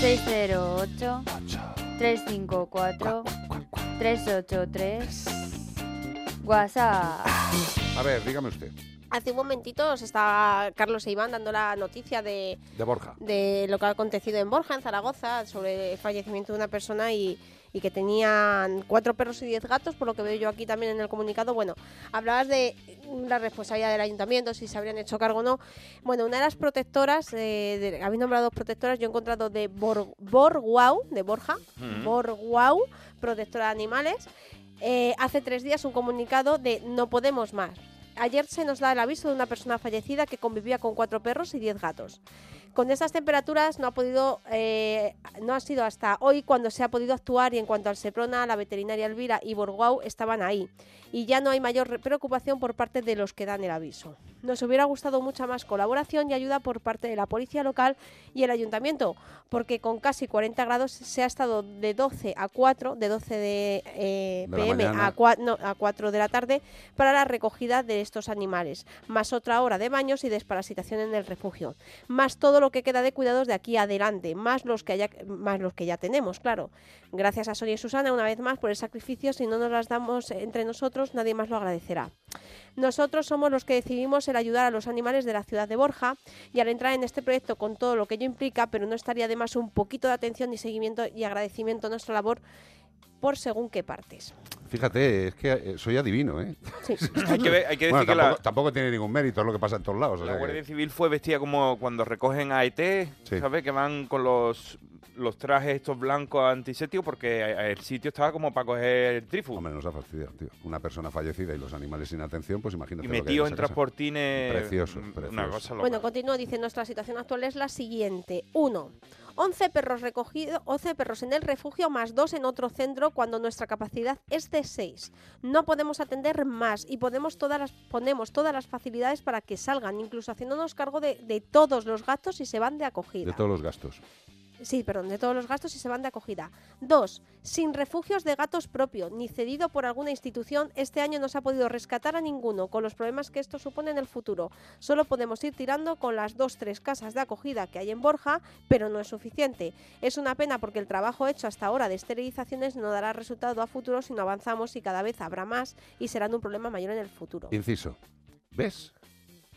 608 354 383 WhatsApp. A ver, dígame usted, Hace un momentito os estaba Carlos e Iván dando la noticia de, de Borja. de lo que ha acontecido en Borja, en Zaragoza, sobre el fallecimiento de una persona y, y que tenían cuatro perros y diez gatos, por lo que veo yo aquí también en el comunicado. Bueno, hablabas de la responsabilidad del ayuntamiento, si se habrían hecho cargo o no. Bueno, una de las protectoras, eh, de- habéis nombrado dos protectoras, yo he encontrado de Bor, Borguau, de Borja. Borguau, protectora de animales, eh, hace tres días un comunicado de no podemos más. Ayer se nos da el aviso de una persona fallecida que convivía con cuatro perros y diez gatos. Con estas temperaturas no ha podido, eh, no ha sido hasta hoy cuando se ha podido actuar y en cuanto al Seprona, la veterinaria Elvira y Borguau estaban ahí. Y ya no hay mayor re- preocupación por parte de los que dan el aviso. Nos hubiera gustado mucha más colaboración y ayuda por parte de la policía local y el ayuntamiento, porque con casi 40 grados se ha estado de 12 a 4, de 12 de, eh, De pm a 4, no, a 4 de la tarde para la recogida de estos animales, más otra hora de baños y desparasitación en el refugio, más todo lo que queda de cuidados de aquí adelante, más los que haya, más los que ya tenemos, claro. Gracias a Sonia y Susana una vez más por el sacrificio, si no nos las damos entre nosotros, nadie más lo agradecerá. Nosotros somos los que decidimos el ayudar a los animales de la ciudad de Borja y al entrar en este proyecto con todo lo que ello implica, pero no estaría de más un poquito de atención y seguimiento y agradecimiento a nuestra labor por según qué partes. Fíjate, es que eh, soy adivino, ¿eh? Sí. Hay que, ver- hay que decir Bueno, que la, tampoco, tampoco tiene ningún mérito, es lo que pasa en todos lados. o la sea que- Guardia Civil fue vestida como cuando recogen a ET, Sí. ¿sabes? Que van con los, los trajes estos blancos antisépticos porque el sitio estaba como para coger el trifus. Hombre, nos ha fastidiado, tío. Una persona fallecida y los animales sin atención, pues imagínate. Y metido en transportines. Precioso, mm, precioso. Una cosa loca. Bueno, continúo, dice, nuestra situación actual es la siguiente. Uno, 11 perros recogidos, 11 perros en el refugio más dos en otro centro cuando nuestra capacidad es de 6. No podemos atender más y podemos todas las, ponemos todas las facilidades para que salgan, incluso haciéndonos cargo de, de todos los gastos y se van de acogida. De todos los gastos. Sí, perdón, de todos los gastos y se van de acogida. Dos, sin refugios de gatos propio, ni cedido por alguna institución, este año no se ha podido rescatar a ninguno, con los problemas que esto supone en el futuro. Solo podemos ir tirando con las dos, tres casas de acogida que hay en Borja, pero no es suficiente. Es una pena porque el trabajo hecho hasta ahora de esterilizaciones no dará resultado a futuro si no avanzamos y cada vez habrá más y serán un problema mayor en el futuro. Inciso. ¿Ves?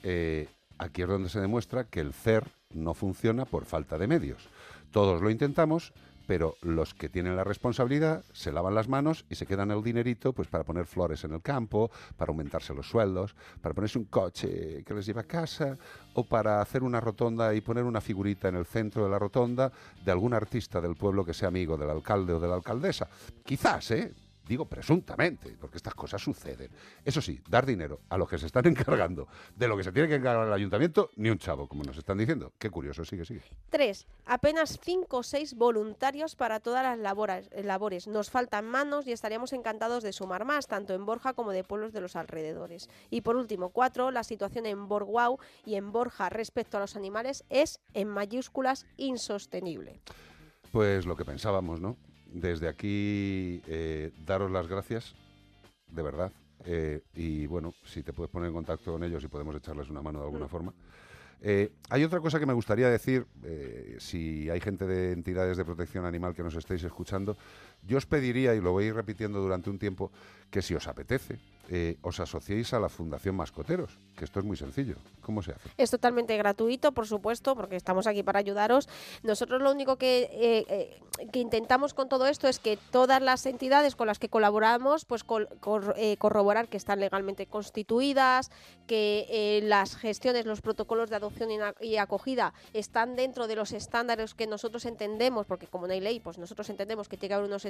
Eh, aquí es donde se demuestra que el CER no funciona por falta de medios. Todos lo intentamos, pero los que tienen la responsabilidad se lavan las manos y se quedan el dinerito pues para poner flores en el campo, para aumentarse los sueldos, para ponerse un coche que les lleva a casa o para hacer una rotonda y poner una figurita en el centro de la rotonda de algún artista del pueblo que sea amigo del alcalde o de la alcaldesa. Quizás, ¿eh? Digo presuntamente, porque estas cosas suceden. Eso sí, dar dinero a los que se están encargando de lo que se tiene que encargar el ayuntamiento, ni un chavo, como nos están diciendo. Qué curioso, sigue, sigue. 3. Apenas 5 o 6 voluntarios para todas las laboras- eh, labores. Nos faltan manos y estaríamos encantados de sumar más, tanto en Borja como de pueblos de los alrededores. Y por último, 4. La situación en Borguau y en Borja respecto a los animales es, en mayúsculas, insostenible. Pues lo que pensábamos, ¿no? Desde aquí, eh, daros las gracias, de verdad. Eh, y bueno, si te puedes poner en contacto con ellos y podemos echarles una mano de alguna forma. Eh, hay otra cosa que me gustaría decir, si hay gente de entidades de protección animal que nos estéis escuchando, yo os pediría, y lo voy a ir repitiendo durante un tiempo, que si os apetece, eh, os asociéis a la Fundación Mascoteros, que esto es muy sencillo. ¿Cómo se hace? Es totalmente gratuito, por supuesto, porque estamos aquí para ayudaros. Nosotros lo único que, eh, eh, que intentamos con todo esto es que todas las entidades con las que colaboramos, pues col- cor- corroborar que están legalmente constituidas, que las gestiones, los protocolos de adopción y, acogida están dentro de los estándares que nosotros entendemos, porque como no hay ley, pues nosotros entendemos que tiene que haber unos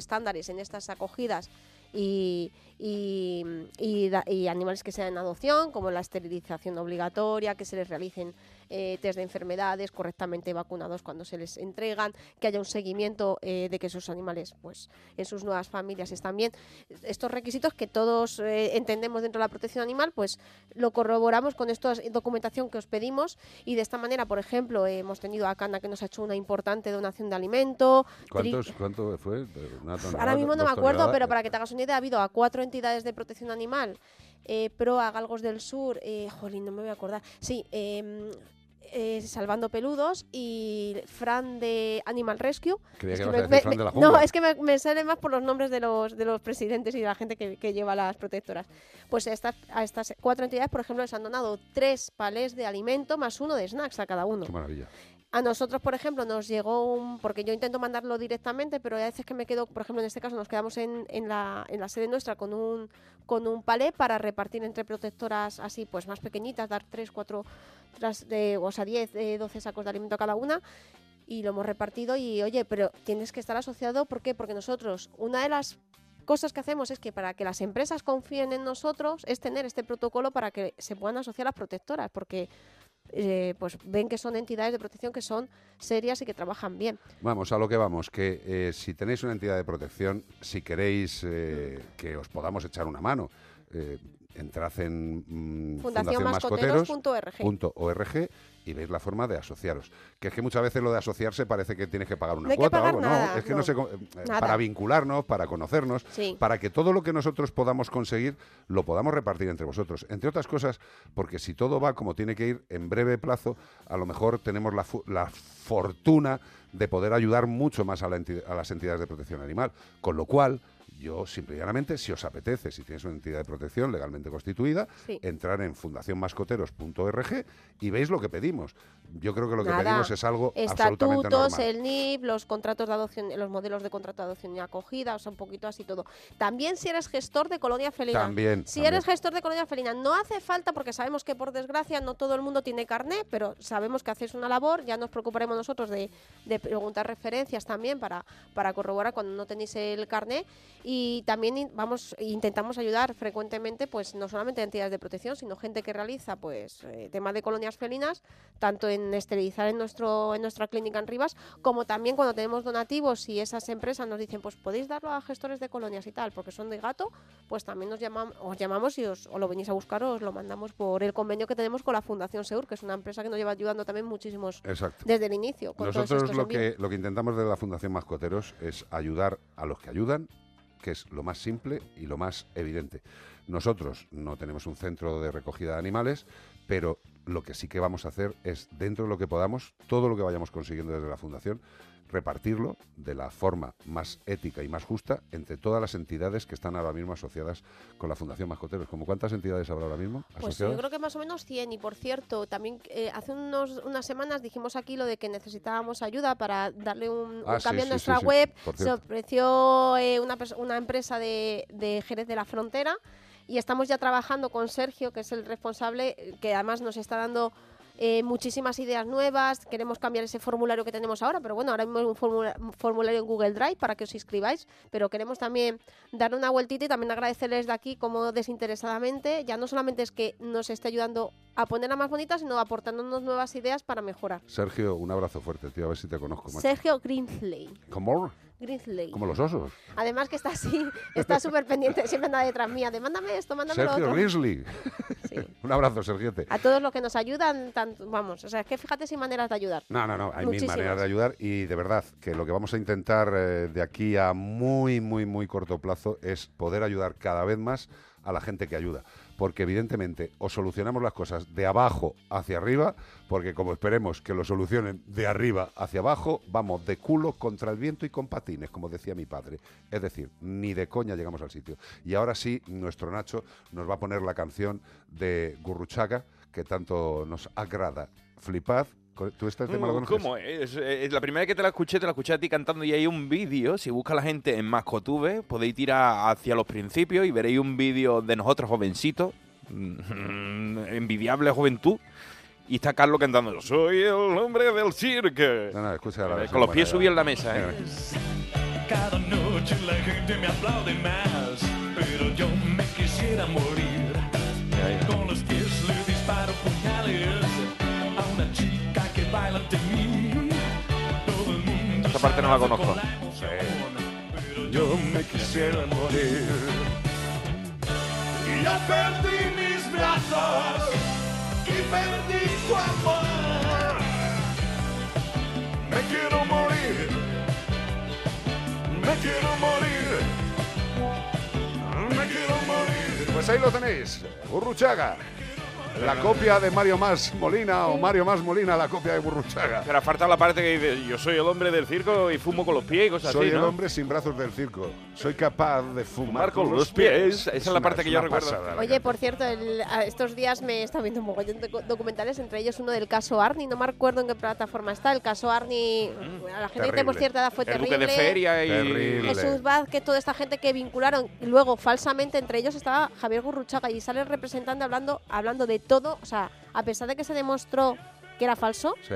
en estas acogidas y, y animales que sean en adopción, como la esterilización obligatoria, que se les realicen eh, test de enfermedades correctamente vacunados cuando se les entregan, que haya un seguimiento eh, de que esos animales pues en sus nuevas familias están bien. Estos requisitos que todos eh, entendemos dentro de la protección animal, pues lo corroboramos con esta documentación que os pedimos y de esta manera, por ejemplo, eh, hemos tenido a Cana que nos ha hecho una importante donación de alimento. Tri- ¿Cuántos, ¿Cuánto fue? Ahora mismo no me acuerdo, pero para que te hagas una idea, ha habido a cuatro entidades de protección animal, eh, Proa, Galgos del Sur, eh, jolín, no me voy a acordar. Sí, eh, eh, Salvando Peludos y Fran de Animal Rescue. Creía Es que que ibas a me- Fran de la no, es que me, me sale más por los nombres de los, de los presidentes y de la gente que, que lleva las protectoras. Pues a estas, a estas cuatro entidades, por ejemplo, les han donado tres palés de alimento más uno de snacks a cada uno. Qué maravilla. A nosotros, por ejemplo, nos llegó un... Porque yo intento mandarlo directamente, pero hay veces que me quedo, por ejemplo, en este caso nos quedamos en, en la, en la sede nuestra con un, con un palé para repartir entre protectoras así, pues más pequeñitas, dar 3, 4, de, o sea, 10, eh, 12 sacos de alimento a cada una. Y lo hemos repartido y, oye, pero tienes que estar asociado, ¿por qué? Porque nosotros, una de las cosas que hacemos es que para que las empresas confíen en nosotros es tener este protocolo para que se puedan asociar las protectoras, porque eh, pues ven que son entidades de protección que son serias y que trabajan bien. Vamos, a lo que vamos, que eh, si tenéis una entidad de protección, si queréis eh, que os podamos echar una mano, entrad en mm, Fundacionmascoteros.org. y veis la forma de asociaros. Que es que muchas veces lo de asociarse parece que tienes que pagar una No cuota o algo. nada, no, es que no, no. sé eh, Nada. para vincularnos, para conocernos, Sí. para que todo lo que nosotros podamos conseguir lo podamos repartir entre vosotros. Entre otras cosas, porque si todo va como tiene que ir en breve plazo, a lo mejor tenemos la, fu- la fortuna de poder ayudar mucho más a, la enti- a las entidades de protección animal. Con lo cual, yo simple y llanamente, si os apetece, si tienes una entidad de protección legalmente constituida, Sí. entrar en fundacionmascoteros.org y veis lo que pedimos. Yo creo que lo que Nada. pedimos es algo absolutamente Estatutos, normal. el NIP, los contratos de adopción, los modelos de contrato de adopción y acogida, o sea, un poquito así todo. También si eres gestor de colonia felina. También, Si también. eres gestor de colonia felina, no hace falta, porque sabemos que por desgracia no todo el mundo tiene carné, pero sabemos que hacéis una labor, ya nos preocuparemos nosotros de, de preguntar referencias también para, para corroborar cuando no tenéis el carné. Y también vamos, intentamos ayudar frecuentemente, pues no solamente a entidades de protección, sino gente que realiza pues eh, temas de colonias felinas, tanto en esterilizar en nuestro en nuestra clínica en Rivas, como también cuando tenemos donativos y esas empresas nos dicen, pues podéis darlo a gestores de colonias y tal, porque son de gato, pues también nos os llamamos y os, o lo venís a buscar o os lo mandamos por el convenio que tenemos con la Fundación Seur, que es una empresa que nos lleva ayudando también muchísimos Exacto. desde el inicio. Con Nosotros lo que, lo que intentamos desde la Fundación Mascoteros es ayudar a los que ayudan, que es lo más simple y lo más evidente. Nosotros no tenemos un centro de recogida de animales, pero lo que sí que vamos a hacer es, dentro de lo que podamos, todo lo que vayamos consiguiendo desde la Fundación, repartirlo de la forma más ética y más justa entre todas las entidades que están ahora mismo asociadas con la Fundación Mascoteros. ¿Como cuántas entidades habrá ahora mismo Pues asociadas? yo creo que más o menos 100 y por cierto, también eh, hace unos, unas semanas dijimos aquí lo de que necesitábamos ayuda para darle un, Ah, sí, cambio sí, en nuestra sí, sí, web. Se ofreció eh, una, una empresa de, de Jerez de la Frontera y estamos ya trabajando con Sergio, que es el responsable, que además nos está dando eh, muchísimas ideas nuevas. Queremos cambiar ese formulario que tenemos ahora, pero bueno, ahora mismo es un formula- un formulario en Google Drive para que os inscribáis, pero queremos también darle una vueltita y también agradecerles de aquí como desinteresadamente, ya no solamente es que nos esté ayudando a ponerla más bonita, sino aportándonos nuevas ideas para mejorar. Sergio, un abrazo fuerte, tío, a ver si te conozco más. Sergio Grinsley. ¿Cómo? Grinsley. Como los osos. Además que está así, está súper pendiente, siempre anda detrás mía, de mándame esto, mándame lo Sergio otro. Grizzly. un abrazo, Sergiote. A todos los que nos ayudan, tanto, vamos, o sea, es que fíjate si maneras de ayudar. No, no, no, hay mil maneras de ayudar y de verdad que lo que vamos a intentar eh, de aquí a muy, muy, muy corto plazo es poder ayudar cada vez más a la gente que ayuda. Porque evidentemente o solucionamos las cosas de abajo hacia arriba, porque como esperemos que lo solucionen de arriba hacia abajo, vamos de culo contra el viento y con patines, como decía mi padre. Es decir, ni de coña llegamos al sitio. Y ahora sí, nuestro Nacho nos va a poner la canción de Gurruchaga, que tanto nos agrada. Flipad. ¿Tú este tema lo Uh, conoces? ¿Cómo es? La primera vez que te la escuché, te la escuché a ti cantando y hay un vídeo. Si busca la gente en Mascotube, podéis tirar hacia los principios y veréis un vídeo de nosotros jovencitos. mm, Envidiable juventud. Y está Carlos cantando, soy el hombre del circo. No, no, escucha la Eh, Con los pies subidos en la mesa, ¿eh? Cada noche la gente me aplaude más, pero yo me quisiera morir. Con los pies le disparo puñales Esta parte no la conozco. pero yo me quisiera morir. Y yo perdí mis brazos y perdí tu amor. Me quiero morir. Me quiero morir. Me quiero morir. Pues ahí lo tenéis, Urruchaga. La copia de Mario Más Molina o Mario Más Molina, la copia de Burruchaga. Pero falta la parte que dice, yo soy el hombre del circo y fumo con los pies y cosas Soy así, el ¿no? hombre sin brazos del circo. Soy capaz de fumar, Fumar con los pies. Esa es la una- parte que yo recuerdo. pasada, Oye, por cierto, el- a- estos días me he estado viendo un mogollón de documentales, entre ellos uno del caso Arni, no me acuerdo en qué plataforma está. El caso Arni, a la gente que tenemos Terrible. cierta edad fue El duque terrible. de feria y- Terrible. Jesús Vázquez, toda esta gente que vincularon. Y luego, falsamente, entre ellos estaba Javier Gurruchaga y sale el representante hablando, hablando de todo. O sea, a pesar de que se demostró que era falso, Sí.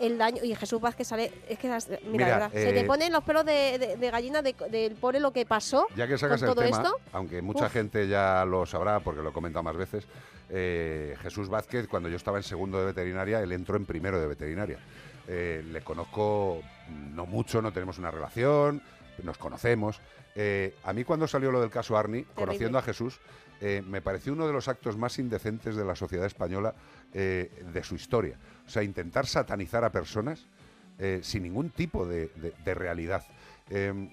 el daño. Y Jesús Vázquez sale. Es que, mira, de se te eh, ponen los pelos de, de- de gallina de- del pobre lo que pasó. Ya que sacas con el todo tema, esto. aunque mucha Uf. gente ya lo sabrá porque lo he comentado más veces, eh, Jesús Vázquez, cuando yo estaba en segundo de veterinaria, él entró en primero de veterinaria. Eh, le conozco mm, no mucho, no tenemos una relación, nos conocemos. Eh, a mí cuando salió lo del caso Arni, conociendo a Jesús, eh, me pareció uno de los actos más indecentes de la sociedad española eh, de su historia. O sea, intentar satanizar a personas eh, sin ningún tipo de, de- de realidad.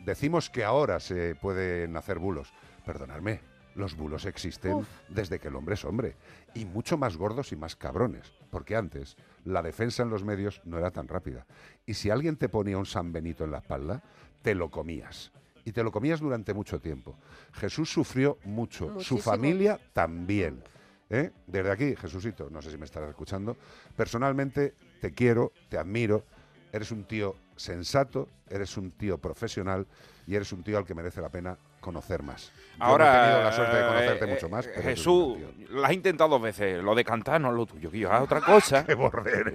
Decimos que ahora se pueden hacer bulos. Perdonadme, los bulos existen Uf. desde que el hombre es hombre. Y mucho más gordos y más cabrones. Porque antes la defensa en los medios no era tan rápida. Y si alguien te ponía un San Benito en la espalda, te lo comías. Y te lo comías durante mucho tiempo. Jesús sufrió mucho. Su familia también. ¿eh? Desde aquí, Jesucito, no sé si me estarás escuchando, personalmente te quiero, te admiro, eres un tío sensato, eres un tío profesional y eres un tío al que merece la pena conocer más. Yo Ahora, no he tenido la suerte de conocerte eh, mucho más, eh, pero Jesús, lo has intentado dos veces. Lo de cantar no es lo tuyo, que yo haz otra cosa. Qué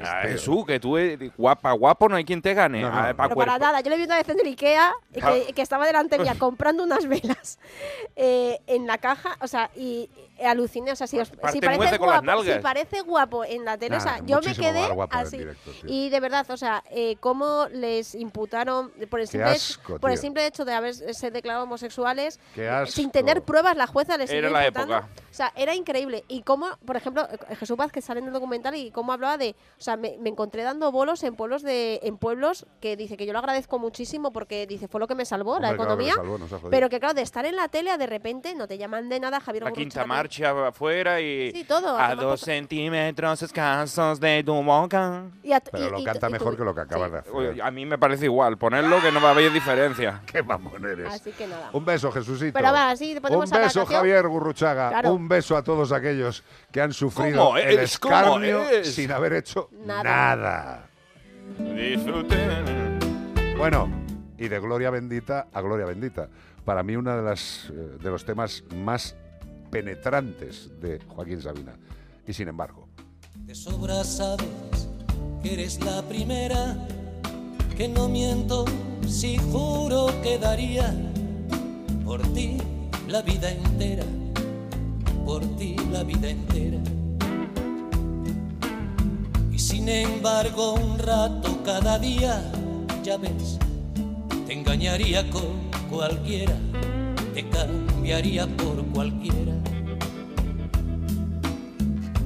Ah, tío. Jesús, que tú eres guapa, guapo, no hay quien te gane. No, no, Ah, no. pa' Pero para nada, yo le vi una vez en el Ikea Ah. que, que estaba delante mía comprando unas velas eh, en la caja, o sea, y aluciné, o sea, si, os- si parece guapo, si parece guapo en la tele, o sea, yo me quedé así. directo, y de verdad, o sea, eh, cómo les imputaron por el simple, asco, por el simple hecho de haberse declarado homosexuales, Qué sin tener pruebas, la jueza les Era la época. O sea, era increíble. Y cómo, por ejemplo, eh, Jesús Vázquez sale en el documental y cómo hablaba de. O sea, me, me encontré dando bolos en pueblos de en pueblos que dice que yo lo agradezco muchísimo porque dice fue lo que me salvó, la claro que economía. salvó, pero que claro, de estar en la tele, de repente no te llaman de nada, Javier La quinta marcha afuera y. Sí, todo, a dos centímetros escasos de tu boca. Y a- Pero y- lo y- canta y mejor que lo que acabas de hacer. Uy, A mí me parece igual. Ponerlo que no va a haber diferencia. Qué mamón eres. Así que nada. Un beso, Jesucito. Pero va, sí, ponemos Un a la beso. Javier Gurruchaga. Claro. Un beso a todos aquellos que han sufrido ¿Cómo el escarnio es? sin haber hecho Nada. nada. Disfruten. Bueno, y de gloria bendita a gloria bendita. Para mí uno de, las, eh, de los temas más penetrantes de Joaquín Sabina. Y sin embargo, De sobra sabes que eres la primera, que no miento si juro que daría por ti la vida entera, por ti la vida entera. Y sin embargo un rato cada día, ya ves, te engañaría con cualquiera, te cambiaría por cualquiera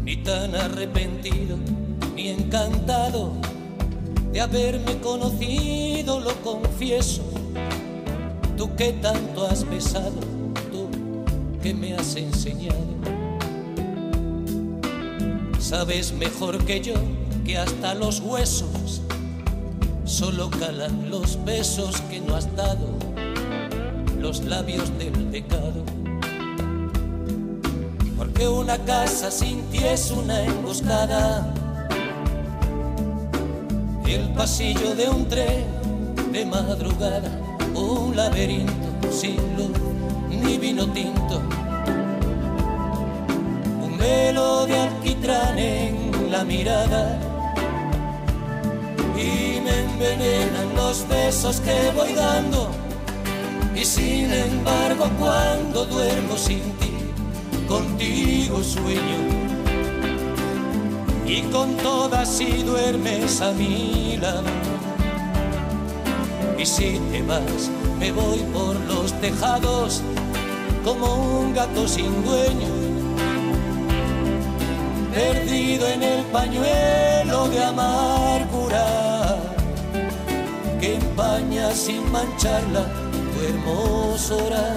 ni tan arrepentido, ni encantado de haberme conocido, lo confieso. Tú que tanto has besado, tú que me has enseñado. Sabes mejor que yo que hasta los huesos solo calan los besos que no has dado, los labios del pecado. Porque una casa sin ti es una emboscada. El pasillo de un tren de madrugada, un laberinto sin luz ni vino tinto. Un velo de alquitrán en la mirada. Y me envenenan los besos que voy dando. Y sin embargo cuando duermo sin ti contigo sueño y con todas si duermes a mi lado y si te vas me voy por los tejados como un gato sin dueño perdido en el pañuelo de amargura que empaña sin mancharla tu hermosura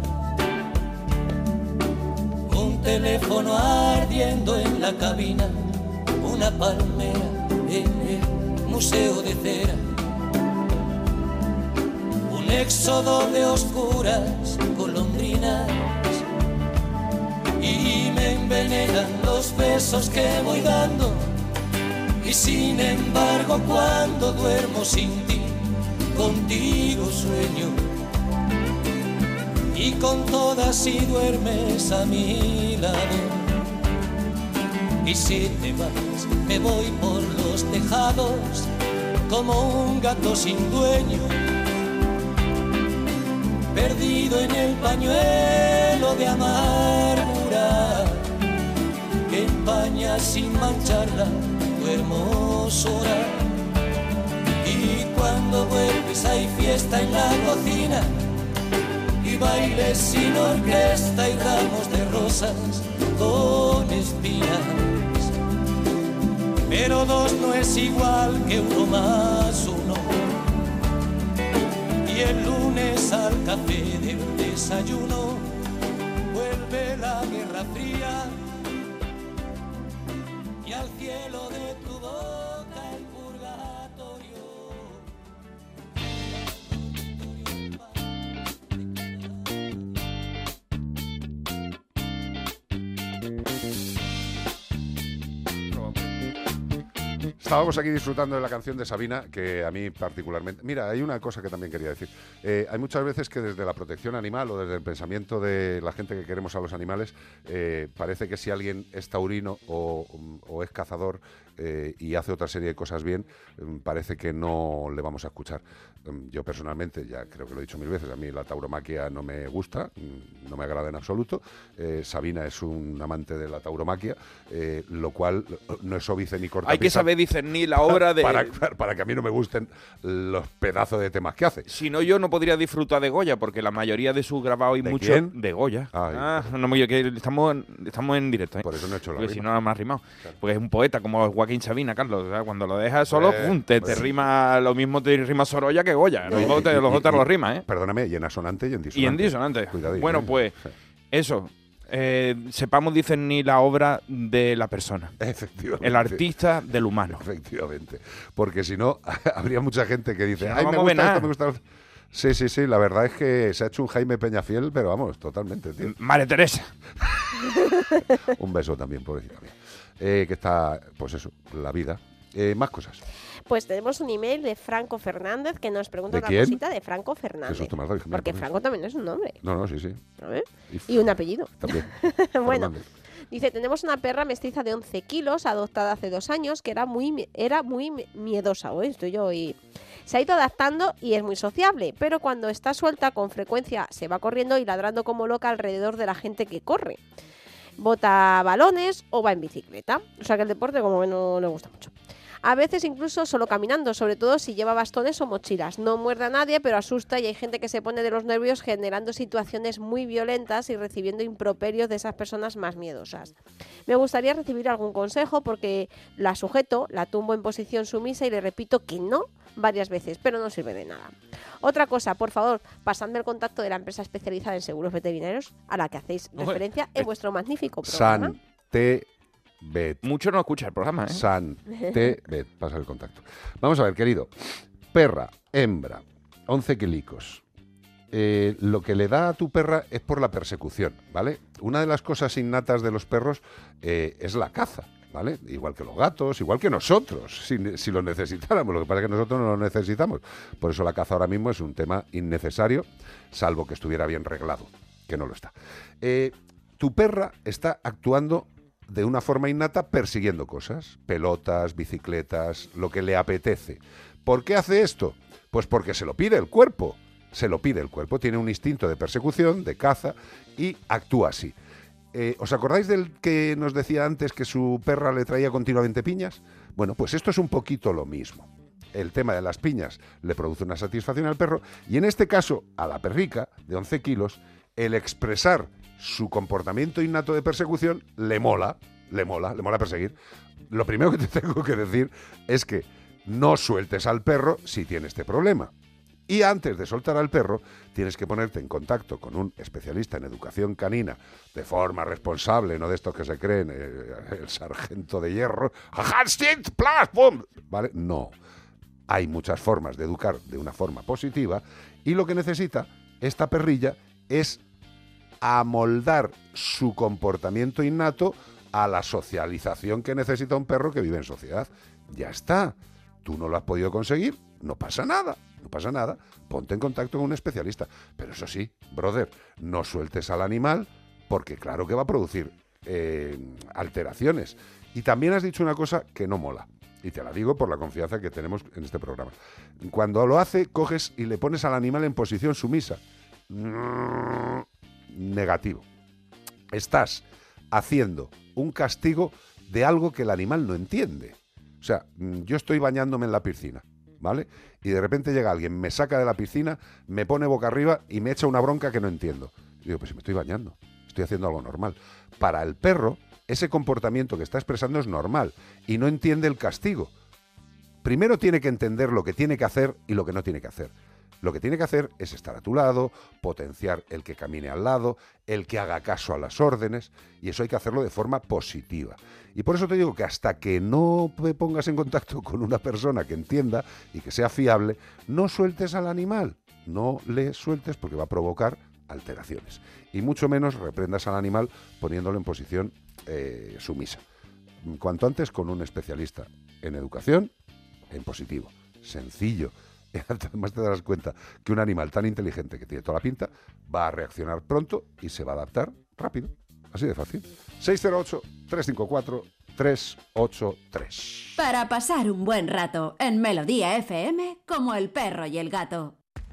teléfono ardiendo en la cabina, una palmera en el museo de cera, un éxodo de oscuras golondrinas y me envenenan los besos que voy dando. Y sin embargo, cuando duermo sin ti, contigo sueño. Y con todas si duermes a mi lado. Y si te vas, me voy por los tejados como un gato sin dueño perdido en el pañuelo de amargura que empaña sin mancharla tu hermosura. Y cuando vuelves hay fiesta en la cocina y bailes sin orquesta y ramos de rosas con espinas. Pero dos no es igual que uno más uno y el lunes al café del desayuno vuelve la guerra fría Estábamos aquí disfrutando de la canción de Sabina, que a mí particularmente... Mira, hay una cosa que también quería decir. Eh, hay muchas veces que desde la protección animal o desde el pensamiento de la gente que queremos a los animales, eh, parece que si alguien es taurino o, es cazador eh, y hace otra serie de cosas bien, mm, parece que no le vamos a escuchar. Mm, Yo personalmente, ya creo que lo he dicho mil veces, a mí la tauromaquia no me gusta, mm, no me agrada en absoluto. Eh, Sabina es un amante de la tauromaquia, eh, lo cual no es óbice ni corta Hay que saber discernir la obra de... para, para que a mí no me gusten los pedazos de temas que hace. Si no, yo no podría disfrutar de Goya, porque la mayoría de sus grabados y ¿De muchos de Goya. Ay. Ah, no me que estamos, en- estamos en directo. ¿eh? Por eso no he hecho la Porque si no, me ha rimado. Porque es un poeta como Joaquín Sabina, Carlos. o sea, cuando lo dejas solo, Eh, pum, te, te pues- rima lo mismo te rima Sorolla que Goya. Los dos te, los dos te lo rimas, ¿eh? Perdóname, y en asonante y en disonante. Y en disonante. Cuidadín, Bueno, ¿eh? pues eso. eh, sepamos discernir la obra de la persona. Efectivamente. El artista del humano. Efectivamente. Porque si no, habría mucha gente que dice, Si no ay, me gusta nada". esto, me gusta lo otro". Sí, sí, sí, la verdad es que se ha hecho un Jaime Peñafiel, pero vamos, totalmente, tío. Madre Teresa. un beso también, pobrecita mía. Eh, que está, pues eso, la vida. Eh, más cosas. Pues tenemos un email de Franco Fernández que nos pregunta ¿De una quién? cosita de Franco Fernández. hija mía, Porque por Franco también es un nombre. No, no, sí, sí. A ver. Y Y un apellido. También. bueno, Fernández. dice, tenemos una perra mestiza de 11 kilos, adoptada hace dos años, que era muy, era muy mi- miedosa. Hoy estoy yo y... Se ha ido adaptando y es muy sociable, pero cuando está suelta con frecuencia se va corriendo y ladrando como loca alrededor de la gente que corre. Bota balones o va en bicicleta. O sea que el deporte como que no le gusta mucho. A veces incluso solo caminando, sobre todo si lleva bastones o mochilas. No muerde a nadie, pero asusta y hay gente que se pone de los nervios generando situaciones muy violentas y recibiendo improperios de esas personas más miedosas. Me gustaría recibir algún consejo porque la sujeto, la tumbo en posición sumisa y le repito que no varias veces, pero no sirve de nada. Otra cosa, por favor, pasadme el contacto de la empresa especializada en seguros veterinarios a la que hacéis referencia en vuestro magnífico programa. San T. Bet. Mucho no escucha el programa, ¿eh? San T. Bet. Pasa el contacto. Vamos a ver, querido. Perra, hembra, 11 kilicos. Eh, lo que le da a tu perra es por la persecución, ¿vale? Una de las cosas innatas de los perros eh, es la caza, ¿vale? Igual que los gatos, igual que nosotros, si, si lo necesitáramos. Lo que pasa es que nosotros no lo necesitamos. Por eso la caza ahora mismo es un tema innecesario, salvo que estuviera bien reglado, que no lo está. Eh, tu perra está actuando de una forma innata persiguiendo cosas, pelotas, bicicletas, lo que le apetece. ¿Por qué hace esto? Pues porque se lo pide el cuerpo. se lo pide el cuerpo, tiene un instinto de persecución, de caza y actúa así. Eh, ¿Os acordáis del que nos decía antes que su perra le traía continuamente piñas? Bueno, pues esto es un poquito lo mismo. El tema de las piñas le produce una satisfacción al perro y en este caso a la perrica de 11 kilos, el expresar su comportamiento innato de persecución le mola, le mola, le mola perseguir. Lo primero que te tengo que decir es que no sueltes al perro si tiene este problema. Y antes de soltar al perro, tienes que ponerte en contacto con un especialista en educación canina de forma responsable, no de estos que se creen eh, el sargento de hierro. ¿Vale? No. Hay muchas formas de educar de una forma positiva y lo que necesita esta perrilla es amoldar su comportamiento innato a la socialización que necesita un perro que vive en sociedad. Ya está. Tú no lo has podido conseguir, no pasa nada, no pasa nada. Ponte en contacto con un especialista. Pero eso sí, brother, no sueltes al animal porque claro que va a producir eh, alteraciones. Y también has dicho una cosa que no mola. Y te la digo por la confianza que tenemos en este programa. Cuando lo hace, coges y le pones al animal en posición sumisa. Negativo. Estás haciendo un castigo de algo que el animal no entiende. O sea, mm, yo estoy bañándome en la piscina, ¿vale? Y de repente llega alguien, me saca de la piscina, me pone boca arriba y me echa una bronca que no entiendo. Y digo, pues si me estoy bañando, estoy haciendo algo normal. Para el perro, ese comportamiento que está expresando es normal y no entiende el castigo. Primero tiene que entender lo que tiene que hacer y lo que no tiene que hacer. Lo que tiene que hacer es estar a tu lado, potenciar el que camine al lado, el que haga caso a las órdenes, y eso hay que hacerlo de forma positiva. Y por eso te digo que hasta que no te pongas en contacto con una persona que entienda y que sea fiable, no sueltes al animal, no le sueltes porque va a provocar alteraciones. Y mucho menos reprendas al animal poniéndolo en posición eh, sumisa. Cuanto antes con un especialista en educación, en positivo, sencillo. Además te darás cuenta que un animal tan inteligente que tiene toda la pinta va a reaccionar pronto y se va a adaptar rápido. Así de fácil. 608-354-383. Para pasar un buen rato en Melodía FM como el perro y el gato.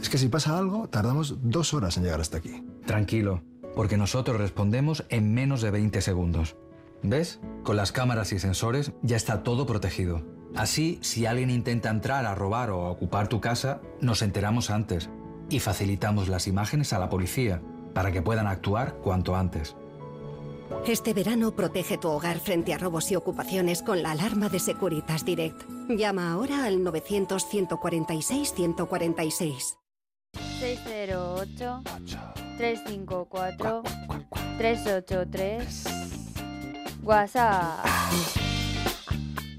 Es que si pasa algo, tardamos dos horas en llegar hasta aquí. Tranquilo, porque nosotros respondemos en menos de 20 segundos. ¿Ves? Con las cámaras y sensores ya está todo protegido. Así, si alguien intenta entrar a robar o a ocupar tu casa, nos enteramos antes y facilitamos las imágenes a la policía para que puedan actuar cuanto antes. Este verano protege tu hogar frente a robos y ocupaciones con la alarma de Securitas Direct. Llama ahora al 900-146-146. 608 354 383 WhatsApp.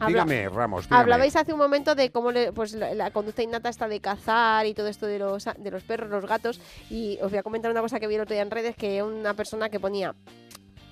Habla- Dígame, Ramos, dígame. Hablabais hace un momento de cómo le- pues, la, la conducta innata está de cazar y todo esto de los, de los perros, los gatos. Y os voy a comentar una cosa que vi el otro día en redes, que una persona que ponía...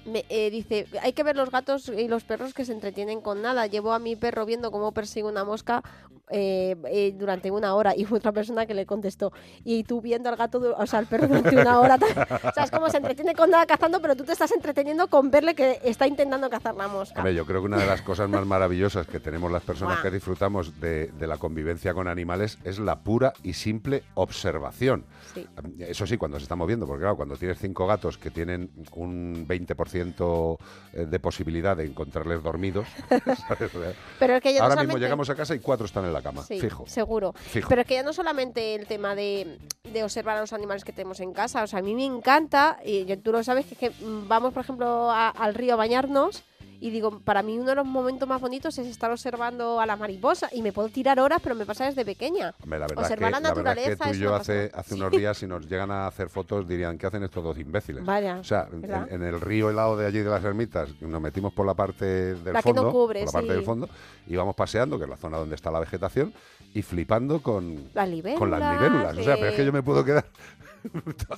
me- eh, dice, hay que ver los gatos y los perros que se entretienen con nada. Llevo a mi perro viendo cómo persigue una mosca eh, eh, durante una hora y fue otra persona que le contestó, y tú viendo al gato, o sea, al perro durante una hora. o sea, es como se entretiene con nada cazando, pero tú te estás entreteniendo con verle que está intentando cazar la mosca. Hombre, yo creo que una de las cosas más maravillosas que tenemos las personas que disfrutamos de, de la convivencia con animales es la pura y simple observación. Sí. Eso sí, cuando se está moviendo, porque claro, cuando tienes cinco gatos que tienen un 20% de posibilidad de encontrarles dormidos, ¿sabes? Pero es que ahora mismo llegamos a casa y cuatro están en la cama, Sí, fijo. Seguro. Fijo. Pero es que ya no solamente el tema de, de observar a los animales que tenemos en casa. O sea, a mí me encanta, y tú lo sabes, que, es que, mm, vamos, por ejemplo, a- al río a bañarnos Y digo, para mí uno de los momentos más bonitos es estar observando a la mariposa. Y me puedo tirar horas, pero me pasa desde pequeña. Hombre, la verdad, Observar que, la la verdad es que naturaleza tú y yo una hace, unos días, si nos llegan a hacer fotos, dirían, ¿qué hacen estos dos imbéciles? Vaya, o sea, en, el río helado de allí de las ermitas, nos metimos por la parte del La que no fondo, cubre, por la parte sí. del fondo, íbamos paseando, que es la zona donde está la vegetación, y flipando con, Las libélulas. con las libélulas. O sea, pero es que yo me puedo quedar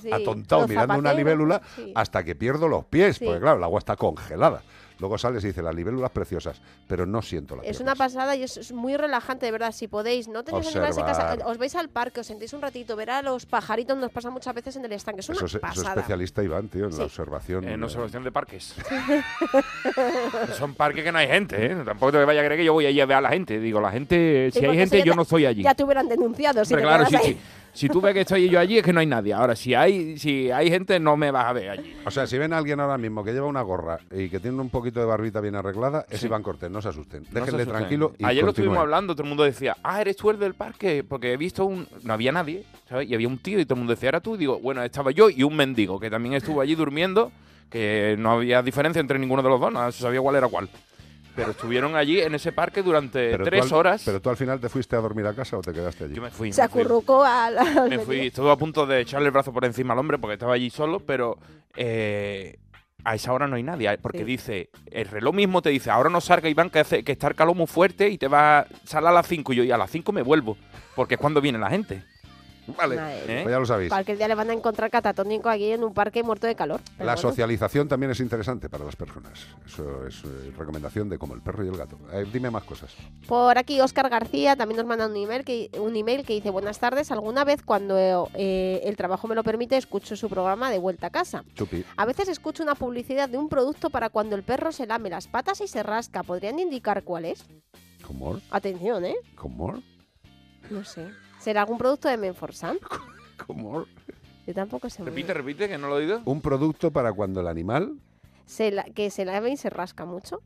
Sí, atontado mirando una libélula sí. hasta que pierdo los pies, Sí. porque claro, el agua está congelada. Luego sales y dices, las libélulas preciosas, pero no siento las Es una pasada y es, es muy relajante, de verdad. Si podéis, no tenéis animales en casa, os vais al parque, os sentéis un ratito, ver a los pajaritos, nos pasa muchas veces en el estanque. Es una Eso es, eso es pasada. especialista Iván, tío, en Sí. la observación. En eh, observación de parques. Son parques que no hay gente, ¿eh? Tampoco te vaya a creer que yo voy allí a ver a la gente. Digo, la gente, si Sí, hay gente, yo te- no estoy allí. Ya te hubieran denunciado. Si te claro, sí, ahí. sí. Si tú ves que estoy yo allí, es que no hay nadie. Ahora, si hay, si hay gente, no me vas a ver allí. O sea, si ven a alguien ahora mismo que lleva una gorra y que tiene un poquito de barbita bien arreglada, es Sí. Iván Cortés, no se asusten. No se Déjenle asusten. tranquilo y Ayer lo estuvimos hablando, todo el mundo decía, ah, eres tú el del parque, porque he visto un... No había nadie, ¿sabes? Y había un tío y todo el mundo decía, era tú. Y digo, bueno, estaba yo y un mendigo, que también estuvo allí durmiendo, que no había diferencia entre ninguno de los dos, no se sabía cuál era cuál. Pero estuvieron allí en ese parque durante Pero tres al- horas. ¿Pero tú al final te fuiste a dormir a casa o te quedaste allí? Yo me fui. Se me fui. acurrucó al. al Me fui, estuve a punto de echarle el brazo por encima al hombre porque estaba allí solo, pero eh, a esa hora no hay nadie. Porque Sí. dice, el reloj mismo te dice, ahora no salga Iván, que, hace, que está el calor muy fuerte y te va a salir a las 5. Y yo, y a las 5 me vuelvo, porque es cuando viene la gente. Vale, ¿Eh? pues ya lo sabéis. Cualquier día le van a encontrar catatónico aquí en un parque muerto de calor. La bueno. socialización también es interesante para las personas. Eso es eh, recomendación de como el perro y el gato. Eh, dime más cosas. Por aquí Óscar García también nos manda un email que, un email que dice buenas tardes. Alguna vez cuando eh, el trabajo me lo permite escucho su programa de vuelta a casa. Chupi. A veces escucho una publicidad de un producto para cuando el perro se lame las patas y se rasca. ¿Podrían indicar cuál es? ¿Cómo? Atención, ¿eh? ¿Cómo? No sé. ¿Será algún producto de Menforsan? ¿Cómo? Yo tampoco sé. muy Repite, bien. repite, que no lo he oído. Un producto para cuando el animal... Se la- que se lame y se rasca mucho.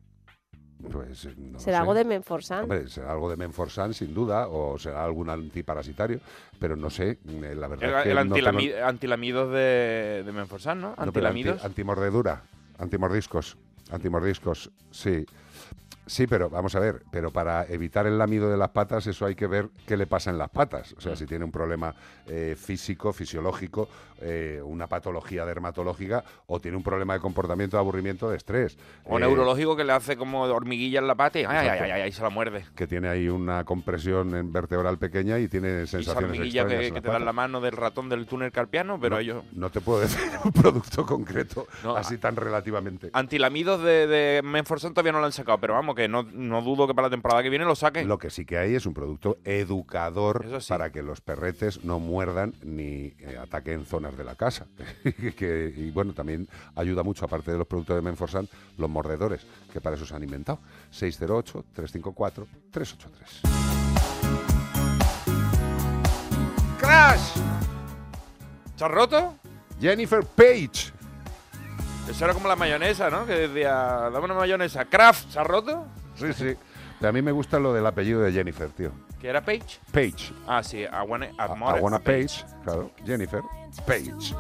Pues, eh, no ¿Será sé. algo de Menforsan? Hombre, será algo de Menforsan, sin duda, o será algún antiparasitario, pero no sé, eh, la verdad El, es que el no tengo- antilami- antilamidos de, de Menforsan, ¿no? No, pero Antilamidos. anti- antimordedura, antimordiscos, antimordiscos, sí. Sí, pero vamos a ver, pero para evitar el lamido de las patas, eso hay que ver qué le pasa en las patas. O Mm. sea, si tiene un problema eh, físico, fisiológico, eh, una patología dermatológica, o tiene un problema de comportamiento, de aburrimiento, de estrés. O Eh, neurológico que le hace como hormiguilla en la pata y ay, ay, se la muerde. Que tiene ahí una compresión en vertebral pequeña y tiene Y esa sensaciones hormiguilla extrañas que, que te patas. la mano del ratón del túnel carpiano, pero no, ellos... no te puedo decir un producto concreto, No, así tan relativamente. Antilamidos de, de Menforsan todavía no lo han sacado, pero vamos, que no, no dudo que para la temporada que viene lo saquen. Lo que sí que hay es un producto educador sí. para que los perretes no muerdan ni eh, ataquen zonas de la casa. que, y bueno, también ayuda mucho, aparte de los productos de Menforsan, los mordedores, que para eso se han inventado. 608-354-383. ¡Crash! ¿Se ha roto? Jennifer Page. Eso era como la mayonesa, ¿no? Que decía, dame una mayonesa. ¿Kraft se ha roto? Sí, sí. A mí me gusta lo del apellido de Jennifer, tío. ¿Que era Page? Page. Ah, sí, I wanna, A- Amore Aguana Page. Page, claro. Jennifer Page.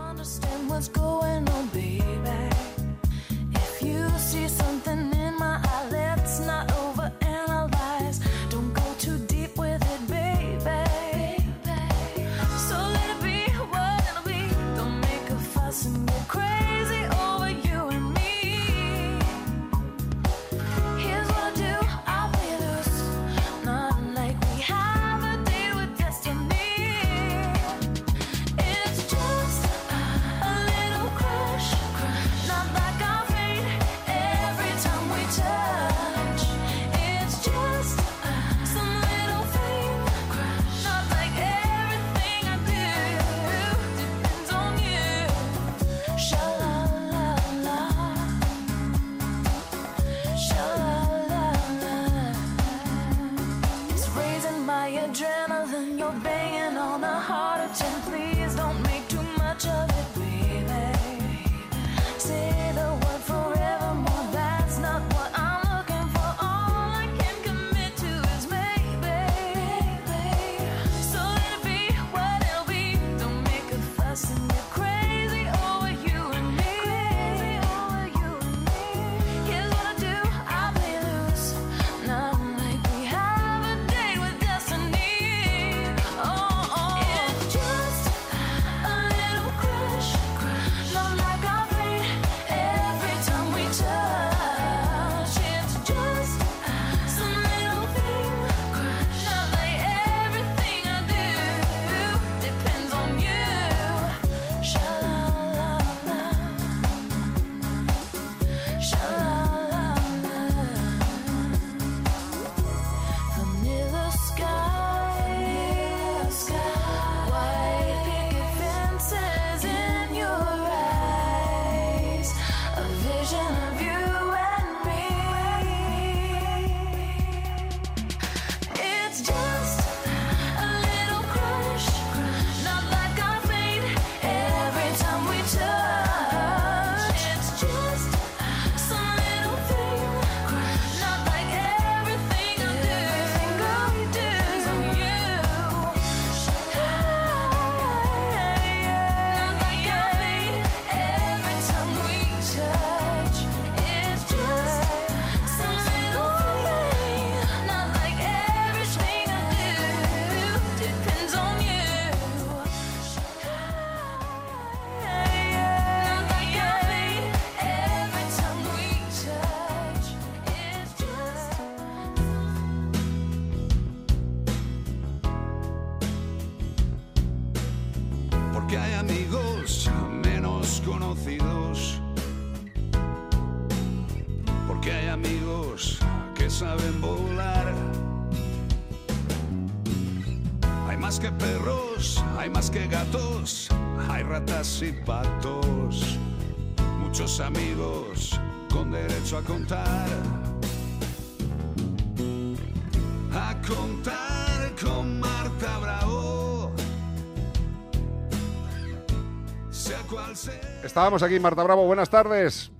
Estábamos aquí, Marta Bravo, buenas tardes.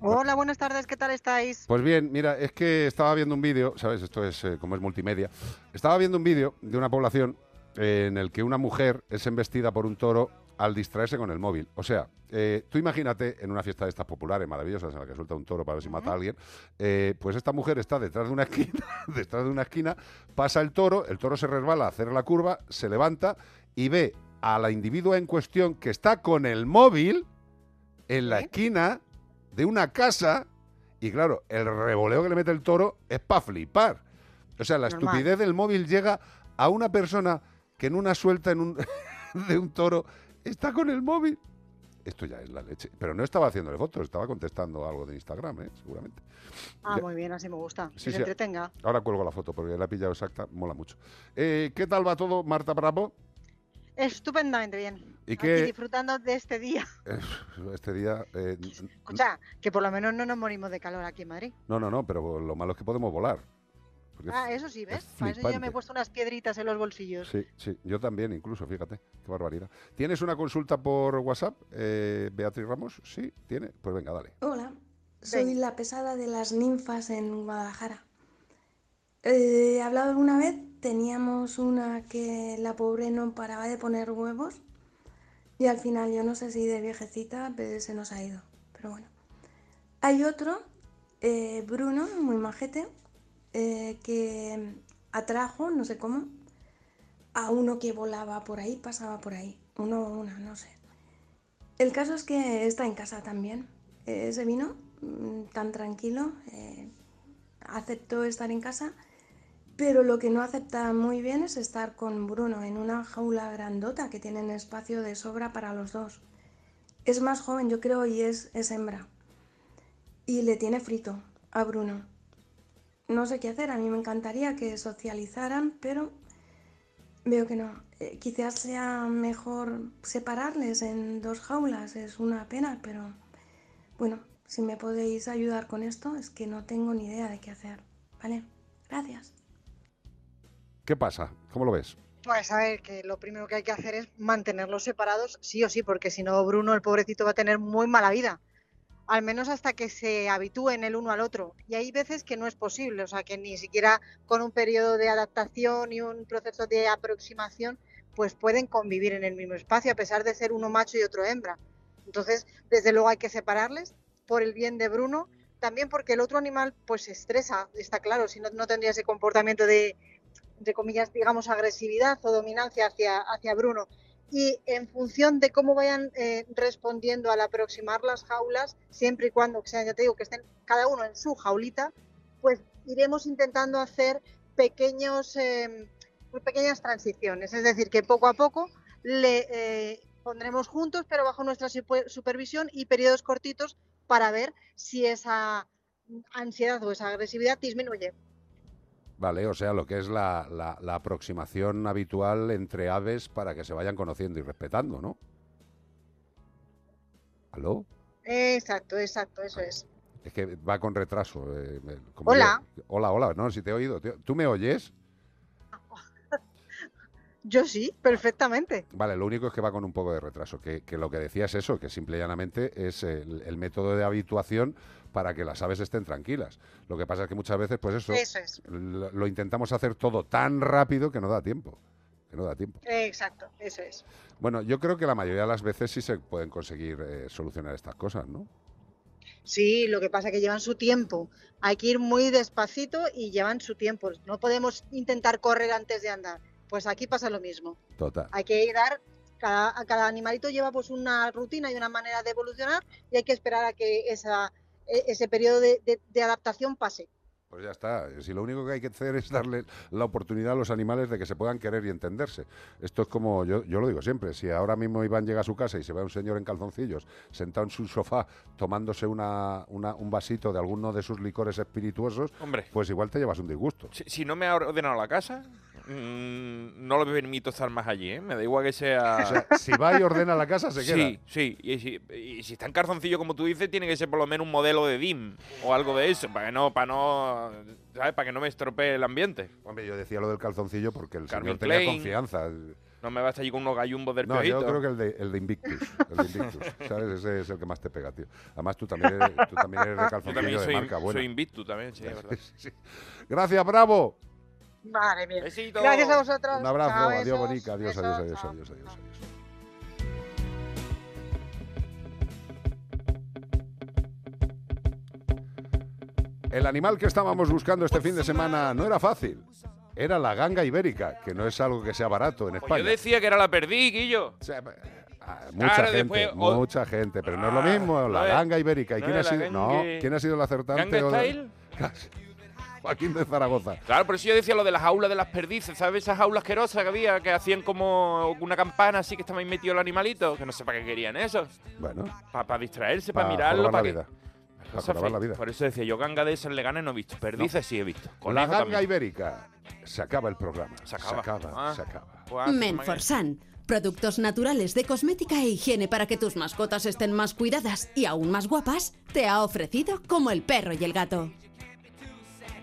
Hola, buenas tardes, ¿qué tal estáis? Pues bien, mira, es que estaba viendo un vídeo, ¿sabes? Esto es eh, como es multimedia. Estaba viendo un vídeo de una población eh, en el que una mujer es embestida por un toro al distraerse con el móvil. O sea, eh, tú imagínate en una fiesta de estas populares maravillosas en la que suelta un toro para ver si mata a alguien, eh, pues esta mujer está detrás de una esquina, detrás de una esquina, pasa el toro, el toro se resbala a hacer la curva, se levanta y ve a la individua en cuestión que está con el móvil en la esquina de una casa y claro, el revoleo que le mete el toro es para flipar. O sea, la Normal. estupidez del móvil llega a una persona que en una suelta en un de un toro está con el móvil. Esto ya es la leche. Pero no estaba haciéndole fotos, estaba contestando algo de Instagram, ¿eh? seguramente. Ah, Ya- muy bien, así me gusta. Sí, que se sí. entretenga. Ahora cuelgo la foto porque la he pillado exacta, mola mucho. Eh, ¿Qué tal va todo, Marta Bravo? Estupendamente bien. ¿Y Aquí qué- disfrutando de este día. Eh, Este día... eh, Escucha, que por lo menos no nos morimos de calor aquí en Madrid. no, no, no, pero lo malo es que podemos volar. Porque Ah, eso sí, ¿ves? es Para eso yo ya me he puesto unas piedritas en los bolsillos. Sí, sí, yo también incluso, fíjate, qué barbaridad. ¿Tienes una consulta por WhatsApp, eh, Beatriz Ramos? Sí, tiene. Pues venga, dale. Hola, soy la pesada de las ninfas en Guadalajara. Eh, ¿He hablado alguna vez? Teníamos una que la pobre no paraba de poner huevos y al final yo no sé si de viejecita pero se nos ha ido. Pero bueno. Hay otro, eh, Bruno, muy majete, eh, que atrajo, no sé cómo, a uno que volaba por ahí, pasaba por ahí. Uno o una, no sé. El caso es que está en casa también. Eh, se vino mm, tan tranquilo, eh, aceptó estar en casa, pero lo que no acepta muy bien es estar con Bruno en una jaula grandota que tienen espacio de sobra para los dos. Es más joven, yo creo, y es, es hembra. Y le tiene frito a Bruno. No sé qué hacer, a mí me encantaría que socializaran, pero veo que no. Eh, quizás sea mejor separarles en dos jaulas, es una pena, pero bueno, si me podéis ayudar con esto, es que no tengo ni idea de qué hacer. ¿Vale? Gracias. ¿Qué pasa? ¿Cómo lo ves? Pues a ver, que lo primero que hay que hacer es mantenerlos separados, sí o sí, porque si no, Bruno, el pobrecito, va a tener muy mala vida. Al menos hasta que se habitúen el uno al otro. Y hay veces que no es posible, o sea, que ni siquiera con un periodo de adaptación y un proceso de aproximación, pues pueden convivir en el mismo espacio, a pesar de ser uno macho y otro hembra. Entonces, desde luego hay que separarles por el bien de Bruno, también porque el otro animal pues se estresa, está claro, si no, no tendría ese comportamiento de, entre comillas, digamos, agresividad o dominancia hacia, hacia Bruno. Y en función de cómo vayan eh, respondiendo al aproximar las jaulas, siempre y cuando, sean, ya te digo, que estén cada uno en su jaulita, pues iremos intentando hacer pequeños, eh, muy pequeñas transiciones. Es decir, que poco a poco le eh, pondremos juntos, pero bajo nuestra supe- supervisión y periodos cortitos para ver si esa ansiedad o esa agresividad disminuye. Vale, o sea, lo que es la, la- la aproximación habitual entre aves para que se vayan conociendo y respetando, ¿no? ¿Aló? Exacto, exacto, eso es. Es que va con retraso. eh, como Hola. yo. Hola, hola. No, si te he oído. ¿Tú me oyes? Yo sí, perfectamente. Vale, lo único es que va con un poco de retraso. Que, que lo que decía es eso, que simple y llanamente es el, el método de habituación para que las aves estén tranquilas. Lo que pasa es que muchas veces, pues eso, Eso es. lo, lo intentamos hacer todo tan rápido que no da tiempo. Que no da tiempo. Exacto, eso es. Bueno, yo creo que la mayoría de las veces sí se pueden conseguir eh, solucionar estas cosas, ¿no? Sí, lo que pasa es que llevan su tiempo. Hay que ir muy despacito y llevan su tiempo. No podemos intentar correr antes de andar. Pues aquí pasa lo mismo. Total. Hay que dar, cada, a cada animalito lleva pues una rutina y una manera de evolucionar y hay que esperar a que esa, ese periodo de, de- de adaptación pase. Pues ya está. Si lo único que hay que hacer es darle la oportunidad a los animales de que se puedan querer y entenderse. Esto es como, yo, yo lo digo siempre, si ahora mismo Iván llega a su casa y se ve a un señor en calzoncillos sentado en su sofá tomándose una, una- un vasito de alguno de sus licores espirituosos, Hombre. pues igual te llevas un disgusto. Si, si no me ha ordenado la casa, mm, no le permito estar más allí, ¿eh? Me da igual que sea... O sea, si va y ordena la casa, se queda. Sí, sí. Y si, y si está en calzoncillo, como tú dices, tiene que ser por lo menos un modelo de DIM o algo de eso, para que no, para no, ¿sabes? Para que no me estropee el ambiente. Hombre, yo decía lo del calzoncillo porque el Calvin señor tenía Klein. confianza. No me va a estar allí con unos gallumbos del No, piojito. yo creo que el de, el de Invictus. El de Invictus, ¿sabes? Ese es el que más te pega, tío. Además, tú también eres, tú también eres de Yo calzoncillo también de soy, marca buena. soy invictus también, sí, es verdad. Sí, sí. Gracias, bravo. Madre mía. Besito. Gracias a vosotros. Un abrazo. Chao, adiós. Bonica. Adiós, adiós, Besos, adiós, adiós, adiós, adiós. El animal que estábamos buscando este fin de semana no era fácil. Era la ganga ibérica, que no es algo que sea barato en Pues España. yo decía que era la perdí, Guillo. Mucha Claro, gente, después, o- mucha gente, pero no es lo mismo. no La ganga ibérica. ¿Y no quién ha sido? No, ¿quién ha sido el acertante? ¿Ganga o- Style? Joaquín de Zaragoza. Claro, por eso yo decía lo de las jaulas de las perdices, ¿sabes? Esas jaulas asquerosas que había, que hacían como una campana así que estaba ahí metido el animalito, que no sé para qué querían eso. Bueno. Para distraerse, Pa para mirarlo, para la que... vida. Pa Cosa jorobar la vida. Por eso decía, yo ganga de esas leganes no he visto. Perdices sí he visto. Con la ganga también. ibérica se acaba el programa. Se acaba. Se acaba. Ah. se acaba. Pues Menforsan. Productos naturales de cosmética e higiene para que tus mascotas estén más cuidadas y aún más guapas, te ha ofrecido como el perro y el gato.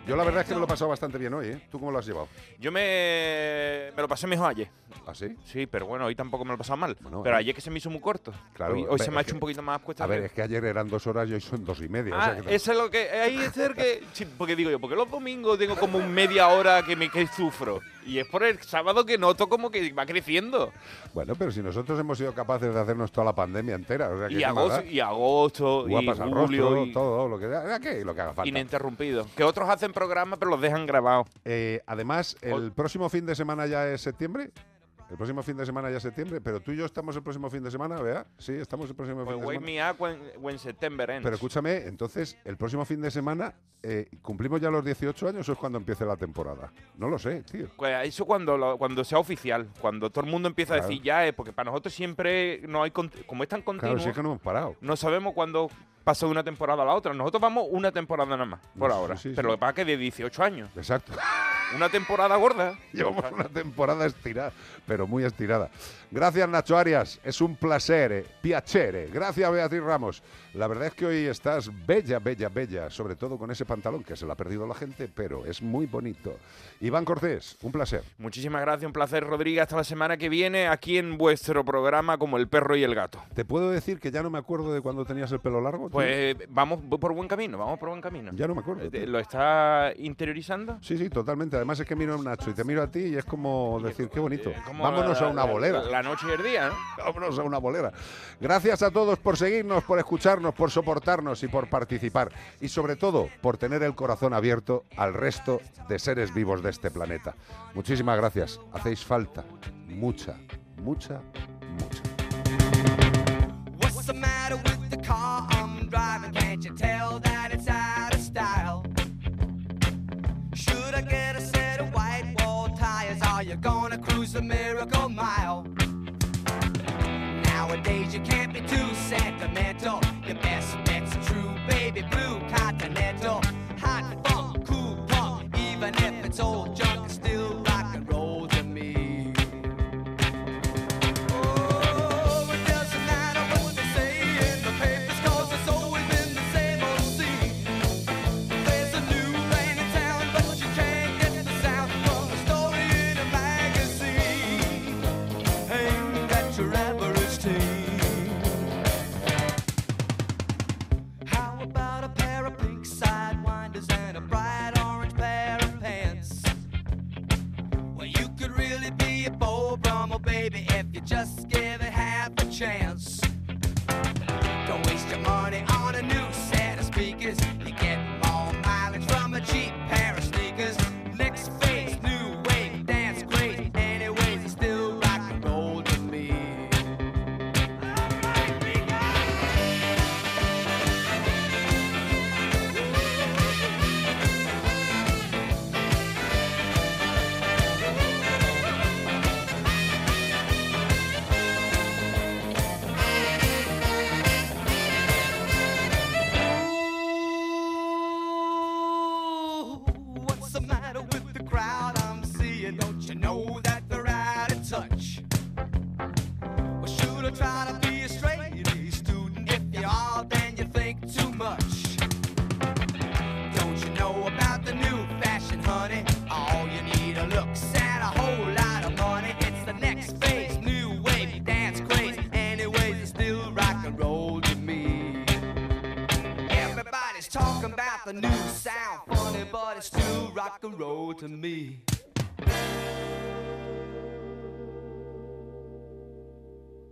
Yo la verdad es que me lo he pasado bastante bien hoy, ¿eh? ¿Tú cómo lo has llevado? Yo me, me lo pasé mejor ayer. ¿Ah, sí? Sí, pero bueno, hoy tampoco me lo he pasado mal. Bueno, pero eh. ayer que se me hizo muy corto. Claro, hoy se me ha hecho un poquito más cuesta A ver, es que ayer eran dos horas y hoy son dos y media. o Ah, sea que- eso es lo que. Ahí es el que. sí, porque digo yo, porque los domingos tengo como un media hora que me que sufro. Y es por el sábado que noto como que va creciendo. Bueno, pero si nosotros hemos sido capaces de hacernos toda la pandemia entera. o sea, que Y agosto, y agosto, Guapas y al julio, y todo lo que, ¿qué? lo que haga falta. ininterrumpido. Que otros hacen programas pero los dejan grabados. Eh, además, el próximo fin de semana ya es septiembre. El próximo fin de semana ya es septiembre, pero tú y yo estamos el próximo fin de semana, ¿vea? Sí, estamos el próximo Pues fin de wake semana. me up when, when September ends. Pero escúchame, entonces, el próximo fin de semana, eh, ¿cumplimos ya los 18 años o es cuando empiece la temporada? No lo sé, tío. Pues eso cuando, lo- cuando sea oficial, cuando todo el mundo empieza Claro. a decir ya es, porque para nosotros siempre no hay, como es tan continuo, Claro, sí es que no hemos parado. no sabemos cuándo pasa de una temporada a la otra. Nosotros vamos una temporada nada más, por ahora. sí, Pero sí. lo que pasa es que de 18 años. Exacto. Una temporada gorda. Llevamos una temporada estirada, pero muy estirada. Gracias, Nacho Arias. Es un placer, piacere. Gracias, Beatriz Ramos. La verdad es que hoy estás bella, bella, bella, sobre todo con ese pantalón que se lo ha perdido la gente, pero es muy bonito. Iván Cortés, un placer. Muchísimas gracias, un placer, Rodríguez. Hasta la semana que viene aquí en vuestro programa como El Perro y el Gato. ¿Te puedo decir que ya no me acuerdo de cuando tenías el pelo largo? Pues vamos por buen camino, vamos por buen camino. Ya no me acuerdo. Eh, tío. ¿Lo está interiorizando? Sí, sí, totalmente. Además es que miro a Nacho y te miro a ti y es como decir, qué bonito. Vámonos la- a una la- bolera. La, noche y el día, ¿no? Vámonos a una bolera. Gracias a todos por seguirnos, por escucharnos, por soportarnos y por participar. Y sobre todo, por tener el corazón abierto al resto de seres vivos de este planeta. Muchísimas gracias. Hacéis falta. Mucha, mucha, mucha. Cruise the miracle mile? Nowadays you can't be too sentimental. Your best bet's a true baby blue continental. Hot funk, cool punk, even if it's old just